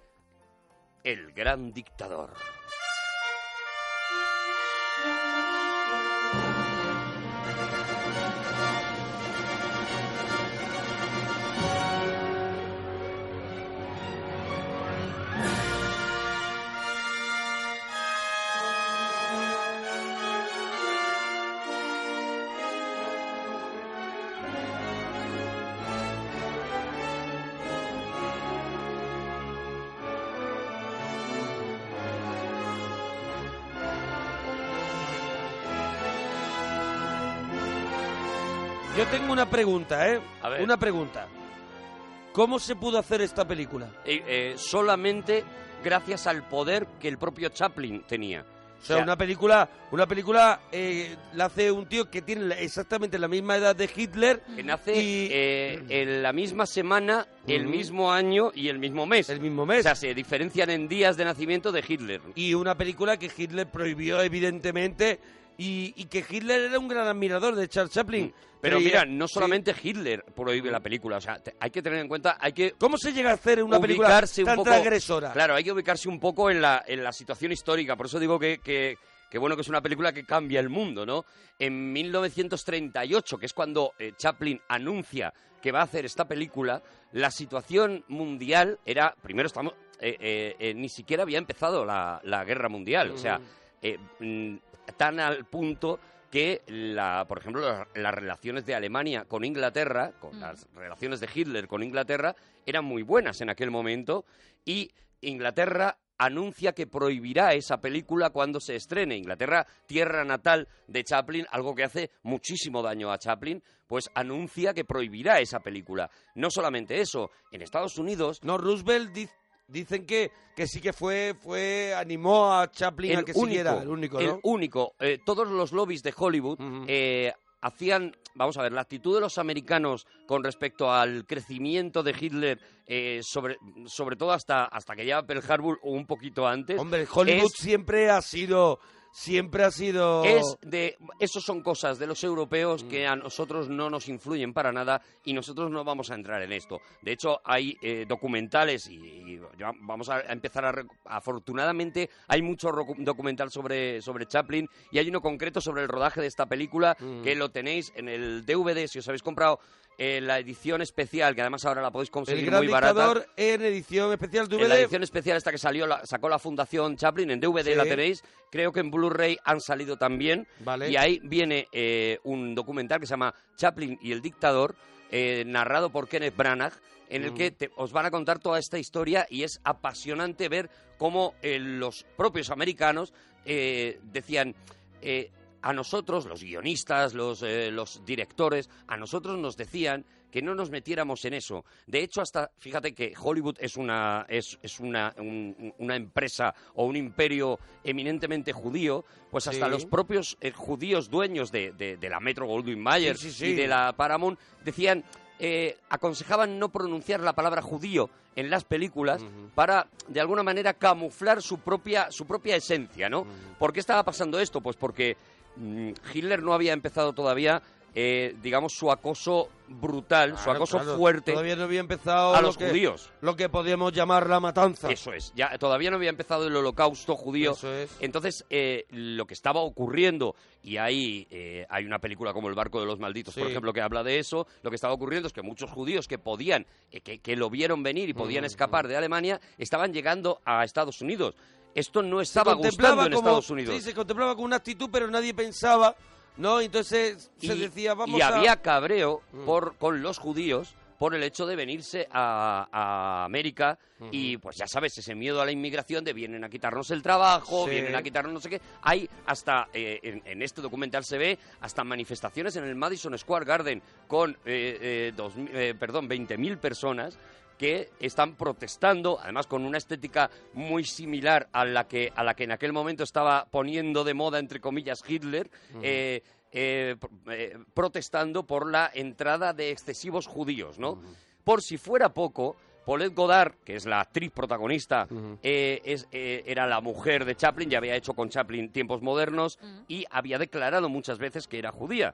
Speaker 2: El gran dictador.
Speaker 1: Tengo una pregunta, ¿eh?
Speaker 2: A ver.
Speaker 1: Una pregunta. ¿Cómo se pudo hacer esta película?
Speaker 2: Eh, eh, solamente gracias al poder que el propio Chaplin tenía.
Speaker 1: O sea, una película, una película eh, la hace un tío que tiene exactamente la misma edad de Hitler.
Speaker 2: que nace eh, en la misma semana, el mismo año y el mismo mes. El
Speaker 1: mismo mes.
Speaker 2: O sea, se diferencian en días de nacimiento de Hitler.
Speaker 1: Y una película que Hitler prohibió, evidentemente, y, y que Hitler era un gran admirador de Charles Chaplin.
Speaker 2: Pero
Speaker 1: Creía-
Speaker 2: mira, no
Speaker 1: sí.
Speaker 2: solamente Hitler prohíbe la película, o sea, te- hay que tener en cuenta, hay que
Speaker 1: ¿Cómo se llega a hacer una película
Speaker 2: ubicarse un
Speaker 1: tan
Speaker 2: poco,
Speaker 1: transgresora?
Speaker 2: Claro, hay que ubicarse un poco en la, en la situación histórica, por eso digo que, que, que bueno que es una película que cambia el mundo, ¿no? En 1938, que es cuando eh, Chaplin anuncia que va a hacer esta película, la situación mundial era, primero estamos, eh, eh, eh, ni siquiera había empezado la, la guerra mundial, o sea, eh, mm, tan al punto que, la, por ejemplo, la- las relaciones de Alemania con Inglaterra, con las relaciones de Hitler con Inglaterra, eran muy buenas en aquel momento y Inglaterra anuncia que prohibirá esa película cuando se estrene. Inglaterra, tierra natal de Chaplin, algo que hace muchísimo daño a Chaplin, pues anuncia que prohibirá esa película. No solamente eso, en Estados Unidos...
Speaker 1: No, Roosevelt dicen que, que sí que fue, fue animó a Chaplin a que siguiera, el único, ¿no?
Speaker 2: el único. Eh, todos los lobbies de Hollywood eh, hacían, vamos a ver, la actitud de los americanos con respecto al crecimiento de Hitler, eh, sobre, sobre todo hasta, hasta que llega Pearl Harbor o un poquito antes.
Speaker 1: Hombre, Hollywood
Speaker 2: es-
Speaker 1: siempre ha sido, siempre ha sido...
Speaker 2: es de esos son cosas de los europeos
Speaker 1: Mm.
Speaker 2: que a nosotros no nos influyen para nada y nosotros no vamos a entrar en esto. De hecho, hay eh, documentales y, vamos a empezar a afortunadamente hay mucho documental sobre sobre Chaplin y hay uno concreto sobre el rodaje de esta película
Speaker 1: Mm.
Speaker 2: que lo tenéis en el DVD si os habéis comprado eh, la edición especial, que además ahora la podéis conseguir
Speaker 1: El Gran
Speaker 2: muy barata.
Speaker 1: Dictador en edición especial
Speaker 2: En la
Speaker 1: DVD.
Speaker 2: edición especial esta que salió, la- sacó la Fundación Chaplin, en DVD
Speaker 1: Sí.
Speaker 2: la tenéis. Creo que en Blu-ray han salido también.
Speaker 1: Vale.
Speaker 2: Y ahí viene eh, un documental que se llama Chaplin y el dictador, eh, narrado por Kenneth Branagh, en el
Speaker 1: Mm.
Speaker 2: que te- os van a contar toda esta historia y es apasionante ver cómo los propios americanos decían... eh, a nosotros, los guionistas, los, eh, los directores, a nosotros nos decían que no nos metiéramos en eso. De hecho, hasta, fíjate que Hollywood es una, es, es una, un- una empresa o un imperio eminentemente judío, pues hasta
Speaker 1: Sí.
Speaker 2: los propios eh, judíos dueños de, de- de la Metro Goldwyn Mayer
Speaker 1: Sí, sí, sí.
Speaker 2: y de la Paramount decían, eh, aconsejaban no pronunciar la palabra judío en las películas para, de alguna manera, camuflar su propia, su propia esencia, ¿no? ¿Por qué estaba pasando esto? Pues porque Hitler no había empezado todavía, eh, digamos, su acoso brutal, su acoso
Speaker 1: claro.
Speaker 2: fuerte
Speaker 1: Todavía no había empezado
Speaker 2: a
Speaker 1: lo
Speaker 2: los
Speaker 1: que-
Speaker 2: judíos.
Speaker 1: Lo que podríamos llamar la matanza.
Speaker 2: Eso es, ya todavía no había empezado el holocausto judío.
Speaker 1: Eso es.
Speaker 2: Entonces, eh, lo que estaba ocurriendo, y ahí eh, hay una película como El barco de los malditos, por ejemplo, que habla de eso, lo que estaba ocurriendo es que muchos judíos que podían, que, que lo vieron venir y podían
Speaker 1: Mm,
Speaker 2: escapar de Alemania, estaban llegando a Estados Unidos. Esto no estaba gustando en
Speaker 1: como-
Speaker 2: Estados Unidos.
Speaker 1: Sí, se contemplaba con una actitud, pero nadie pensaba, ¿no? Entonces se
Speaker 2: y,
Speaker 1: decía, vamos
Speaker 2: y
Speaker 1: a...
Speaker 2: había cabreo
Speaker 1: Mm.
Speaker 2: por, con los judíos por el hecho de venirse a, a América y pues ya sabes, ese miedo a la inmigración de vienen a quitarnos el trabajo,
Speaker 1: Sí.
Speaker 2: vienen a quitarnos no sé qué. Hay hasta, eh, en, en este documental se ve, hasta manifestaciones en el Madison Square Garden con, eh, eh, dos eh, perdón, 20.000 personas que están protestando, además con una estética muy similar a la que, a la que en aquel momento estaba poniendo de moda, entre comillas, Hitler, eh, eh, eh, protestando por la entrada de excesivos judíos, ¿no? Por si fuera poco, Paulette Goddard, que es la actriz protagonista, eh, es, eh, era la mujer de Chaplin, ya había hecho con Chaplin tiempos modernos y había declarado muchas veces que era judía.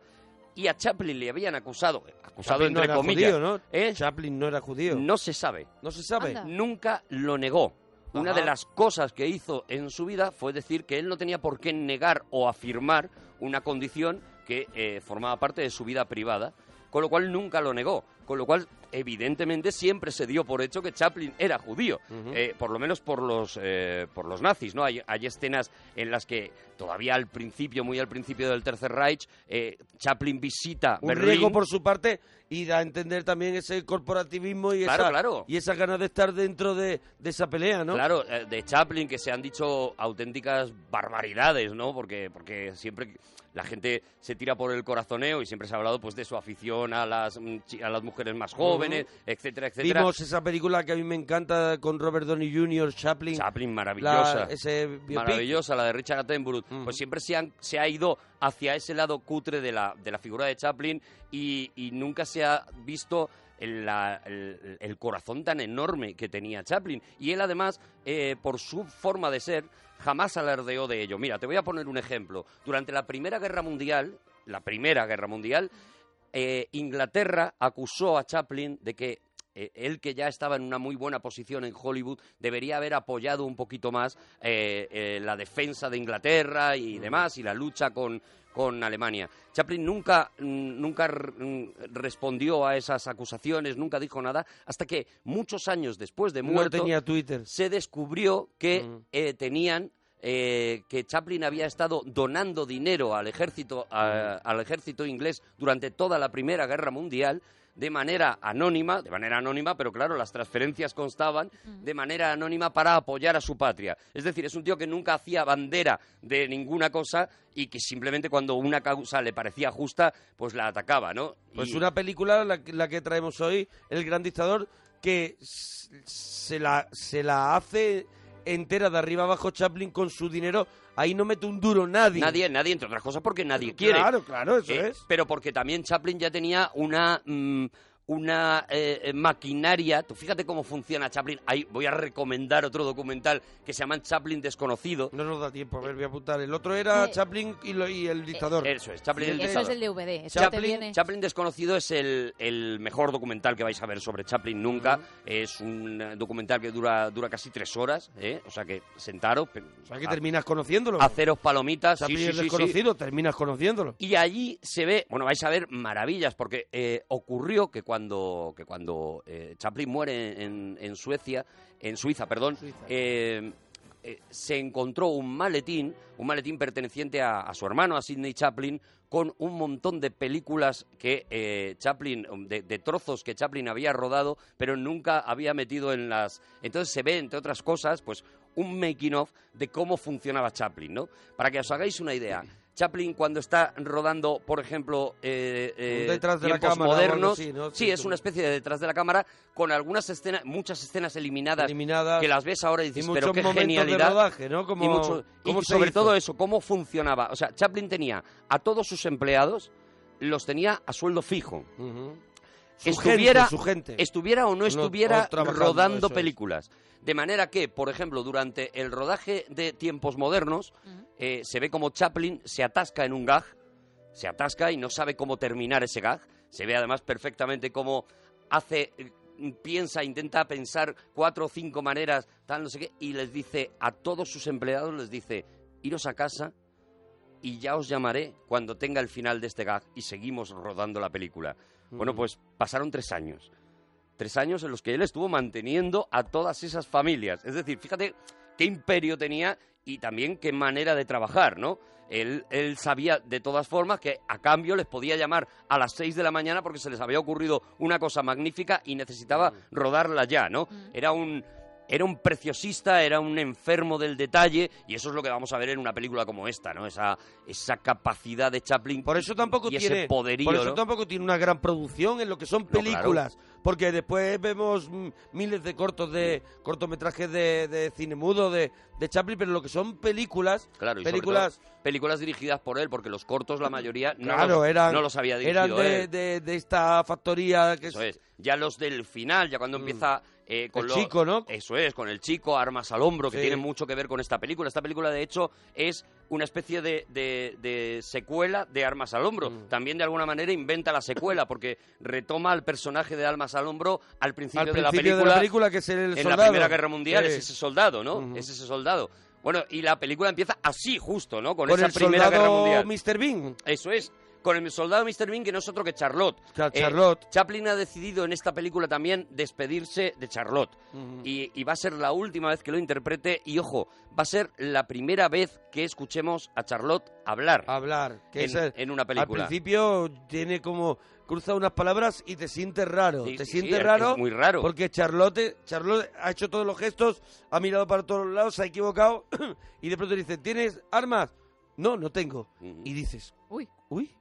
Speaker 2: Y a Chaplin le habían acusado, acusado
Speaker 1: Chaplin no
Speaker 2: entre
Speaker 1: era
Speaker 2: comillas,
Speaker 1: judío, ¿no?
Speaker 2: ¿eh?
Speaker 1: Chaplin no era judío.
Speaker 2: No se sabe.
Speaker 1: No se sabe.
Speaker 3: Anda.
Speaker 2: Nunca lo negó. Una de las cosas que hizo en su vida fue decir que él no tenía por qué negar o afirmar una condición que eh, formaba parte de su vida privada, con lo cual nunca lo negó. Con lo cual, evidentemente, siempre se dio por hecho que Chaplin era judío, eh, por lo menos por los, eh, por los nazis. ¿no? Hay, hay escenas en las que todavía al principio, muy al principio del Tercer Reich, eh, Chaplin visita
Speaker 1: Un
Speaker 2: Berlín.
Speaker 1: riesgo por su parte y da a entender también ese corporativismo y,
Speaker 2: Claro,
Speaker 1: esa,
Speaker 2: claro.
Speaker 1: y esa ganas de estar dentro de, de esa pelea, ¿no?
Speaker 2: Claro, de Chaplin que se han dicho auténticas barbaridades, ¿no? Porque, porque siempre la gente se tira por el corazoneo y siempre se ha hablado pues de su afición a las, mm, a las mujeres más jóvenes, etcétera, etcétera.
Speaker 1: Vimos esa película que a mí me encanta con Robert Downey Jr., Chaplin.
Speaker 2: Chaplin, maravillosa.
Speaker 1: La- ese biopic.
Speaker 2: Maravillosa, la de Richard Attenborough. Pues siempre se, han- se ha ido hacia ese lado cutre de la, de la figura de Chaplin y, y nunca se ha visto el- el corazón tan enorme que tenía Chaplin. Y él, además, eh, por su forma de ser, jamás alardeó de ello. Mira, te voy a poner un ejemplo. Durante la Primera Guerra Mundial, la Primera Guerra Mundial, eh, Inglaterra acusó a Chaplin de que eh, él que ya estaba en una muy buena posición en Hollywood debería haber apoyado un poquito más eh, la defensa de Inglaterra y demás y la lucha con, con Alemania. Chaplin nunca, mm, nunca mm, respondió a esas acusaciones, nunca dijo nada, hasta que muchos años después de
Speaker 1: No
Speaker 2: muerto
Speaker 1: tenía Twitter.
Speaker 2: se descubrió que eh, tenían eh, que Chaplin había estado donando dinero al ejército a- al ejército inglés durante toda la Primera Guerra Mundial de manera anónima, de manera anónima, pero claro, las transferencias constaban de manera anónima para apoyar a su patria. Es decir, es un tío que nunca hacía bandera de ninguna cosa y que simplemente cuando una causa le parecía justa, pues la atacaba, ¿no?
Speaker 1: Pues
Speaker 2: Y-
Speaker 1: una película, la, que- la que traemos hoy, El Gran Dictador, que se la, se la hace entera de arriba abajo Chaplin con su dinero. Ahí no mete un duro nadie.
Speaker 2: Nadie, nadie, entre otras cosas, porque nadie quiere.
Speaker 1: Claro, claro, eso
Speaker 2: Eh,
Speaker 1: es.
Speaker 2: Pero porque también Chaplin ya tenía una, mm, una eh, eh, maquinaria. Tú fíjate cómo funciona Chaplin. Ahí voy a recomendar otro documental que se llama Chaplin Desconocido.
Speaker 1: No nos da tiempo, a ver, voy a apuntar. El otro era
Speaker 3: Eh,
Speaker 1: Chaplin y, lo- y el dictador.
Speaker 2: Eso es, Chaplin y el
Speaker 3: Eso es el DVD. Eso te
Speaker 2: Chaplin,
Speaker 3: viene.
Speaker 2: Chaplin Desconocido es el, el mejor documental que vais a ver sobre Chaplin nunca. Es un eh, documental que dura, dura casi tres horas, ¿eh? o sea que sentaros. O
Speaker 1: sea que terminas conociéndolo.
Speaker 2: Haceros palomitas. sí,
Speaker 1: Chaplin
Speaker 2: sí,
Speaker 1: es
Speaker 2: sí, sí.
Speaker 1: desconocido, terminas conociéndolo.
Speaker 2: Y allí se ve, bueno, vais a ver maravillas, porque eh, ocurrió que cuando, que cuando eh, Chaplin muere en, en Suecia, en Suiza, perdón, eh, eh, se encontró un maletín, un maletín perteneciente a, a su hermano, a Sidney Chaplin, con un montón de películas que eh, Chaplin, de, de trozos que Chaplin había rodado, pero nunca había metido en las... Entonces se ve, entre otras cosas, pues un making of de cómo funcionaba Chaplin, ¿no? Para que os hagáis una idea. Chaplin cuando está rodando, por ejemplo, eh, eh,
Speaker 1: detrás de la cámara
Speaker 2: modernos, sí,
Speaker 1: Sí,
Speaker 2: es una especie de detrás de la cámara con algunas escenas, muchas escenas eliminadas,
Speaker 1: Eliminadas.
Speaker 2: que las ves ahora y dices,
Speaker 1: Y
Speaker 2: pero qué
Speaker 1: de
Speaker 2: genialidad.
Speaker 1: rodaje, ¿no? Como-
Speaker 2: y mucho- y sobre
Speaker 1: hizo.
Speaker 2: todo eso, cómo funcionaba. O sea, Chaplin tenía a todos sus empleados, los tenía a sueldo fijo. Estuviera,
Speaker 1: gente, su gente.
Speaker 2: estuviera o no estuviera rodando
Speaker 1: eso es.
Speaker 2: películas. De manera que, por ejemplo, durante el rodaje de tiempos modernos, eh, se ve como Chaplin se atasca en un gag, se atasca y no sabe cómo terminar ese gag. Se ve además perfectamente cómo hace, piensa, intenta pensar cuatro o cinco maneras, tal, no sé qué, y les dice a todos sus empleados, les dice, iros a casa y ya os llamaré cuando tenga el final de este gag y seguimos rodando la película. Bueno, pues pasaron tres años. Tres años en los que él estuvo manteniendo a todas esas familias. Es decir, fíjate qué imperio tenía y también qué manera de trabajar, ¿no? Él, él sabía de todas formas que a cambio les podía llamar a las seis de la mañana porque se les había ocurrido una cosa magnífica y necesitaba rodarla ya, ¿no? Era un, era un preciosista, era un enfermo del detalle y eso es lo que vamos a ver en una película como esta, ¿no? Esa, esa capacidad de Chaplin.
Speaker 1: Por eso tampoco
Speaker 2: y
Speaker 1: tiene
Speaker 2: ese poderío,
Speaker 1: por eso
Speaker 2: ¿no?
Speaker 1: tampoco tiene una gran producción en lo que son
Speaker 2: claro.
Speaker 1: Porque después vemos mm, miles de cortos de cortometrajes de, de cine mudo de, de Chaplin pero lo que son películas
Speaker 2: Claro, y sobre
Speaker 1: películas
Speaker 2: todo películas dirigidas por él, porque los cortos, la mayoría, no,
Speaker 1: claro
Speaker 2: los,
Speaker 1: eran
Speaker 2: no los había dirigido
Speaker 1: eran de,
Speaker 2: él.
Speaker 1: de- de esta factoría que
Speaker 2: Eso es. Ya los del final, ya cuando empieza eh, con
Speaker 1: Mm. El
Speaker 2: lo-
Speaker 1: chico, ¿no?
Speaker 2: Eso es, con el chico, armas al hombro, que
Speaker 1: Sí.
Speaker 2: tiene mucho que ver con esta película. Esta película, de hecho, es una especie de, de- de secuela de Armas al Hombro.
Speaker 1: Mm.
Speaker 2: También, de alguna manera, inventa la secuela, porque retoma al personaje de Armas al Hombro al principio,
Speaker 1: Al
Speaker 2: de, la
Speaker 1: de
Speaker 2: película,
Speaker 1: la película, que es el
Speaker 2: En la
Speaker 1: soldado.
Speaker 2: Primera Guerra Mundial,
Speaker 1: Sí.
Speaker 2: es ese soldado, ¿no? Es ese soldado. Bueno, y la película empieza así, justo, ¿no? Con,
Speaker 1: con
Speaker 2: esa
Speaker 1: el
Speaker 2: Primera Guerra
Speaker 1: soldado
Speaker 2: Mundial.
Speaker 1: Mr. Bean
Speaker 2: Eso es. Con el soldado Mr. Bean, que no es otro que Charlotte.
Speaker 1: Claro,
Speaker 2: Eh,
Speaker 1: Charlotte.
Speaker 2: Chaplin ha decidido en esta película también despedirse de Charlotte. Y, y va a ser la última vez que lo interprete. Y ojo, va a ser la primera vez que escuchemos a Charlotte hablar.
Speaker 1: hablar que
Speaker 2: en,
Speaker 1: es el-
Speaker 2: en una película.
Speaker 1: al principio tiene como cruza unas palabras y te sientes raro
Speaker 2: Sí,
Speaker 1: te
Speaker 2: sí,
Speaker 1: sientes
Speaker 2: sí,
Speaker 1: raro
Speaker 2: es muy raro.
Speaker 1: porque Charlotte Charlotte ha hecho todos los gestos ha mirado para todos lados se ha equivocado y de pronto dice tienes armas no no tengo y dices
Speaker 3: uy
Speaker 1: uy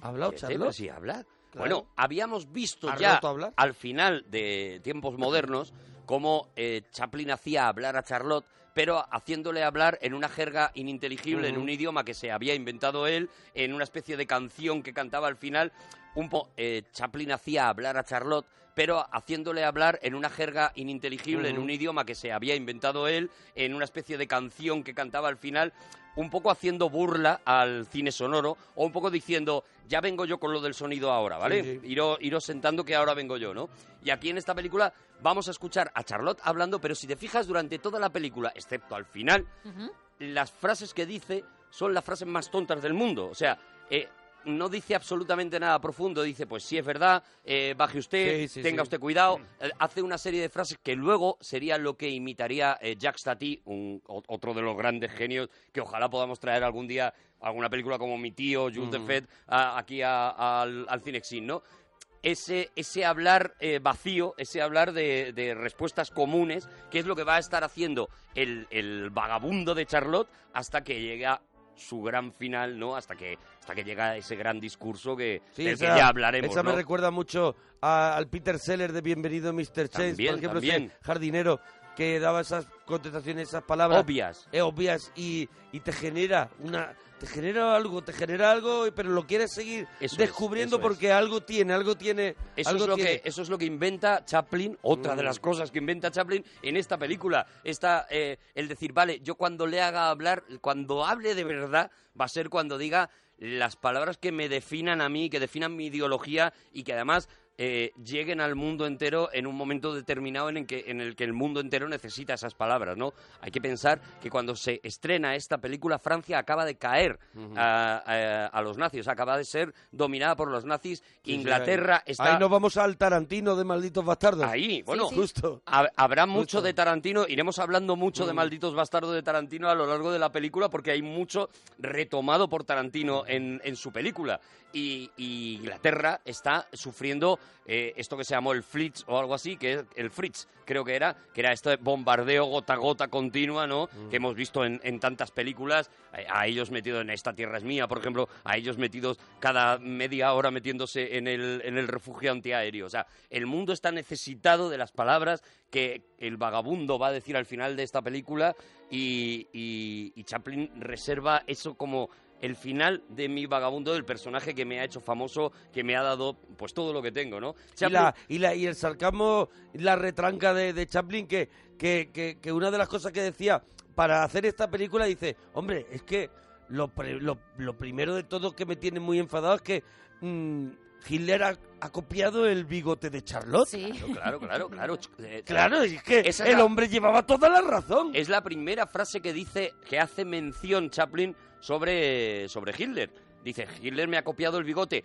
Speaker 1: ha hablado
Speaker 2: Sí,
Speaker 1: Charlotte
Speaker 2: sí habla.
Speaker 1: Claro.
Speaker 2: Bueno, habíamos visto
Speaker 1: ¿Ha
Speaker 2: ya al final de tiempos modernos cómo eh, Chaplin hacía hablar a Charlotte, pero haciéndole hablar en una jerga ininteligible, en un idioma que se había inventado él, en una especie de canción que cantaba al final. Un po eh, Chaplin hacía hablar a Charlotte, pero haciéndole hablar en una jerga ininteligible, en un idioma que se había inventado él, en una especie de canción que cantaba al final, un poco haciendo burla al cine sonoro, o un poco diciendo, ya vengo yo con lo del sonido ahora, ¿vale?
Speaker 1: Sí, sí.
Speaker 2: Iros, iros sentando que ahora vengo yo, ¿no? Y aquí en esta película vamos a escuchar a Charlotte hablando, pero si te fijas durante toda la película, excepto al final, las frases que dice son las frases más tontas del mundo. O sea, eh, no dice absolutamente nada profundo. Dice, pues sí es verdad, eh, baje usted,
Speaker 1: Sí, sí,
Speaker 2: tenga
Speaker 1: sí.
Speaker 2: usted cuidado. Eh, hace una serie de frases que luego sería lo que imitaría eh, Jacques Tati, un, o- otro de los grandes genios que ojalá podamos traer algún día alguna película como Mi tío, Jules de
Speaker 1: Ujú.
Speaker 2: Fed, a- aquí a- al, al Cinexin, ¿no? ese, ese hablar eh, vacío, ese hablar de, de respuestas comunes, que es lo que va a estar haciendo el, el vagabundo de Charlotte hasta que llega su gran final, ¿no? Hasta que hasta que llega ese gran discurso que,
Speaker 1: Sí,
Speaker 2: del
Speaker 1: esa,
Speaker 2: que ya hablaremos,
Speaker 1: esa me recuerda mucho a- al Peter Seller de Bienvenido Mr. Chase, por ejemplo,
Speaker 2: también.
Speaker 1: ese jardinero que daba esas contestaciones, esas palabras
Speaker 2: Obvias.
Speaker 1: eh, obvias y, y te genera una te genera algo, te genera algo, pero lo quieres seguir
Speaker 2: Eso
Speaker 1: descubriendo
Speaker 2: es.
Speaker 1: porque algo tiene, algo tiene,
Speaker 2: Eso
Speaker 1: algo
Speaker 2: es, lo
Speaker 1: tiene.
Speaker 2: que, eso es lo que inventa Chaplin, otra de
Speaker 1: Mm.
Speaker 2: las cosas que inventa Chaplin en esta película. Esta, eh, el decir, vale, yo cuando le haga hablar, cuando hable de verdad, va a ser cuando diga las palabras que me definan a mí, que definan mi ideología y que además eh, lleguen al mundo entero en un momento determinado en el, que, en el que el mundo entero necesita esas palabras, ¿no? Hay que pensar que cuando se estrena esta película, Francia acaba de caer a, a- a los nazis, acaba de ser dominada por los nazis.
Speaker 1: Sí, sí,
Speaker 2: Inglaterra
Speaker 1: ahí,
Speaker 2: está...
Speaker 1: Ahí nos vamos al Tarantino de Malditos Bastardos.
Speaker 2: Ahí, bueno,
Speaker 1: justo.
Speaker 2: Ha- Habrá mucho de Tarantino, iremos hablando mucho de
Speaker 1: Mm.
Speaker 2: Malditos Bastardos de Tarantino a lo largo de la película porque hay mucho retomado por Tarantino en, en su película. Y, y Inglaterra está sufriendo eh, esto que se llamó el Fritz o algo así, que es el Fritz, creo que era, que era este bombardeo gota a gota continua, ¿no?
Speaker 1: Mm.
Speaker 2: Que hemos visto en, en tantas películas, eh, a ellos metidos en Esta Tierra es Mía, por ejemplo, a ellos metidos cada media hora metiéndose en el, en el refugio antiaéreo. O sea, el mundo está necesitado de las palabras que el vagabundo va a decir al final de esta película y, y- y Chaplin reserva eso como el final de mi vagabundo, del personaje que me ha hecho famoso, que me ha dado pues todo lo que tengo, ¿no?
Speaker 1: Y, la, y, la, y el sarcasmo, la retranca de, de Chaplin, que, que, que, que una de las cosas que decía para hacer esta película, dice, hombre, es que lo, pre- lo, lo primero de todo que me tiene muy enfadado es que mm, Hitler ha, ha copiado el bigote de Charlotte.
Speaker 2: Claro, claro, claro. ch- eh,
Speaker 1: Claro, es que
Speaker 2: esa es
Speaker 1: el
Speaker 2: la-
Speaker 1: hombre llevaba toda la razón.
Speaker 2: Es la primera frase que dice, que hace mención Chaplin sobre, sobre Hitler. Dice, Hitler me ha copiado el bigote.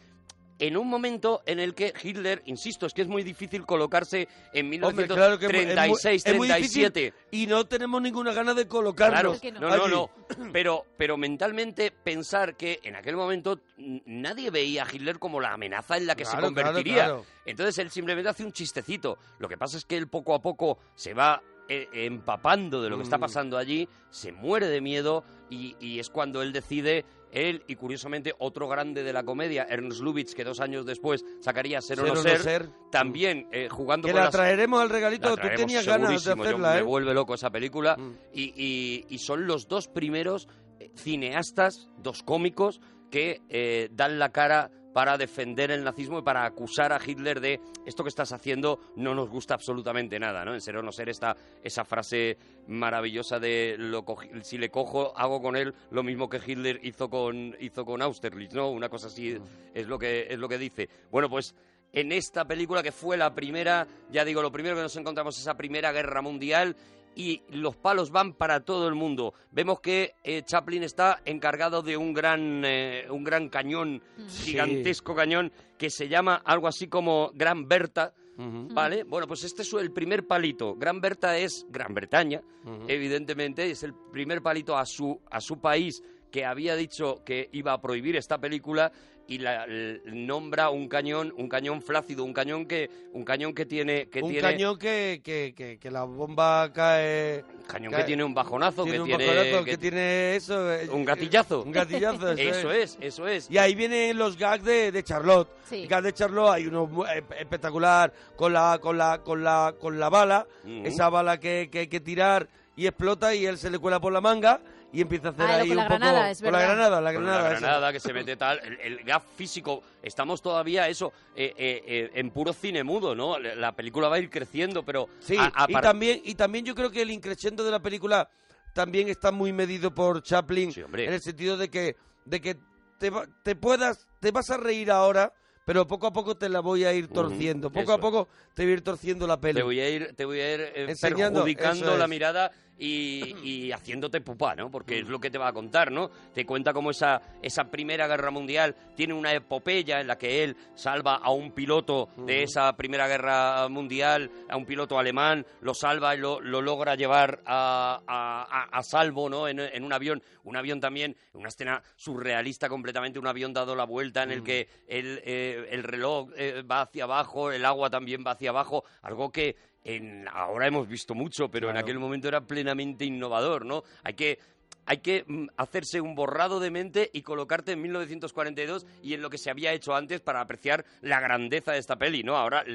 Speaker 2: En un momento en el que Hitler, insisto, es que es muy difícil colocarse en
Speaker 1: Hombre, claro que es muy- es muy-
Speaker 2: 1936,
Speaker 1: es muy difícil
Speaker 2: 37.
Speaker 1: y no tenemos ninguna gana de colocarnos.
Speaker 2: Claro, no, no, no. Pero, pero mentalmente pensar que en aquel momento nadie veía a Hitler como la amenaza en la que se
Speaker 1: Claro, claro,
Speaker 2: convertiría.
Speaker 1: claro.
Speaker 2: Entonces él simplemente hace un chistecito. Lo que pasa es que él poco a poco se va eh, empapando de lo que está
Speaker 1: Mm.
Speaker 2: pasando allí, se muere de miedo y, y es cuando él decide, él y curiosamente otro grande de la comedia, Ernst Lubitsch, que dos años después sacaría Ser o no ser,
Speaker 1: ser.
Speaker 2: también eh, jugando
Speaker 1: Que
Speaker 2: con
Speaker 1: la
Speaker 2: las-
Speaker 1: traeremos al regalito,
Speaker 2: la
Speaker 1: tú tenías ganas de
Speaker 2: segurísimo, yo-
Speaker 1: hacerla,
Speaker 2: me
Speaker 1: ¿eh?
Speaker 2: vuelve loco esa película. Y, y- y son los dos primeros eh, cineastas, dos cómicos, que eh, dan la cara para defender el nazismo y para acusar a Hitler de esto que estás haciendo no nos gusta absolutamente nada, ¿no? En ser o no ser esta, esa frase maravillosa de lo si le cojo hago con él lo mismo que Hitler hizo con hizo con Austerlitz, ¿no? Una cosa así es lo que es lo que dice. Bueno, pues en esta película que fue la primera, ya digo, lo primero que nos encontramos es esa primera guerra mundial y los palos van para todo el mundo. Vemos que eh, Chaplin está encargado de un gran, eh, un gran cañón, gigantesco cañón, que se llama algo así como Gran Berta. ¿Vale? Bueno, pues este es el primer palito. Gran Berta es Gran Bretaña, evidentemente, es el primer palito a su, a su país que había dicho que iba a prohibir esta película y la, nombra un cañón, un cañón flácido, un cañón que, un cañón que tiene, que
Speaker 1: un
Speaker 2: tiene
Speaker 1: cañón que, que, que, que la bomba cae...
Speaker 2: cañón
Speaker 1: cae-
Speaker 2: que tiene un bajonazo,
Speaker 1: tiene
Speaker 2: que
Speaker 1: un
Speaker 2: tiene,
Speaker 1: bajonazo,
Speaker 2: que
Speaker 1: que tiene eso... eh,
Speaker 2: un gatillazo.
Speaker 1: Un gatillazo,
Speaker 2: eso es, eso es.
Speaker 1: Y ahí vienen los gags de, de Charlotte.
Speaker 3: Sí.
Speaker 1: El gag de Charlotte hay uno eh, espectacular con la con la con la con la bala, esa bala que, que hay que tirar y explota y él se le cuela por la manga y empieza a hacer
Speaker 3: Ah,
Speaker 1: ahí
Speaker 3: con la
Speaker 1: un poco
Speaker 3: granada, es
Speaker 1: con la granada, la
Speaker 2: Con
Speaker 1: granada,
Speaker 2: la
Speaker 1: esa.
Speaker 2: granada que se mete tal, el, el gag físico, estamos todavía eso, eh, eh, eh, en puro cine mudo, ¿no? La la película va a ir creciendo, pero...
Speaker 1: Sí,
Speaker 2: a- a
Speaker 1: y
Speaker 2: par-
Speaker 1: también y también yo creo que el increciendo de la película también está muy medido por Chaplin
Speaker 2: hombre.
Speaker 1: en el sentido de que de que te, va- te puedas te vas a reír ahora, pero poco a poco te la voy a ir torciendo, poco
Speaker 2: eso
Speaker 1: a poco te voy a ir torciendo la peli.
Speaker 2: Te voy a ir, te voy a ir eh,
Speaker 1: Enseñando,
Speaker 2: perjudicando la mirada y, y haciéndote pupa, ¿no? Porque es lo que te va a contar, ¿no? Te cuenta cómo esa, esa Primera Guerra Mundial tiene una epopeya en la que él salva a un piloto de esa Primera Guerra Mundial, a un piloto alemán, lo salva y lo, lo logra llevar a, a- a- a salvo, ¿no? En, en un avión, un avión también, una escena surrealista completamente, un avión dado la vuelta en el que el, eh, el reloj eh, va hacia abajo, el agua también va hacia abajo, algo que en, ahora hemos visto mucho, pero en aquel momento era plenamente innovador, ¿no? Hay que hay que mm, hacerse un borrado de mente y colocarte en 1942 y en lo que se había hecho antes para apreciar la grandeza de esta peli, ¿no? Ahora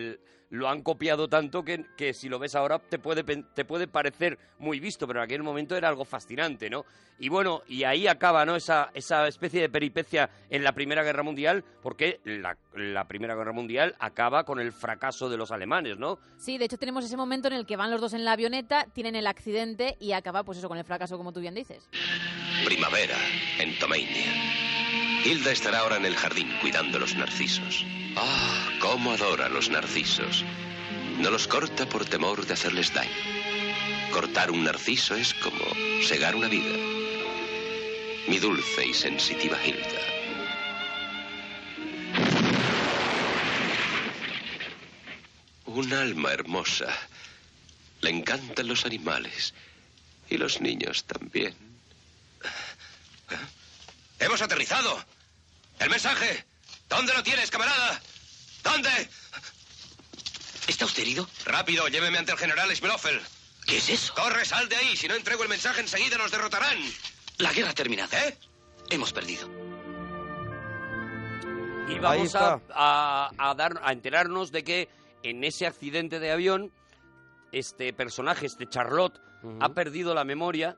Speaker 2: lo han copiado tanto que, que si lo ves ahora te puede, te puede parecer muy visto, pero en aquel momento era algo fascinante, ¿no? Y bueno, y ahí acaba, ¿no? Esa, esa especie de peripecia en la Primera Guerra Mundial, porque la, la Primera Guerra Mundial acaba con el fracaso de los alemanes, ¿no?
Speaker 3: Sí, de hecho tenemos ese momento en el que van los dos en la avioneta, tienen el accidente y acaba pues eso con el fracaso como tú bien dices.
Speaker 21: Primavera, en Tomeinia. Hilda estará ahora en el jardín cuidando los narcisos. Ah, cómo adora los narcisos. No los corta por temor de hacerles daño. Cortar un narciso es como segar una vida. Mi dulce y sensitiva Hilda. Un alma hermosa. Le encantan los animales. Y los niños también. ¡Hemos aterrizado! ¡El mensaje! ¿Dónde lo tienes, camarada? ¿Dónde? ¿Está usted herido? Rápido, lléveme ante el general Schmloffel. ¿Qué es eso? Corre, sal de ahí. Si no entrego el mensaje, enseguida nos derrotarán. La guerra ha terminado. ¿Eh? Hemos perdido.
Speaker 2: Y vamos a- a dar, a enterarnos de que en ese accidente de avión, este personaje, este Charlotte, ha perdido la memoria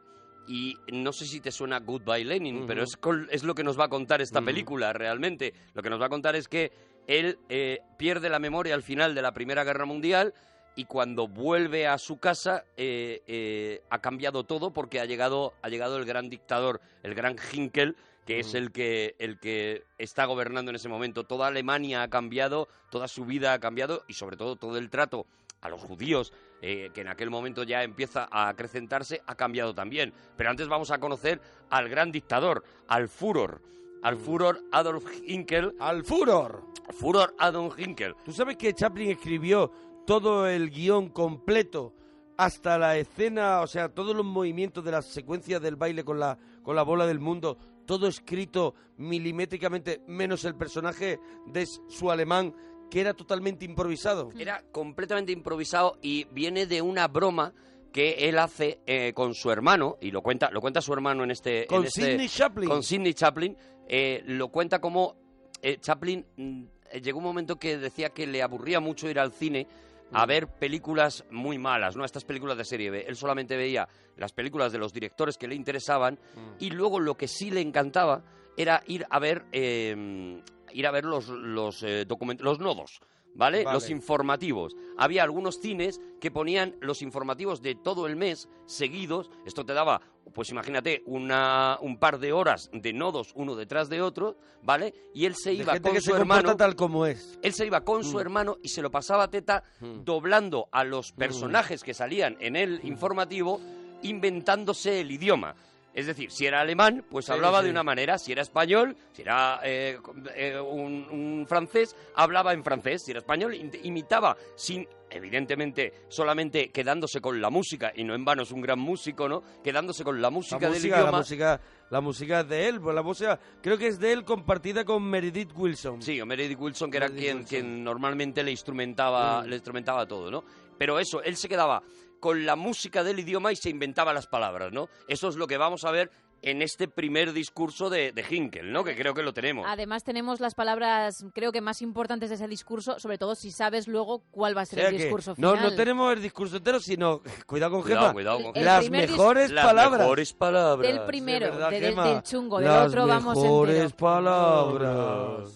Speaker 2: y no sé si te suena Goodbye Lenin, pero es, es lo que nos va a contar esta película realmente. Lo que nos va a contar es que él eh, pierde la memoria al final de la Primera Guerra Mundial y cuando vuelve a su casa eh, eh, ha cambiado todo porque ha llegado, ha llegado el gran dictador, el gran Hinkel, que es el que, el que está gobernando en ese momento. Toda Alemania ha cambiado, toda su vida ha cambiado y sobre todo todo el trato a los judíos, eh, que en aquel momento ya empieza a acrecentarse, ha cambiado también. Pero antes vamos a conocer al gran dictador, al Führer, al Führer Adolf Hinkel.
Speaker 1: ¡Al Führer!
Speaker 2: Führer Adolf Hinkel.
Speaker 1: ¿Tú sabes que Chaplin escribió todo el guion completo hasta la escena, o sea, todos los movimientos de las secuencias del baile con la, con la bola del mundo, todo escrito milimétricamente, menos el personaje de su alemán, que era totalmente improvisado?
Speaker 2: Era completamente improvisado y viene de una broma que él hace eh, con su hermano, y lo cuenta, lo cuenta su hermano en este...
Speaker 1: Con
Speaker 2: en este-
Speaker 1: Sidney Chaplin.
Speaker 2: Con Sidney Chaplin. eh, lo cuenta como eh, Chaplin mm, llegó un momento que decía que le aburría mucho ir al cine a ver películas muy malas, ¿no? Estas películas de serie B. Él solamente veía las películas de los directores que le interesaban y luego lo que sí le encantaba era ir a ver eh, ir a ver los los eh, document- los nodos. ¿Vale?
Speaker 1: Vale.
Speaker 2: Los informativos. Había algunos cines que ponían los informativos de todo el mes seguidos. Esto te daba, pues imagínate, una, un par de horas de nodos uno detrás de otro, ¿vale? Y él se
Speaker 1: De
Speaker 2: iba
Speaker 1: gente
Speaker 2: con
Speaker 1: que
Speaker 2: su
Speaker 1: se
Speaker 2: hermano.
Speaker 1: tal como es.
Speaker 2: Él se iba con su
Speaker 1: Mm.
Speaker 2: hermano y se lo pasaba a teta doblando a los personajes que salían en el informativo, inventándose el idioma. Es decir, si era alemán, pues
Speaker 1: Sí,
Speaker 2: hablaba
Speaker 1: sí.
Speaker 2: de una manera. Si era español, si era eh, eh, un, un francés, hablaba en francés. Si era español, imitaba sin, evidentemente, solamente quedándose con la música, y no en vano es un gran músico, ¿no? Quedándose con la música,
Speaker 1: La
Speaker 2: del
Speaker 1: música,
Speaker 2: idioma.
Speaker 1: la música, la música es de él, pues la música creo que es de él compartida con Meredith Wilson.
Speaker 2: Sí, Meredith Wilson, que era
Speaker 1: Meredith
Speaker 2: quien,
Speaker 1: Wilson.
Speaker 2: quien normalmente le instrumentaba,
Speaker 1: Mm.
Speaker 2: le instrumentaba todo, ¿no? Pero eso, él se quedaba con la música del idioma y se inventaba las palabras, ¿no? Eso es lo que vamos a ver en este primer discurso de, de Hinkel, ¿no? Que creo que lo tenemos.
Speaker 3: Además tenemos las palabras, creo que más importantes de ese discurso, sobre todo si sabes luego cuál va a
Speaker 1: O
Speaker 3: ser
Speaker 1: sea
Speaker 3: el
Speaker 1: que
Speaker 3: discurso
Speaker 1: no,
Speaker 3: final.
Speaker 1: no tenemos el discurso entero, sino, cuidado con
Speaker 2: Cuidado,
Speaker 1: Gemma,
Speaker 2: cuidado con
Speaker 1: las mejores
Speaker 2: Las
Speaker 1: palabras.
Speaker 2: mejores palabras.
Speaker 3: Del primero,
Speaker 1: De verdad,
Speaker 3: de- del- del chungo, del
Speaker 1: las
Speaker 3: otro vamos
Speaker 1: mejores
Speaker 3: entero.
Speaker 1: palabras.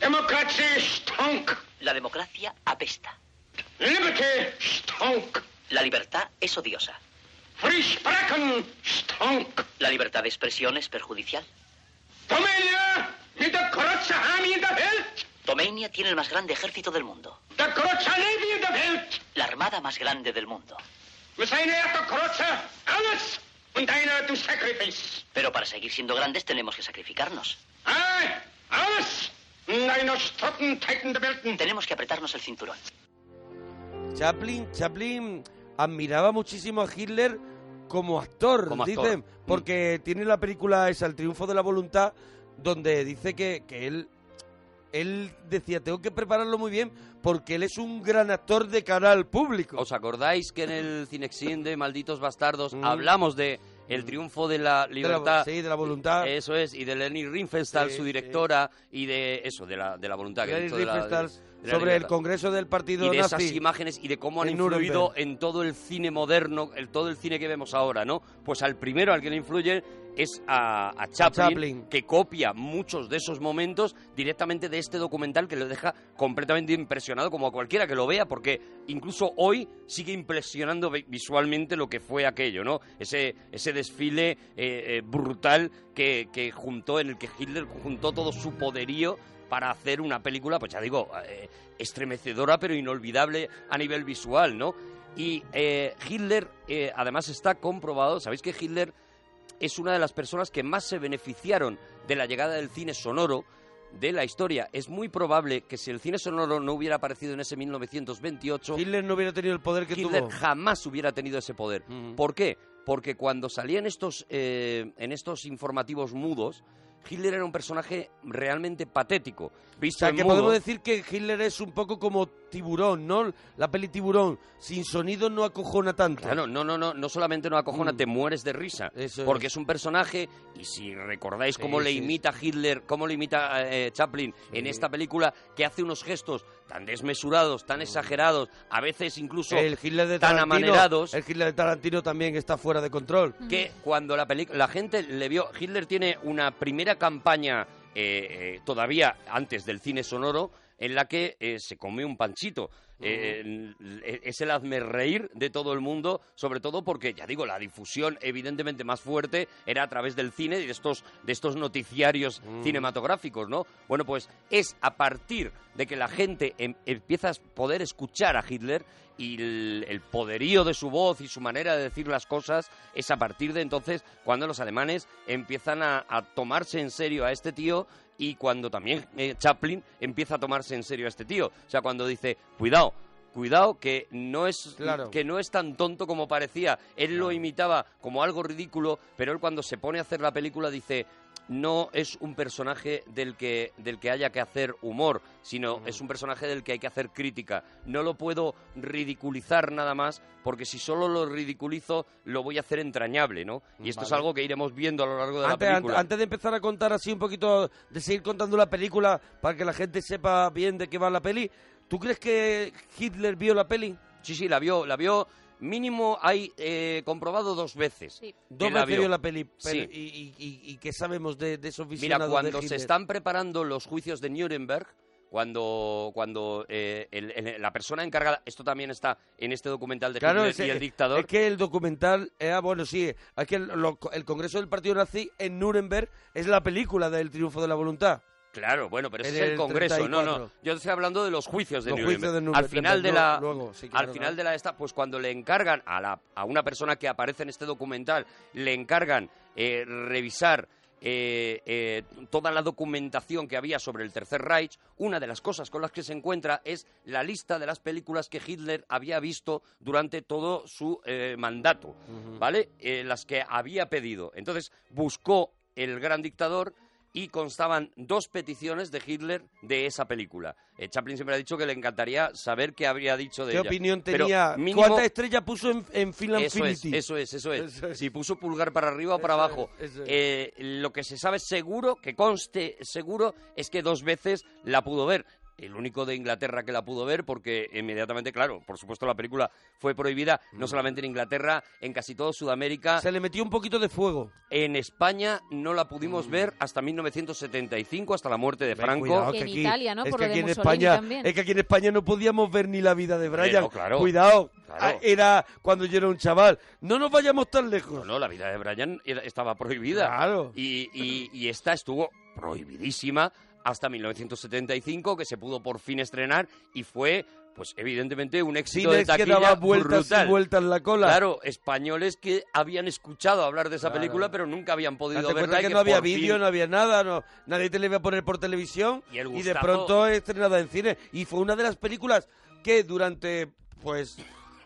Speaker 22: Democracia stonk.
Speaker 23: La democracia apesta.
Speaker 22: Liberty stonk.
Speaker 23: La libertad es odiosa. La libertad de expresión es perjudicial. Tomenia tiene el más grande ejército del mundo. La armada más grande del mundo.
Speaker 22: Sacrifice.
Speaker 23: Pero para seguir siendo grandes tenemos que sacrificarnos. Tenemos que apretarnos el cinturón.
Speaker 1: Chaplin, Chaplin admiraba muchísimo a Hitler como actor,
Speaker 2: Como actor.
Speaker 1: dicen, porque tiene la película esa, El triunfo de la voluntad, donde dice que, que él, él decía, tengo que prepararlo muy bien porque él es un gran actor de cara al público.
Speaker 2: ¿Os acordáis que en el Cinexin de Malditos Bastardos
Speaker 1: Mm.
Speaker 2: hablamos de el triunfo de la libertad?
Speaker 1: sí, de la voluntad.
Speaker 2: Eso es, y de Leni Riefenstahl,
Speaker 1: Sí,
Speaker 2: su
Speaker 1: sí.
Speaker 2: directora, y de eso, de la, de la voluntad. que he dicho de la-
Speaker 1: Sobre el. Congreso del Partido
Speaker 2: y de
Speaker 1: Nazi.
Speaker 2: esas imágenes y de cómo han
Speaker 1: en
Speaker 2: influido
Speaker 1: Nuremberg.
Speaker 2: en todo el cine moderno, el, todo el cine que vemos ahora, ¿no? Pues al primero al que le influye es a, a Chaplin,
Speaker 1: Chaplin.
Speaker 2: que copia muchos de esos momentos directamente de este documental que lo deja completamente impresionado como a cualquiera que lo vea, porque incluso hoy sigue impresionando vi- visualmente lo que fue aquello, ¿no? Ese, ese desfile eh, eh, brutal que, que juntó, en el que Hitler juntó todo su poderío para hacer una película, pues ya digo, eh, estremecedora pero inolvidable a nivel visual, ¿no? Y eh, Hitler, eh, además está comprobado, ¿sabéis que Hitler es una de las personas que más se beneficiaron de la llegada del cine sonoro de la historia? Es muy probable que si el cine sonoro no hubiera aparecido en ese 1928,
Speaker 1: Hitler no hubiera tenido el poder que
Speaker 2: Hitler
Speaker 1: tuvo.
Speaker 2: jamás hubiera tenido ese poder. ¿Por qué? Porque cuando salían estos, eh, en estos informativos mudos, Hitler era un personaje realmente patético.
Speaker 1: O
Speaker 2: Visto
Speaker 1: sea,
Speaker 2: en
Speaker 1: que
Speaker 2: mudo,
Speaker 1: podemos decir que Hitler es un poco como tiburón, ¿no? La peli tiburón, sin sonido no acojona tanto.
Speaker 2: Claro, no, no, no, no solamente no acojona,
Speaker 1: Mm.
Speaker 2: te mueres de risa.
Speaker 1: Eso
Speaker 2: porque
Speaker 1: es.
Speaker 2: es. un personaje, y si recordáis cómo
Speaker 1: Sí,
Speaker 2: le
Speaker 1: sí,
Speaker 2: imita Hitler, cómo le imita eh, Chaplin en esta película, que hace unos gestos tan desmesurados, tan exagerados, a veces incluso
Speaker 1: Mm. el Hitler de
Speaker 2: tan amanerados,
Speaker 1: El Hitler de Tarantino también está fuera de control.
Speaker 2: que cuando la, peli- la gente le vio, Hitler tiene una primera campaña eh, eh, todavía antes del cine sonoro en la que eh, se come un panchito. Eh, eh, es el hazme reír de todo el mundo, sobre todo porque, ya digo, la difusión evidentemente más fuerte era a través del cine y de estos, de estos noticiarios cinematográficos, ¿no? Bueno, pues es a partir de que la gente em- empieza a poder escuchar a Hitler y el, el poderío de su voz y su manera de decir las cosas es a partir de entonces cuando los alemanes empiezan a, a tomarse en serio a este tío y cuando también eh, Chaplin empieza a tomarse en serio a este tío. O sea, cuando dice, cuidado, cuidado que no es
Speaker 1: Claro.
Speaker 2: que no es tan tonto como parecía. Él lo imitaba como algo ridículo, pero él cuando se pone a hacer la película dice no es un personaje del que, del que haya que hacer humor, sino es un personaje del que hay que hacer crítica. No lo puedo ridiculizar nada más, porque si solo lo ridiculizo, lo voy a hacer entrañable, ¿no? Y esto es algo que iremos viendo a lo largo de
Speaker 1: Antes,
Speaker 2: la película.
Speaker 1: antes de empezar a contar así un poquito, de seguir contando la película, para que la gente sepa bien de qué va la peli, ¿tú crees que Hitler vio la peli?
Speaker 2: Sí, sí, la vio, la vio mínimo hay eh, comprobado dos veces.
Speaker 1: Dos
Speaker 2: que la
Speaker 1: veces vio la peli. pero-
Speaker 2: Sí.
Speaker 1: y, y- y- y qué sabemos de, de esos
Speaker 2: Mira, cuando
Speaker 1: de
Speaker 2: se están preparando los juicios de Nuremberg, cuando, cuando eh, el- el- la persona encargada, esto también está en este documental de
Speaker 1: Claro,
Speaker 2: Hitler
Speaker 1: es,
Speaker 2: y el dictador,
Speaker 1: es que el documental, eh, bueno, sí, es que el, lo- el Congreso del Partido Nazi en Nuremberg es la película del triunfo de la voluntad.
Speaker 2: Claro, bueno, pero ese es el Congreso, no, no.
Speaker 1: 34.
Speaker 2: Yo estoy hablando de los juicios de
Speaker 1: Los
Speaker 2: Nuremberg.
Speaker 1: juicios de
Speaker 2: Al final de la,
Speaker 1: luego, sí,
Speaker 2: al final
Speaker 1: claro.
Speaker 2: de la esta, pues cuando le encargan a la a una persona que aparece en este documental, le encargan eh, revisar eh, eh, toda la documentación que había sobre el Tercer Reich, una de las cosas con las que se encuentra es la lista de las películas que Hitler había visto durante todo su eh, mandato, ¿vale? Las que había pedido. Entonces buscó el gran dictador y constaban dos peticiones de Hitler de esa película. Eh, Chaplin siempre ha dicho que le encantaría saber qué habría dicho de
Speaker 1: ¿Qué
Speaker 2: ella.
Speaker 1: opinión
Speaker 2: Pero
Speaker 1: tenía?
Speaker 2: mínimo-
Speaker 1: ¿Cuántas estrellas puso en, en Film
Speaker 2: eso es, eso es, eso es. Si puso pulgar para arriba o para abajo.
Speaker 1: es.
Speaker 2: Eh, lo que se sabe seguro, que conste seguro, es que dos veces la pudo ver. El único de Inglaterra que la pudo ver, porque inmediatamente, claro, por supuesto la película fue prohibida, no solamente en Inglaterra, en casi todo Sudamérica.
Speaker 1: Mm. Se le metió un poquito de fuego.
Speaker 2: En España no la pudimos ver hasta 1975, hasta la muerte de Franco.
Speaker 1: Cuidado,
Speaker 3: Y
Speaker 1: que
Speaker 3: en
Speaker 1: aquí-
Speaker 3: Italia, ¿no?
Speaker 1: Es
Speaker 3: Por
Speaker 1: que
Speaker 3: lo de
Speaker 1: aquí en España,
Speaker 3: también.
Speaker 1: es que aquí en España no podíamos ver ni la vida de Brian.
Speaker 2: claro.
Speaker 1: Cuidado,
Speaker 2: Claro.
Speaker 1: Ah, era cuando yo era un chaval. No nos vayamos tan lejos.
Speaker 2: No, no, la vida de Brian era- estaba prohibida.
Speaker 1: Claro.
Speaker 2: Y, y- y esta estuvo prohibidísima hasta 1975, que se pudo por fin estrenar y fue, pues evidentemente, un éxito
Speaker 1: Cines
Speaker 2: de
Speaker 1: que
Speaker 2: taquilla
Speaker 1: daba vueltas
Speaker 2: brutal.
Speaker 1: y vueltas la cola.
Speaker 2: Claro, españoles que habían escuchado hablar de esa
Speaker 1: Claro.
Speaker 2: película, pero nunca habían podido
Speaker 1: Date
Speaker 2: verla. y
Speaker 1: que no había
Speaker 2: fin-
Speaker 1: vídeo, no había nada, no, nadie te le iba a poner por televisión
Speaker 2: Y el
Speaker 1: de
Speaker 2: gustazo-
Speaker 1: pronto estrenada en cine. Y fue una de las películas que durante, pues,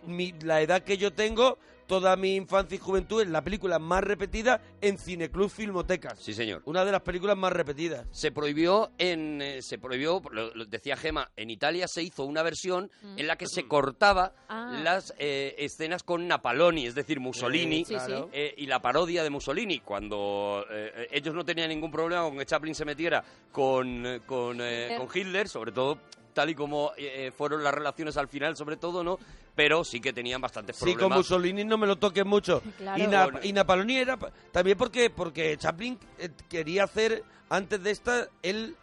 Speaker 1: mi- la edad que yo tengo, toda mi infancia y juventud, es la película más repetida en Cineclub Filmotecas.
Speaker 2: Sí, señor.
Speaker 1: Una de las películas más repetidas.
Speaker 2: Se prohibió en eh, se prohibió lo, lo decía Gema en Italia se hizo una versión en la que se cortaba
Speaker 3: Ah.
Speaker 2: las eh, escenas con Napaloni es decir Mussolini
Speaker 3: Eh, sí,
Speaker 2: eh, y la parodia de Mussolini cuando ellos no tenían ningún problema con que Chaplin se metiera con con
Speaker 3: Hitler
Speaker 2: sobre todo tal y como eh, fueron las relaciones al final, sobre todo, ¿no? Pero sí que tenían bastantes
Speaker 1: Sí,
Speaker 2: problemas.
Speaker 1: con Mussolini no me lo toques mucho.
Speaker 2: Claro.
Speaker 1: Y, Na- y Napoleoni era también porque porque Chaplin eh, quería hacer antes de esta él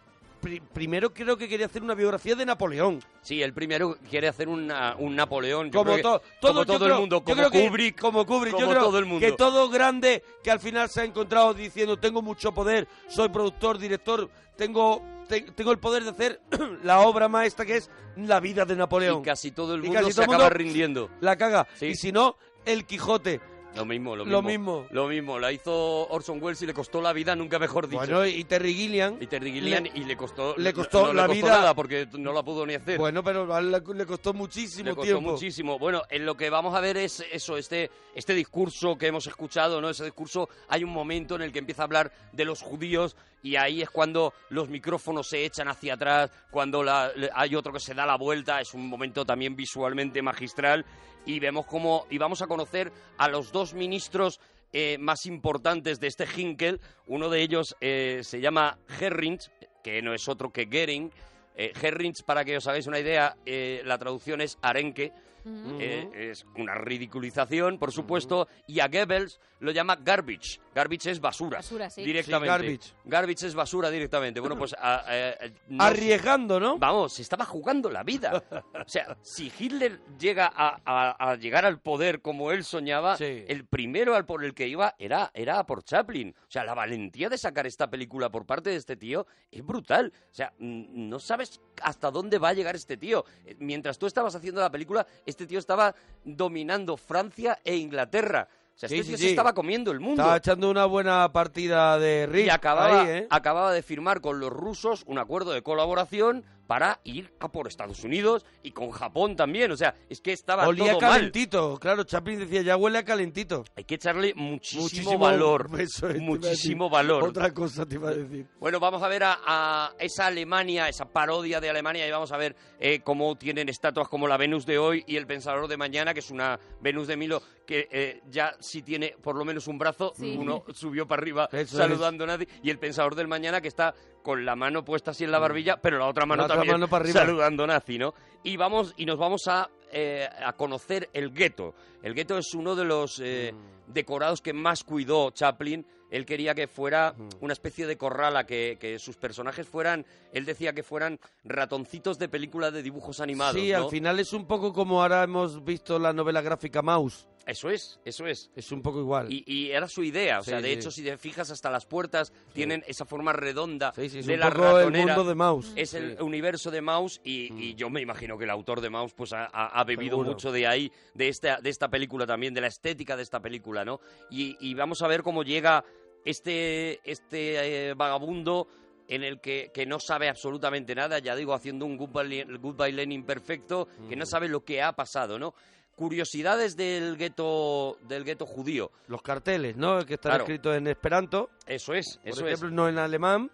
Speaker 1: pri- primero creo que quería hacer una biografía de Napoleón.
Speaker 2: Sí, el primero quiere hacer una- un Napoleón. Yo
Speaker 1: Como,
Speaker 2: creo que-
Speaker 1: to-
Speaker 2: como
Speaker 1: todo, yo
Speaker 2: todo
Speaker 1: creo-
Speaker 2: el mundo,
Speaker 1: yo
Speaker 2: como
Speaker 1: creo que-
Speaker 2: Kubrick.
Speaker 1: como Kubrick, yo
Speaker 2: como
Speaker 1: creo
Speaker 2: todo el mundo.
Speaker 1: que todo grande que al final se ha encontrado diciendo tengo mucho poder, soy productor, director, tengo te- tengo el poder de hacer la obra maestra que es la vida de Napoleón.
Speaker 2: Y casi todo el mundo se acaba
Speaker 1: mundo
Speaker 2: rindiendo.
Speaker 1: La caga.
Speaker 2: Sí.
Speaker 1: Y si no, el Quijote.
Speaker 2: Lo mismo, lo
Speaker 1: Lo
Speaker 2: mismo. Lo mismo. La hizo Orson Welles y le costó la vida, nunca mejor dicho.
Speaker 1: Bueno, y Terry Gilliam.
Speaker 2: y Terry Gilliam
Speaker 1: le-
Speaker 2: y le costó,
Speaker 1: le costó
Speaker 2: no
Speaker 1: la
Speaker 2: le costó
Speaker 1: vida-
Speaker 2: nada porque no la pudo ni hacer.
Speaker 1: Bueno, pero le le costó muchísimo
Speaker 2: Le costó
Speaker 1: tiempo.
Speaker 2: muchísimo. Bueno, en lo que vamos a ver es eso, este, este discurso que hemos escuchado, ¿no? Ese discurso, hay un momento en el que empieza a hablar de los judíos y ahí es cuando los micrófonos se echan hacia atrás, cuando la- hay otro que se da la vuelta, es un momento también visualmente magistral y vemos cómo, y vamos a conocer a los dos ministros eh, más importantes de este Hinkel. Uno de ellos eh, se llama Herrings, que no es otro que Goering. Eh, Herrings, para que os hagáis una idea, eh, la traducción es arenque. Eh, es una ridiculización, por supuesto, y a Goebbels lo llama garbage. Garbage es basura.
Speaker 3: Basura, sí.
Speaker 2: Directamente.
Speaker 1: Sí, garbage.
Speaker 2: Garbage es basura directamente. Bueno, pues... a- a- a- no-
Speaker 1: Arriesgando, ¿no?
Speaker 2: Vamos, se estaba jugando la vida. O sea, si Hitler llega a, a- a llegar al poder como él soñaba, el primero al por el que iba era, era por Chaplin. O sea, la valentía de sacar esta película por parte de este tío es brutal. O sea, no sabes hasta dónde va a llegar este tío. Eh, Mientras tú estabas haciendo la película, este tío estaba dominando Francia e Inglaterra. O sea,
Speaker 1: Sí,
Speaker 2: este tío
Speaker 1: sí.
Speaker 2: se estaba comiendo el mundo.
Speaker 1: Estaba echando una buena partida de Rick.
Speaker 2: Y acababa,
Speaker 1: ahí, ¿eh?
Speaker 2: acababa de firmar con los rusos un acuerdo de colaboración para ir a por Estados Unidos y con Japón también. O sea, es que estaba
Speaker 1: Olía
Speaker 2: todo mal.
Speaker 1: calentito. Claro, Chaplin decía, ya huele a calentito.
Speaker 2: Hay que echarle muchísimo,
Speaker 1: Muchísimo
Speaker 2: valor.
Speaker 1: eso es,
Speaker 2: muchísimo
Speaker 1: decir.
Speaker 2: valor.
Speaker 1: Otra cosa te iba a decir.
Speaker 2: Bueno, vamos a ver a, a esa Alemania, esa parodia de Alemania, y vamos a ver eh, cómo tienen estatuas como la Venus de hoy y el Pensador de mañana, que es una Venus de Milo que eh, ya si tiene por lo menos un brazo,
Speaker 3: Sí.
Speaker 2: uno subió para arriba
Speaker 1: Eso
Speaker 2: saludando a nadie, y el Pensador del mañana que está con la mano puesta así en la barbilla, pero la otra mano
Speaker 1: La otra
Speaker 2: también
Speaker 1: mano para arriba.
Speaker 2: saludando nazi, ¿no? Y vamos y nos vamos a, eh, a conocer el gueto. El gueto es uno de los eh,
Speaker 1: Mm.
Speaker 2: decorados que más cuidó Chaplin. Él quería que fuera
Speaker 1: Mm.
Speaker 2: una especie de corrala, que, que sus personajes fueran, él decía que fueran ratoncitos de película de dibujos animados.
Speaker 1: Sí,
Speaker 2: ¿no?
Speaker 1: al final es un poco como ahora hemos visto la novela gráfica Mouse.
Speaker 2: Eso es, eso es.
Speaker 1: Es un poco igual.
Speaker 2: Y, y era su idea, o sea, de
Speaker 1: sí.
Speaker 2: hecho, si te fijas, hasta las puertas tienen esa forma redonda
Speaker 1: es
Speaker 2: de
Speaker 1: un
Speaker 2: la
Speaker 1: poco el
Speaker 2: ratonera.
Speaker 1: mundo de Mouse.
Speaker 2: Es el.
Speaker 1: Mm.
Speaker 2: universo de Mouse y, y yo me imagino que el autor de Mouse pues ha, ha- ha bebido
Speaker 1: Seguro.
Speaker 2: mucho de ahí, de esta, de esta película también, de la estética de esta película, ¿no? Y, y vamos a ver cómo llega este, este eh, vagabundo en el que, que no sabe absolutamente nada, ya digo, haciendo un Goodbye, goodbye Lenin perfecto, que
Speaker 1: Mm.
Speaker 2: no sabe lo que ha pasado, ¿no? Curiosidades del gueto del gueto judío.
Speaker 1: Los carteles, ¿no? Que están
Speaker 2: Claro.
Speaker 1: escritos en esperanto.
Speaker 2: Eso es,
Speaker 1: Por
Speaker 2: eso
Speaker 1: ejemplo,
Speaker 2: es.
Speaker 1: no en alemán.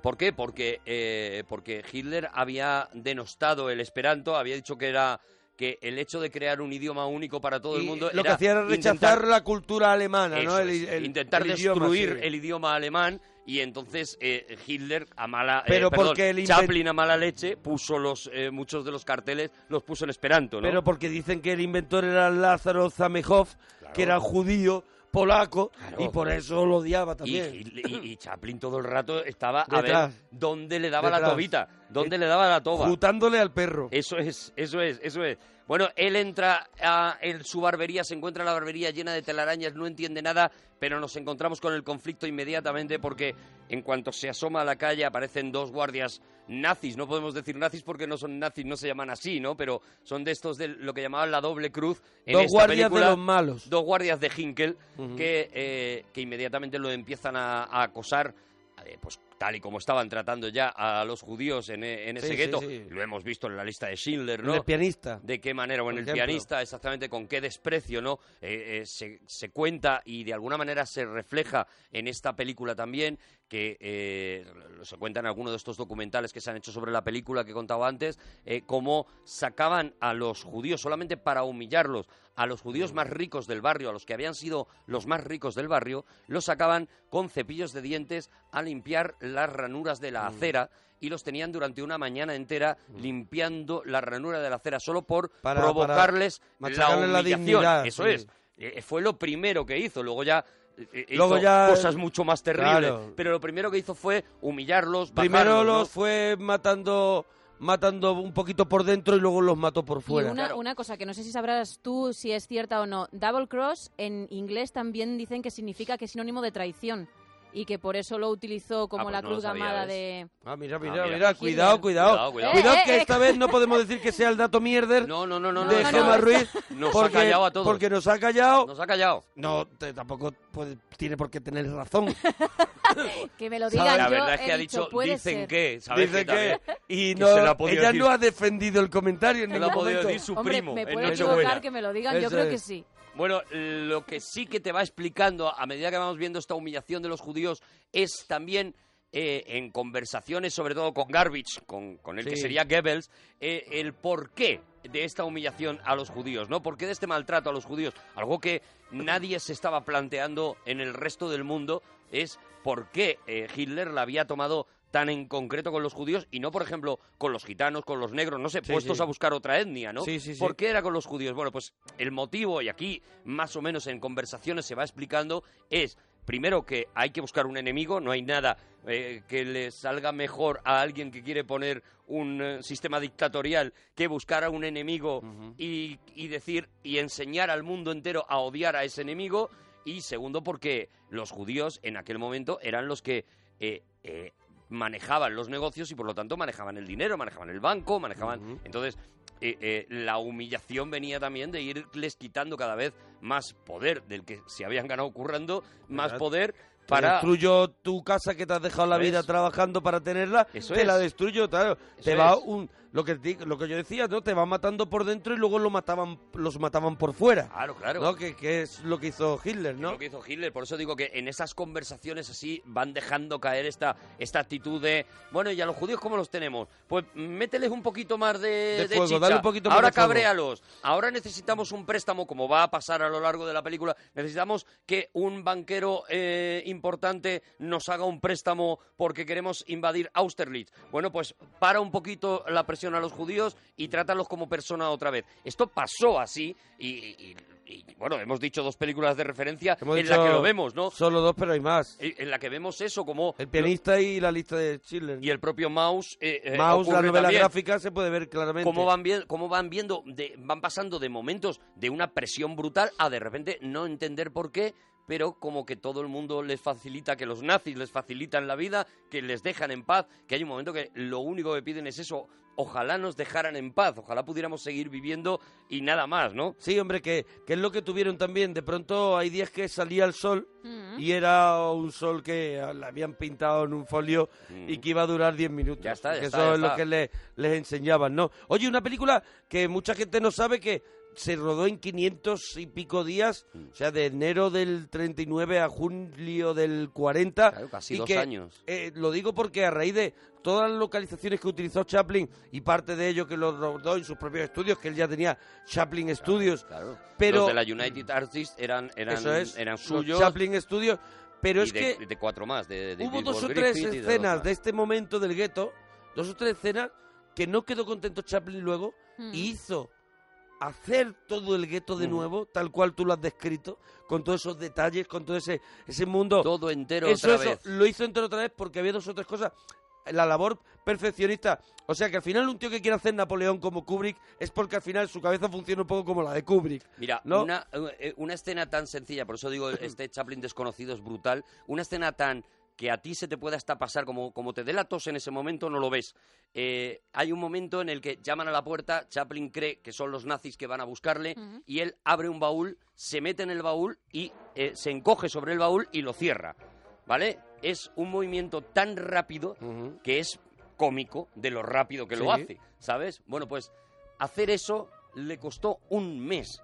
Speaker 2: ¿Por qué? Porque, eh, porque Hitler había denostado el esperanto, había dicho que era que el hecho de crear un idioma único para todo el mundo
Speaker 1: lo que hacía era rechazar
Speaker 2: intentar-
Speaker 1: la cultura alemana, ¿no? El- el-
Speaker 2: intentar
Speaker 1: el idioma,
Speaker 2: destruir
Speaker 1: sí.
Speaker 2: el idioma alemán y entonces eh, Hitler a mala eh,
Speaker 1: Pero
Speaker 2: perdón,
Speaker 1: porque el
Speaker 2: Chaplin a mala leche puso los eh, muchos de los carteles los puso en esperanto, ¿no?
Speaker 1: Pero porque dicen que el inventor era Lázaro Zamenhof, que era judío, polaco, y por eso lo odiaba también.
Speaker 2: y- y- y Chaplin todo el rato estaba a
Speaker 1: Detrás.
Speaker 2: ver dónde le daba la tobita, dónde le daba la toba.
Speaker 1: Jutándole al perro.
Speaker 2: Eso es, eso es, eso es. Bueno, él entra a, en su barbería, se encuentra la barbería llena de telarañas, no entiende nada, pero nos encontramos con el conflicto inmediatamente porque en cuanto se asoma a la calle aparecen dos guardias nazis. No podemos decir nazis porque no son nazis, no se llaman así, ¿no? Pero son de estos de lo que llamaban la doble cruz. En
Speaker 1: Dos
Speaker 2: esta
Speaker 1: guardias de los malos.
Speaker 2: Dos guardias de Hinkel que, eh, que inmediatamente lo empiezan a, a acosar. eh, pues tal y como estaban tratando ya a los judíos en, e- en ese
Speaker 1: Sí,
Speaker 2: gueto,
Speaker 1: sí.
Speaker 2: lo hemos visto en la lista de Schindler,
Speaker 1: En
Speaker 2: ¿no?
Speaker 1: el pianista.
Speaker 2: de qué manera, o en el
Speaker 1: ejemplo.
Speaker 2: pianista, exactamente con qué desprecio, ¿no? Eh, eh, se, se cuenta y de alguna manera se refleja en esta película también que eh, se cuenta en alguno de estos documentales que se han hecho sobre la película que he contado antes, eh, cómo sacaban a los judíos solamente para humillarlos, a los judíos más ricos del barrio, a los que habían sido los más ricos del barrio, los sacaban con cepillos de dientes a limpiar las ranuras de la acera y los tenían durante una mañana entera limpiando la ranura de la acera solo por
Speaker 1: Para-
Speaker 2: provocarles
Speaker 1: para
Speaker 2: la humillación.
Speaker 1: dignidad,
Speaker 2: Eso
Speaker 1: sí.
Speaker 2: es. Eh, fue lo primero que hizo. Luego ya
Speaker 1: Luego
Speaker 2: hizo
Speaker 1: ya-
Speaker 2: cosas mucho más terribles.
Speaker 1: Claro.
Speaker 2: Pero lo primero que hizo fue humillarlos,
Speaker 1: Primero
Speaker 2: bajarlos, ¿no?
Speaker 1: los fue matando matando un poquito por dentro y luego los mató por
Speaker 3: Y
Speaker 1: fuera.
Speaker 3: una, una cosa que no sé si sabrás tú si es cierta o no. Double cross en inglés también dicen que significa que es sinónimo de traición y que por eso lo utilizó como
Speaker 1: pues
Speaker 3: la
Speaker 1: no
Speaker 3: cruz gamada de...
Speaker 1: Ah, mira,
Speaker 2: Ah,
Speaker 1: mira,
Speaker 2: mira.
Speaker 1: mira,
Speaker 3: Hitler.
Speaker 1: cuidado, cuidado.
Speaker 2: Cuidado, cuidado.
Speaker 1: Cuidado
Speaker 3: Eh,
Speaker 1: que
Speaker 3: eh,
Speaker 1: esta vez no podemos decir que sea el dato mierder
Speaker 2: No, no, no, no.
Speaker 1: de
Speaker 2: no,
Speaker 1: Gemma
Speaker 2: no.
Speaker 1: Ruiz.
Speaker 2: Nos
Speaker 1: porque,
Speaker 2: ha callado a todos.
Speaker 1: Porque nos ha callado.
Speaker 2: Nos ha callado.
Speaker 1: No, te- tampoco puede- tiene por qué tener razón.
Speaker 3: Que me lo
Speaker 2: ¿Sabes?
Speaker 3: digan
Speaker 2: La
Speaker 3: yo,
Speaker 2: verdad es
Speaker 3: he
Speaker 2: que ha
Speaker 3: dicho,
Speaker 2: dicho,
Speaker 3: puede
Speaker 2: dicen
Speaker 3: ser.
Speaker 2: que, ¿sabes?
Speaker 1: Dice
Speaker 2: que
Speaker 1: que, y
Speaker 2: que
Speaker 1: no,
Speaker 2: podido
Speaker 1: ella
Speaker 2: decir.
Speaker 1: no ha defendido el comentario en
Speaker 2: Se lo ha podido decir su
Speaker 3: Hombre,
Speaker 2: primo
Speaker 3: me puedo equivocar, que me lo digan, yo creo
Speaker 1: es.
Speaker 3: que sí.
Speaker 2: Bueno, lo que sí que te va explicando a medida que vamos viendo esta humillación de los judíos es también eh, en conversaciones, sobre todo con Garbage, con, con el que sería Goebbels, eh, el porqué de esta humillación a los judíos, ¿no? ¿Por qué de este maltrato a los judíos? Algo que nadie se estaba planteando en el resto del mundo es por qué eh, Hitler la había tomado tan en concreto con los judíos y no, por ejemplo, con los gitanos, con los negros, no sé,
Speaker 1: Sí,
Speaker 2: puestos
Speaker 1: sí.
Speaker 2: a buscar otra etnia, ¿no?
Speaker 1: Sí, sí, sí.
Speaker 2: ¿Por qué era con los judíos? Bueno, pues el motivo, y aquí más o menos en conversaciones se va explicando, es primero que hay que buscar un enemigo, no hay nada eh, que le salga mejor a alguien que quiere poner un eh, sistema dictatorial que buscar a un enemigo y, y decir y enseñar al mundo entero a odiar a ese enemigo. Y segundo, porque los judíos en aquel momento eran los que eh, eh, manejaban los negocios y por lo tanto manejaban el dinero, manejaban el banco, manejaban... Entonces, eh, eh, la humillación venía también de irles quitando cada vez más poder del que se habían ganado currando, más
Speaker 1: Verdad.
Speaker 2: poder para...
Speaker 1: destruyo tu casa que te has dejado la vida trabajando para tenerla,
Speaker 2: Eso
Speaker 1: te la
Speaker 2: es.
Speaker 1: destruyo, claro. te va
Speaker 2: es.
Speaker 1: un lo que lo que yo decía, ¿no? Te va matando por dentro y luego lo mataban los mataban por fuera.
Speaker 2: Claro, claro.
Speaker 1: ¿No? Que, que es lo que hizo Hitler, ¿no?
Speaker 2: Lo que hizo Hitler, por eso digo que en esas conversaciones así van dejando caer esta, esta actitud de, bueno, ¿y a los judíos cómo los tenemos? Pues mételes un poquito más de,
Speaker 1: De
Speaker 2: de
Speaker 1: fuego, dale un poquito más
Speaker 2: Ahora
Speaker 1: de fuego.
Speaker 2: cabréalos. Ahora necesitamos un préstamo, como va a pasar a lo largo de la película, necesitamos que un banquero eh, importante nos haga un préstamo porque queremos invadir Austerlitz. Bueno, pues para un poquito la presión a los judíos y trátalos como persona otra vez. Esto pasó así y... y- y, bueno, hemos dicho dos películas de referencia
Speaker 1: Hemos
Speaker 2: en la que lo vemos, ¿no?
Speaker 1: Solo dos, pero hay más.
Speaker 2: Eh, en la que vemos eso como
Speaker 1: El pianista y la lista de Schindler.
Speaker 2: y el propio Mouse eh, eh,
Speaker 1: Mouse, la novela
Speaker 2: también.
Speaker 1: gráfica se puede ver claramente.
Speaker 2: cómo van cómo van viendo de- van pasando de momentos de una presión brutal a de repente no entender por qué pero como que todo el mundo les facilita que los nazis les facilitan la vida que les dejan en paz que hay un momento que lo único que piden es eso ojalá nos dejaran en paz ojalá pudiéramos seguir viviendo y nada más no
Speaker 1: Sí, hombre, que, que es lo que tuvieron también. De pronto hay días que salía el sol
Speaker 3: Mm.
Speaker 1: y era un sol que le habían pintado en un folio y que iba a durar 10 minutos.
Speaker 2: Ya está, ya
Speaker 1: Que
Speaker 2: está,
Speaker 1: eso
Speaker 2: ya
Speaker 1: es lo que le- les enseñaban, ¿no? Oye, una película que mucha gente no sabe que se rodó en 500 y pico días,
Speaker 2: Mm.
Speaker 1: o sea, de enero del 39 a julio del 40.
Speaker 2: Claro, casi
Speaker 1: y
Speaker 2: dos
Speaker 1: que,
Speaker 2: años.
Speaker 1: eh, lo digo porque a raíz de todas las localizaciones que utilizó Chaplin y parte de ello que lo rodó en sus propios estudios, que él ya tenía Chaplin Studios, pero
Speaker 2: los de la United Artists eran eran
Speaker 1: eso es,
Speaker 2: eran
Speaker 1: los
Speaker 2: suyos
Speaker 1: Chaplin Studios, pero
Speaker 2: y
Speaker 1: es
Speaker 2: de,
Speaker 1: que
Speaker 2: de cuatro más de, de
Speaker 1: hubo dos o tres
Speaker 2: Griffith
Speaker 1: escenas de este momento del gueto, dos o tres escenas que no quedó contento Chaplin luego
Speaker 3: Mm.
Speaker 1: y hizo hacer todo el gueto de
Speaker 2: Mm.
Speaker 1: nuevo, tal cual tú lo has descrito, con todos esos detalles, con todo ese, ese mundo.
Speaker 2: todo entero
Speaker 1: Eso,
Speaker 2: otra
Speaker 1: eso,
Speaker 2: vez
Speaker 1: lo hizo entero otra vez porque había dos o tres cosas. La labor perfeccionista. O sea que al final un tío que quiere hacer Napoleón como Kubrick es porque al final su cabeza funciona un poco como la de Kubrick.
Speaker 2: Mira,
Speaker 1: ¿no?
Speaker 2: una, eh, una escena tan sencilla, por eso digo, este Chaplin desconocido es brutal, una escena tan que a ti se te puede hasta pasar, como, como te dé la tos en ese momento, no lo ves. Eh, hay un momento en el que llaman a la puerta, Chaplin cree que son los nazis que van a buscarle, y él abre un baúl, se mete en el baúl y eh, se encoge sobre el baúl y lo cierra. ¿Vale? Es un movimiento tan rápido que es cómico de lo rápido que lo hace, ¿sabes? Bueno, pues hacer eso le costó un mes.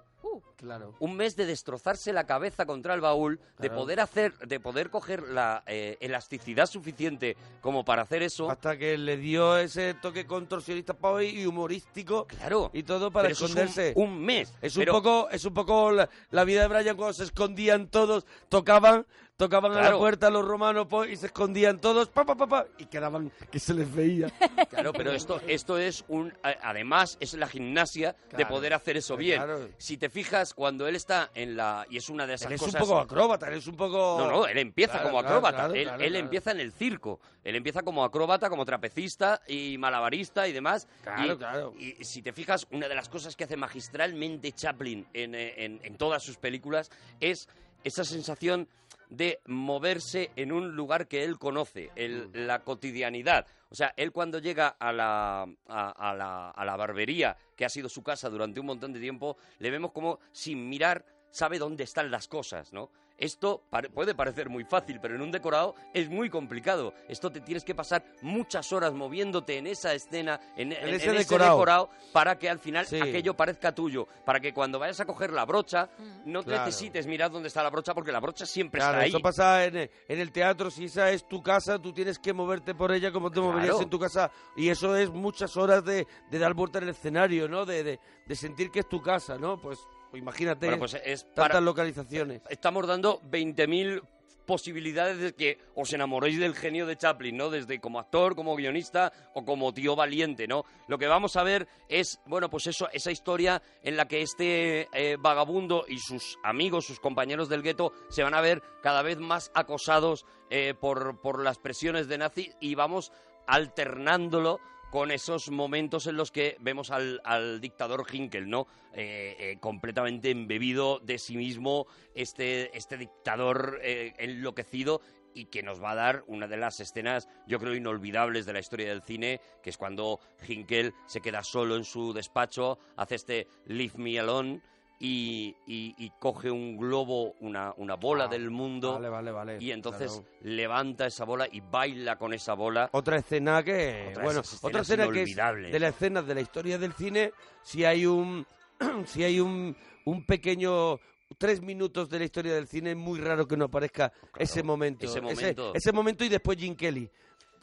Speaker 1: Claro.
Speaker 2: Un mes de destrozarse la cabeza contra el baúl, de
Speaker 1: Claro.
Speaker 2: poder hacer, de poder coger la eh, elasticidad suficiente como para hacer eso.
Speaker 1: Hasta que le dio ese toque contorsionista y humorístico.
Speaker 2: Claro.
Speaker 1: Y todo para
Speaker 2: eso es un-
Speaker 1: esconderse.
Speaker 2: un mes.
Speaker 1: Es un
Speaker 2: Pero-
Speaker 1: poco, es un poco la, la vida de Brian cuando se escondían todos, tocaban, tocaban a la
Speaker 2: Claro.
Speaker 1: puerta los romanos pues, y se escondían todos, pa, pa, pa, pa, y quedaban que se les veía.
Speaker 2: Claro, pero esto, esto es un. Además, es la gimnasia de
Speaker 1: Claro,
Speaker 2: poder hacer eso bien.
Speaker 1: claro.
Speaker 2: Si te fijas, cuando él está en la. Y es una de esas
Speaker 1: Él es
Speaker 2: cosas.
Speaker 1: un poco acróbata, él es un poco...
Speaker 2: No, no, él empieza
Speaker 1: Claro,
Speaker 2: como acróbata.
Speaker 1: claro,
Speaker 2: él
Speaker 1: claro,
Speaker 2: él
Speaker 1: claro.
Speaker 2: empieza en el circo. Él empieza como acróbata, como trapecista y malabarista y demás.
Speaker 1: Claro,
Speaker 2: y,
Speaker 1: claro.
Speaker 2: Y si te fijas, una de las cosas que hace magistralmente Chaplin en, eh, en- en todas sus películas es esa sensación de moverse en un lugar que él conoce, el-
Speaker 1: Mm.
Speaker 2: la cotidianidad. O sea, él cuando llega a la, a, a la, a la barbería, que ha sido su casa durante un montón de tiempo, le vemos como sin mirar sabe dónde están las cosas, ¿no? Esto pare- puede parecer muy fácil, pero en un decorado es muy complicado. Esto te tienes que pasar muchas horas moviéndote en esa escena, en, en- en
Speaker 1: ese
Speaker 2: ese
Speaker 1: decorado.
Speaker 2: decorado, para que al final
Speaker 1: Sí.
Speaker 2: aquello parezca tuyo. Para que cuando vayas a coger la brocha, no
Speaker 1: Claro.
Speaker 2: necesites mirar dónde está la brocha, porque la brocha siempre
Speaker 1: Claro,
Speaker 2: está ahí.
Speaker 1: eso pasa en, el- en el teatro, si esa es tu casa, tú tienes que moverte por ella como te moverías
Speaker 2: Claro.
Speaker 1: en tu casa. Y eso es muchas horas de, de dar vuelta en el escenario, ¿no? De, de, de sentir que es tu casa, ¿no? Pues imagínate
Speaker 2: Bueno, pues es
Speaker 1: tantas
Speaker 2: para-
Speaker 1: localizaciones.
Speaker 2: Estamos dando 20.000 posibilidades de que os enamoréis del genio de Chaplin, ¿no? Desde como actor, como guionista o como tío valiente, ¿no? Lo que vamos a ver es, bueno, pues eso, esa historia en la que este eh, vagabundo y sus amigos, sus compañeros del gueto, se van a ver cada vez más acosados eh, por, por las presiones de nazi y vamos alternándolo con esos momentos en los que vemos al, al dictador Hinkel, ¿no? Eh, eh, completamente embebido de sí mismo, este, este dictador eh, enloquecido y que nos va a dar una de las escenas, yo creo, inolvidables de la historia del cine, que es cuando Hinkel se queda solo en su despacho, hace este Leave Me Alone y, y- y coge un globo, una, una bola
Speaker 1: Ah,
Speaker 2: del mundo,
Speaker 1: vale, vale, vale,
Speaker 2: y entonces
Speaker 1: claro.
Speaker 2: levanta esa bola y baila con esa bola.
Speaker 1: Otra escena que,
Speaker 2: Otra
Speaker 1: bueno,
Speaker 2: esas escenas
Speaker 1: otra escena que es de las escenas de la historia del cine, si hay un, si hay un, un pequeño tres minutos de la historia del cine, es muy raro que no aparezca ese momento,
Speaker 2: ese momento.
Speaker 1: ese, momento y después Jim Kelly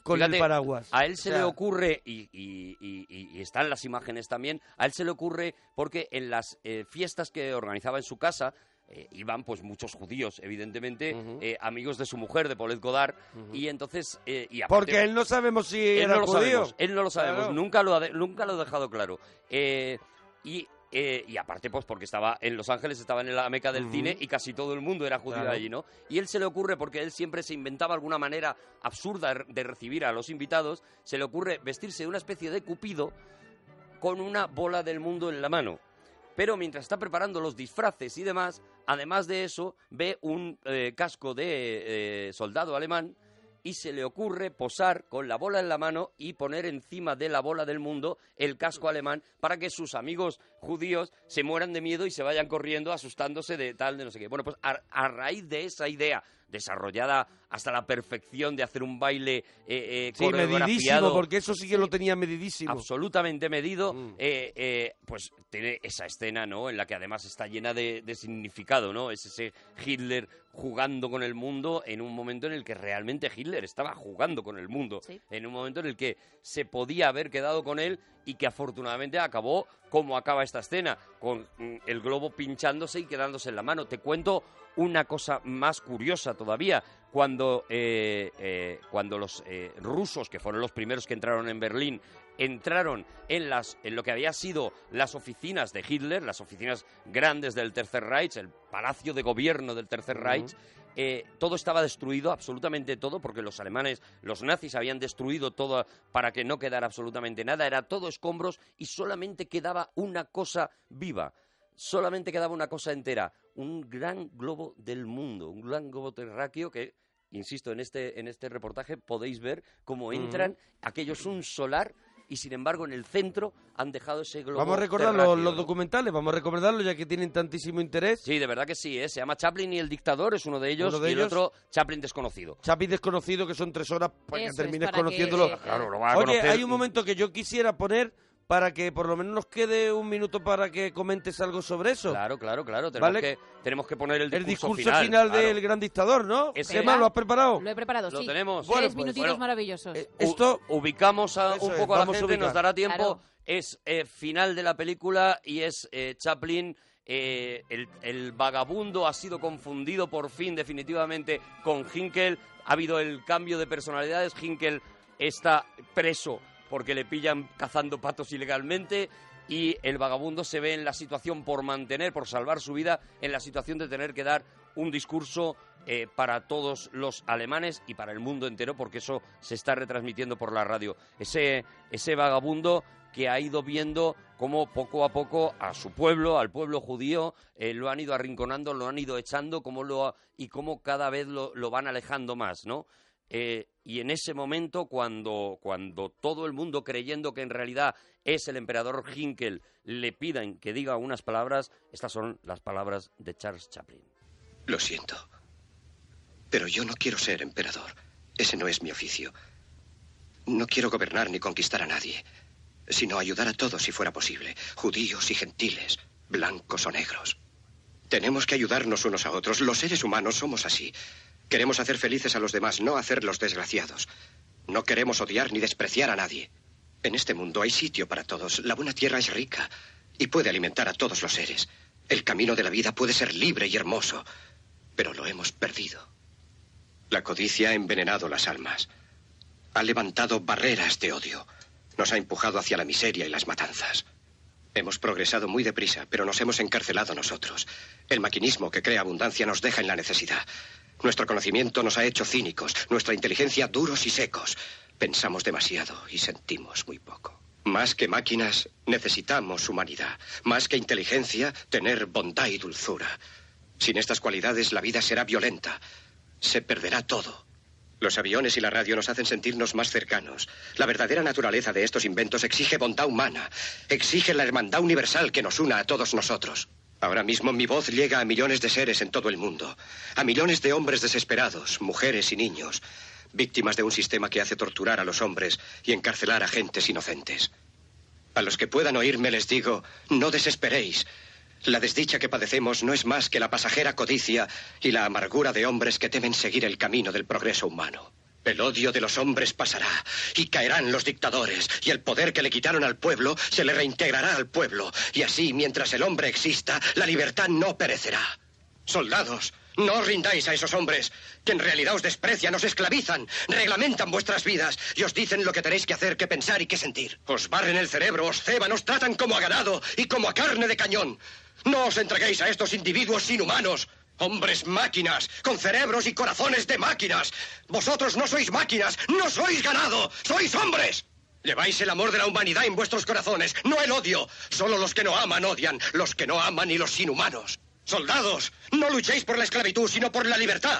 Speaker 1: con
Speaker 2: Fíjate,
Speaker 1: el paraguas.
Speaker 2: A él se
Speaker 1: O sea,
Speaker 2: le ocurre, y, y- y- y- y están las imágenes también, a él se le ocurre porque en las eh, fiestas que organizaba en su casa, eh, iban pues muchos judíos, evidentemente, eh, amigos de su mujer, de Paulette Godard, y entonces... eh, y aparte-
Speaker 1: Porque él no sabemos si
Speaker 2: él
Speaker 1: era
Speaker 2: no lo
Speaker 1: judío.
Speaker 2: sabemos, él no lo sabemos,
Speaker 1: Claro.
Speaker 2: nunca, lo ha de- nunca lo ha dejado claro. Y, eh, y aparte, pues porque estaba en Los Ángeles, estaba en la meca del cine y casi todo el mundo era judío
Speaker 1: Claro.
Speaker 2: allí, ¿no? Y él se le ocurre, porque él siempre se inventaba alguna manera absurda de recibir a los invitados, se le ocurre vestirse de una especie de cupido con una bola del mundo en la mano. Pero mientras está preparando los disfraces y demás, además de eso, ve un eh, casco de eh, soldado alemán y se le ocurre posar con la bola en la mano y poner encima de la bola del mundo el casco alemán para que sus amigos judíos se mueran de miedo y se vayan corriendo asustándose de tal, de no sé qué. Bueno, pues a, a raíz de esa idea desarrollada hasta la perfección de hacer un baile eh, eh,
Speaker 1: Sí, medidísimo,
Speaker 2: coreografiado,
Speaker 1: porque eso sí que lo tenía medidísimo.
Speaker 2: absolutamente medido, eh, eh, pues tiene esa escena, ¿no? En la que además está llena de, de significado, ¿no? Es ese Hitler jugando con el mundo en un momento en el que realmente Hitler estaba jugando con el mundo, en un momento en el que se podía haber quedado con él y que afortunadamente acabó como acaba esta escena, con mm, el globo pinchándose y quedándose en la mano. Te cuento una cosa más curiosa todavía. Cuando, eh, eh, cuando los eh, rusos, que fueron los primeros que entraron en Berlín, entraron en, las, en lo que había sido las oficinas de Hitler, las oficinas grandes del Tercer Reich, el palacio de gobierno del Tercer. Reich, eh, todo estaba destruido, absolutamente todo, porque los alemanes, los nazis habían destruido todo para que no quedara absolutamente nada, era todo escombros y solamente quedaba una cosa viva, solamente quedaba una cosa entera, un gran globo del mundo, un gran globo terráqueo que, insisto, en este, en este reportaje podéis ver cómo entran, aquello es un solar y sin embargo en el centro han dejado ese globo
Speaker 1: Vamos a recordar los, documentales, vamos a recordarlos ya que tienen tantísimo interés.
Speaker 2: Sí, de verdad que sí, ¿eh? se llama Chaplin y el dictador, es uno de ellos,
Speaker 1: Uno de
Speaker 2: y el otro Chaplin desconocido.
Speaker 1: Chapi desconocido, que son tres horas para
Speaker 2: Eso
Speaker 1: que
Speaker 2: es,
Speaker 1: termines
Speaker 2: para que-
Speaker 1: conociéndolo.
Speaker 2: Claro, lo vas a
Speaker 1: Oye,
Speaker 2: conocer.
Speaker 1: hay un momento que yo quisiera poner para que por lo menos nos quede un minuto para que comentes algo sobre eso.
Speaker 2: Claro, claro, claro. Tenemos,
Speaker 1: ¿Vale?
Speaker 2: que, tenemos que poner el discurso,
Speaker 1: El discurso final,
Speaker 2: claro.
Speaker 1: del gran dictador, ¿no?
Speaker 2: Ese-
Speaker 1: Emma, ¿lo has preparado?
Speaker 3: Lo he preparado,
Speaker 2: Lo
Speaker 3: sí.
Speaker 2: tenemos.
Speaker 3: Tres
Speaker 2: Bueno, pues,
Speaker 3: minutitos
Speaker 2: bueno.
Speaker 3: maravillosos.
Speaker 1: Esto
Speaker 2: ubicamos a- un
Speaker 1: es,
Speaker 2: poco a la
Speaker 1: vamos a
Speaker 2: gente,
Speaker 1: ubicar.
Speaker 2: nos dará tiempo.
Speaker 3: Claro.
Speaker 2: Es eh, final de la película y es eh, Chaplin. eh, el, el vagabundo ha sido confundido por fin definitivamente con Hinkel. Ha habido el cambio de personalidades. Hinkel está preso porque le pillan cazando patos ilegalmente y el vagabundo se ve en la situación por mantener, por salvar su vida, en la situación de tener que dar un discurso eh, para todos los alemanes y para el mundo entero, porque eso se está retransmitiendo por la radio. Ese, ese vagabundo que ha ido viendo cómo poco a poco a su pueblo, al pueblo judío, eh, lo han ido arrinconando, lo han ido echando cómo lo, y cómo cada vez lo, lo van alejando más, ¿no? Eh, y en ese momento, cuando, cuando todo el mundo, creyendo que en realidad es el emperador Hinkel, le pidan que diga unas palabras, estas son las palabras de Charles Chaplin.
Speaker 21: Lo siento. Pero yo no quiero ser emperador. Ese no es mi oficio. No quiero gobernar ni conquistar a nadie, sino ayudar a todos si fuera posible, judíos y gentiles, blancos o negros. Tenemos que ayudarnos unos a otros. Los seres humanos somos así. Queremos hacer felices a los demás, no hacerlos desgraciados. No queremos odiar ni despreciar a nadie. En este mundo hay sitio para todos. La buena tierra es rica y puede alimentar a todos los seres. El camino de la vida puede ser libre y hermoso, pero lo hemos perdido. La codicia ha envenenado las almas. Ha levantado barreras de odio. Nos ha empujado hacia la miseria y las matanzas. Hemos progresado muy deprisa, pero nos hemos encarcelado nosotros. El maquinismo que crea abundancia nos deja en la necesidad. Nuestro conocimiento nos ha hecho cínicos, nuestra inteligencia duros y secos. Pensamos demasiado y sentimos muy poco. Más que máquinas, necesitamos humanidad. Más que inteligencia, tener bondad y dulzura. Sin estas cualidades, la vida será violenta. Se perderá todo. Los aviones y la radio nos hacen sentirnos más cercanos. La verdadera naturaleza de estos inventos exige bondad humana, exige la hermandad universal que nos una a todos nosotros. Ahora mismo mi voz llega a millones de seres en todo el mundo, a millones de hombres desesperados, mujeres y niños, víctimas de un sistema que hace torturar a los hombres y encarcelar a gentes inocentes. A los que puedan oírme les digo, no desesperéis. La desdicha que padecemos no es más que la pasajera codicia y la amargura de hombres que temen seguir el camino del progreso humano. El odio de los hombres pasará y caerán los dictadores y el poder que le quitaron al pueblo se le reintegrará al pueblo y así mientras el hombre exista la libertad no perecerá. Soldados, no os rindáis a esos hombres que en realidad os desprecian, os esclavizan, reglamentan vuestras vidas y os dicen lo que tenéis que hacer, que pensar y que sentir. Os barren el cerebro, os ceban, os tratan como a ganado y como a carne de cañón. No os entreguéis a estos individuos inhumanos. Hombres máquinas, con cerebros y corazones de máquinas. Vosotros no sois máquinas, no sois ganado, sois hombres. Lleváis el amor de la humanidad en vuestros corazones, no el odio. Solo los que no aman odian, los que no aman y los inhumanos. Soldados, no luchéis por la esclavitud, sino por la libertad.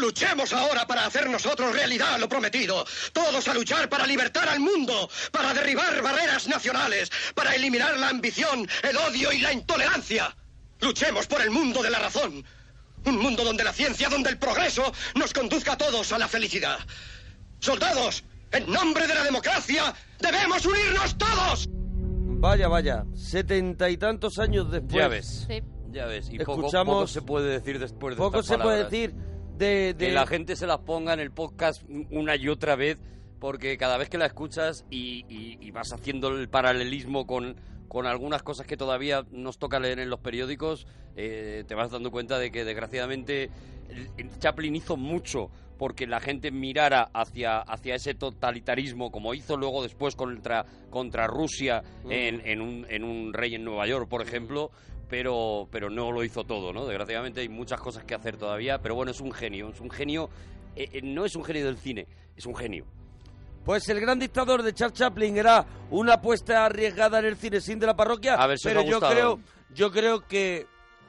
Speaker 21: Luchemos ahora para hacer nosotros realidad lo prometido. Todos a luchar para libertar al mundo, para derribar barreras nacionales, para eliminar la ambición, el odio y la intolerancia. Luchemos por el mundo de la razón. Un mundo donde la ciencia, donde el progreso nos conduzca a todos a la felicidad. Soldados, en nombre de la democracia, debemos unirnos todos.
Speaker 1: Vaya, vaya, setenta y tantos años después.
Speaker 2: Ya ves. Ya ves. Y poco,
Speaker 1: Escuchamos-
Speaker 2: poco se puede decir después de
Speaker 1: Poco
Speaker 2: estas
Speaker 1: se puede decir de, de-
Speaker 2: Que la gente se las ponga en el podcast una y otra vez, porque cada vez que la escuchas y, y- y vas haciendo el paralelismo con, con algunas cosas que todavía nos toca leer en los periódicos, eh, te vas dando cuenta de que desgraciadamente Chaplin hizo mucho porque la gente mirara hacia, hacia ese totalitarismo, como hizo luego después contra, contra Rusia
Speaker 1: Mm.
Speaker 2: en, en un, en un rey en Nueva York, por ejemplo, pero, pero no lo hizo todo, ¿no? Desgraciadamente hay muchas cosas que hacer todavía, pero bueno, es un genio, es un genio, eh, eh, no es un genio del cine, es un genio.
Speaker 1: Pues el gran dictador de Charles Chaplin era una apuesta arriesgada en el cine sin de la parroquia,
Speaker 2: A ver
Speaker 1: pero yo creo, yo creo que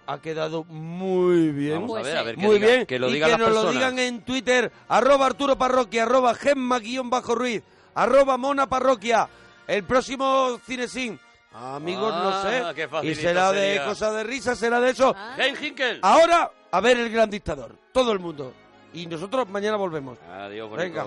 Speaker 1: ha quedado muy bien.
Speaker 2: Vamos a ver, a ver, que
Speaker 1: muy
Speaker 2: diga-
Speaker 1: bien.
Speaker 2: que lo
Speaker 1: y
Speaker 2: digan
Speaker 1: que
Speaker 2: las
Speaker 1: nos lo digan en Twitter, arroba Arturo Parroquia, arroba Gemma guion bajo Ruiz, arroba Mona Parroquia. El próximo Cinesin, amigos,
Speaker 2: Ah,
Speaker 1: no sé.
Speaker 2: qué
Speaker 1: Y será de cosas de risa, será de eso.
Speaker 2: Hinkel.
Speaker 1: Ahora, a ver el gran dictador. Todo el mundo. Y nosotros mañana volvemos.
Speaker 2: Adiós,
Speaker 1: Venga.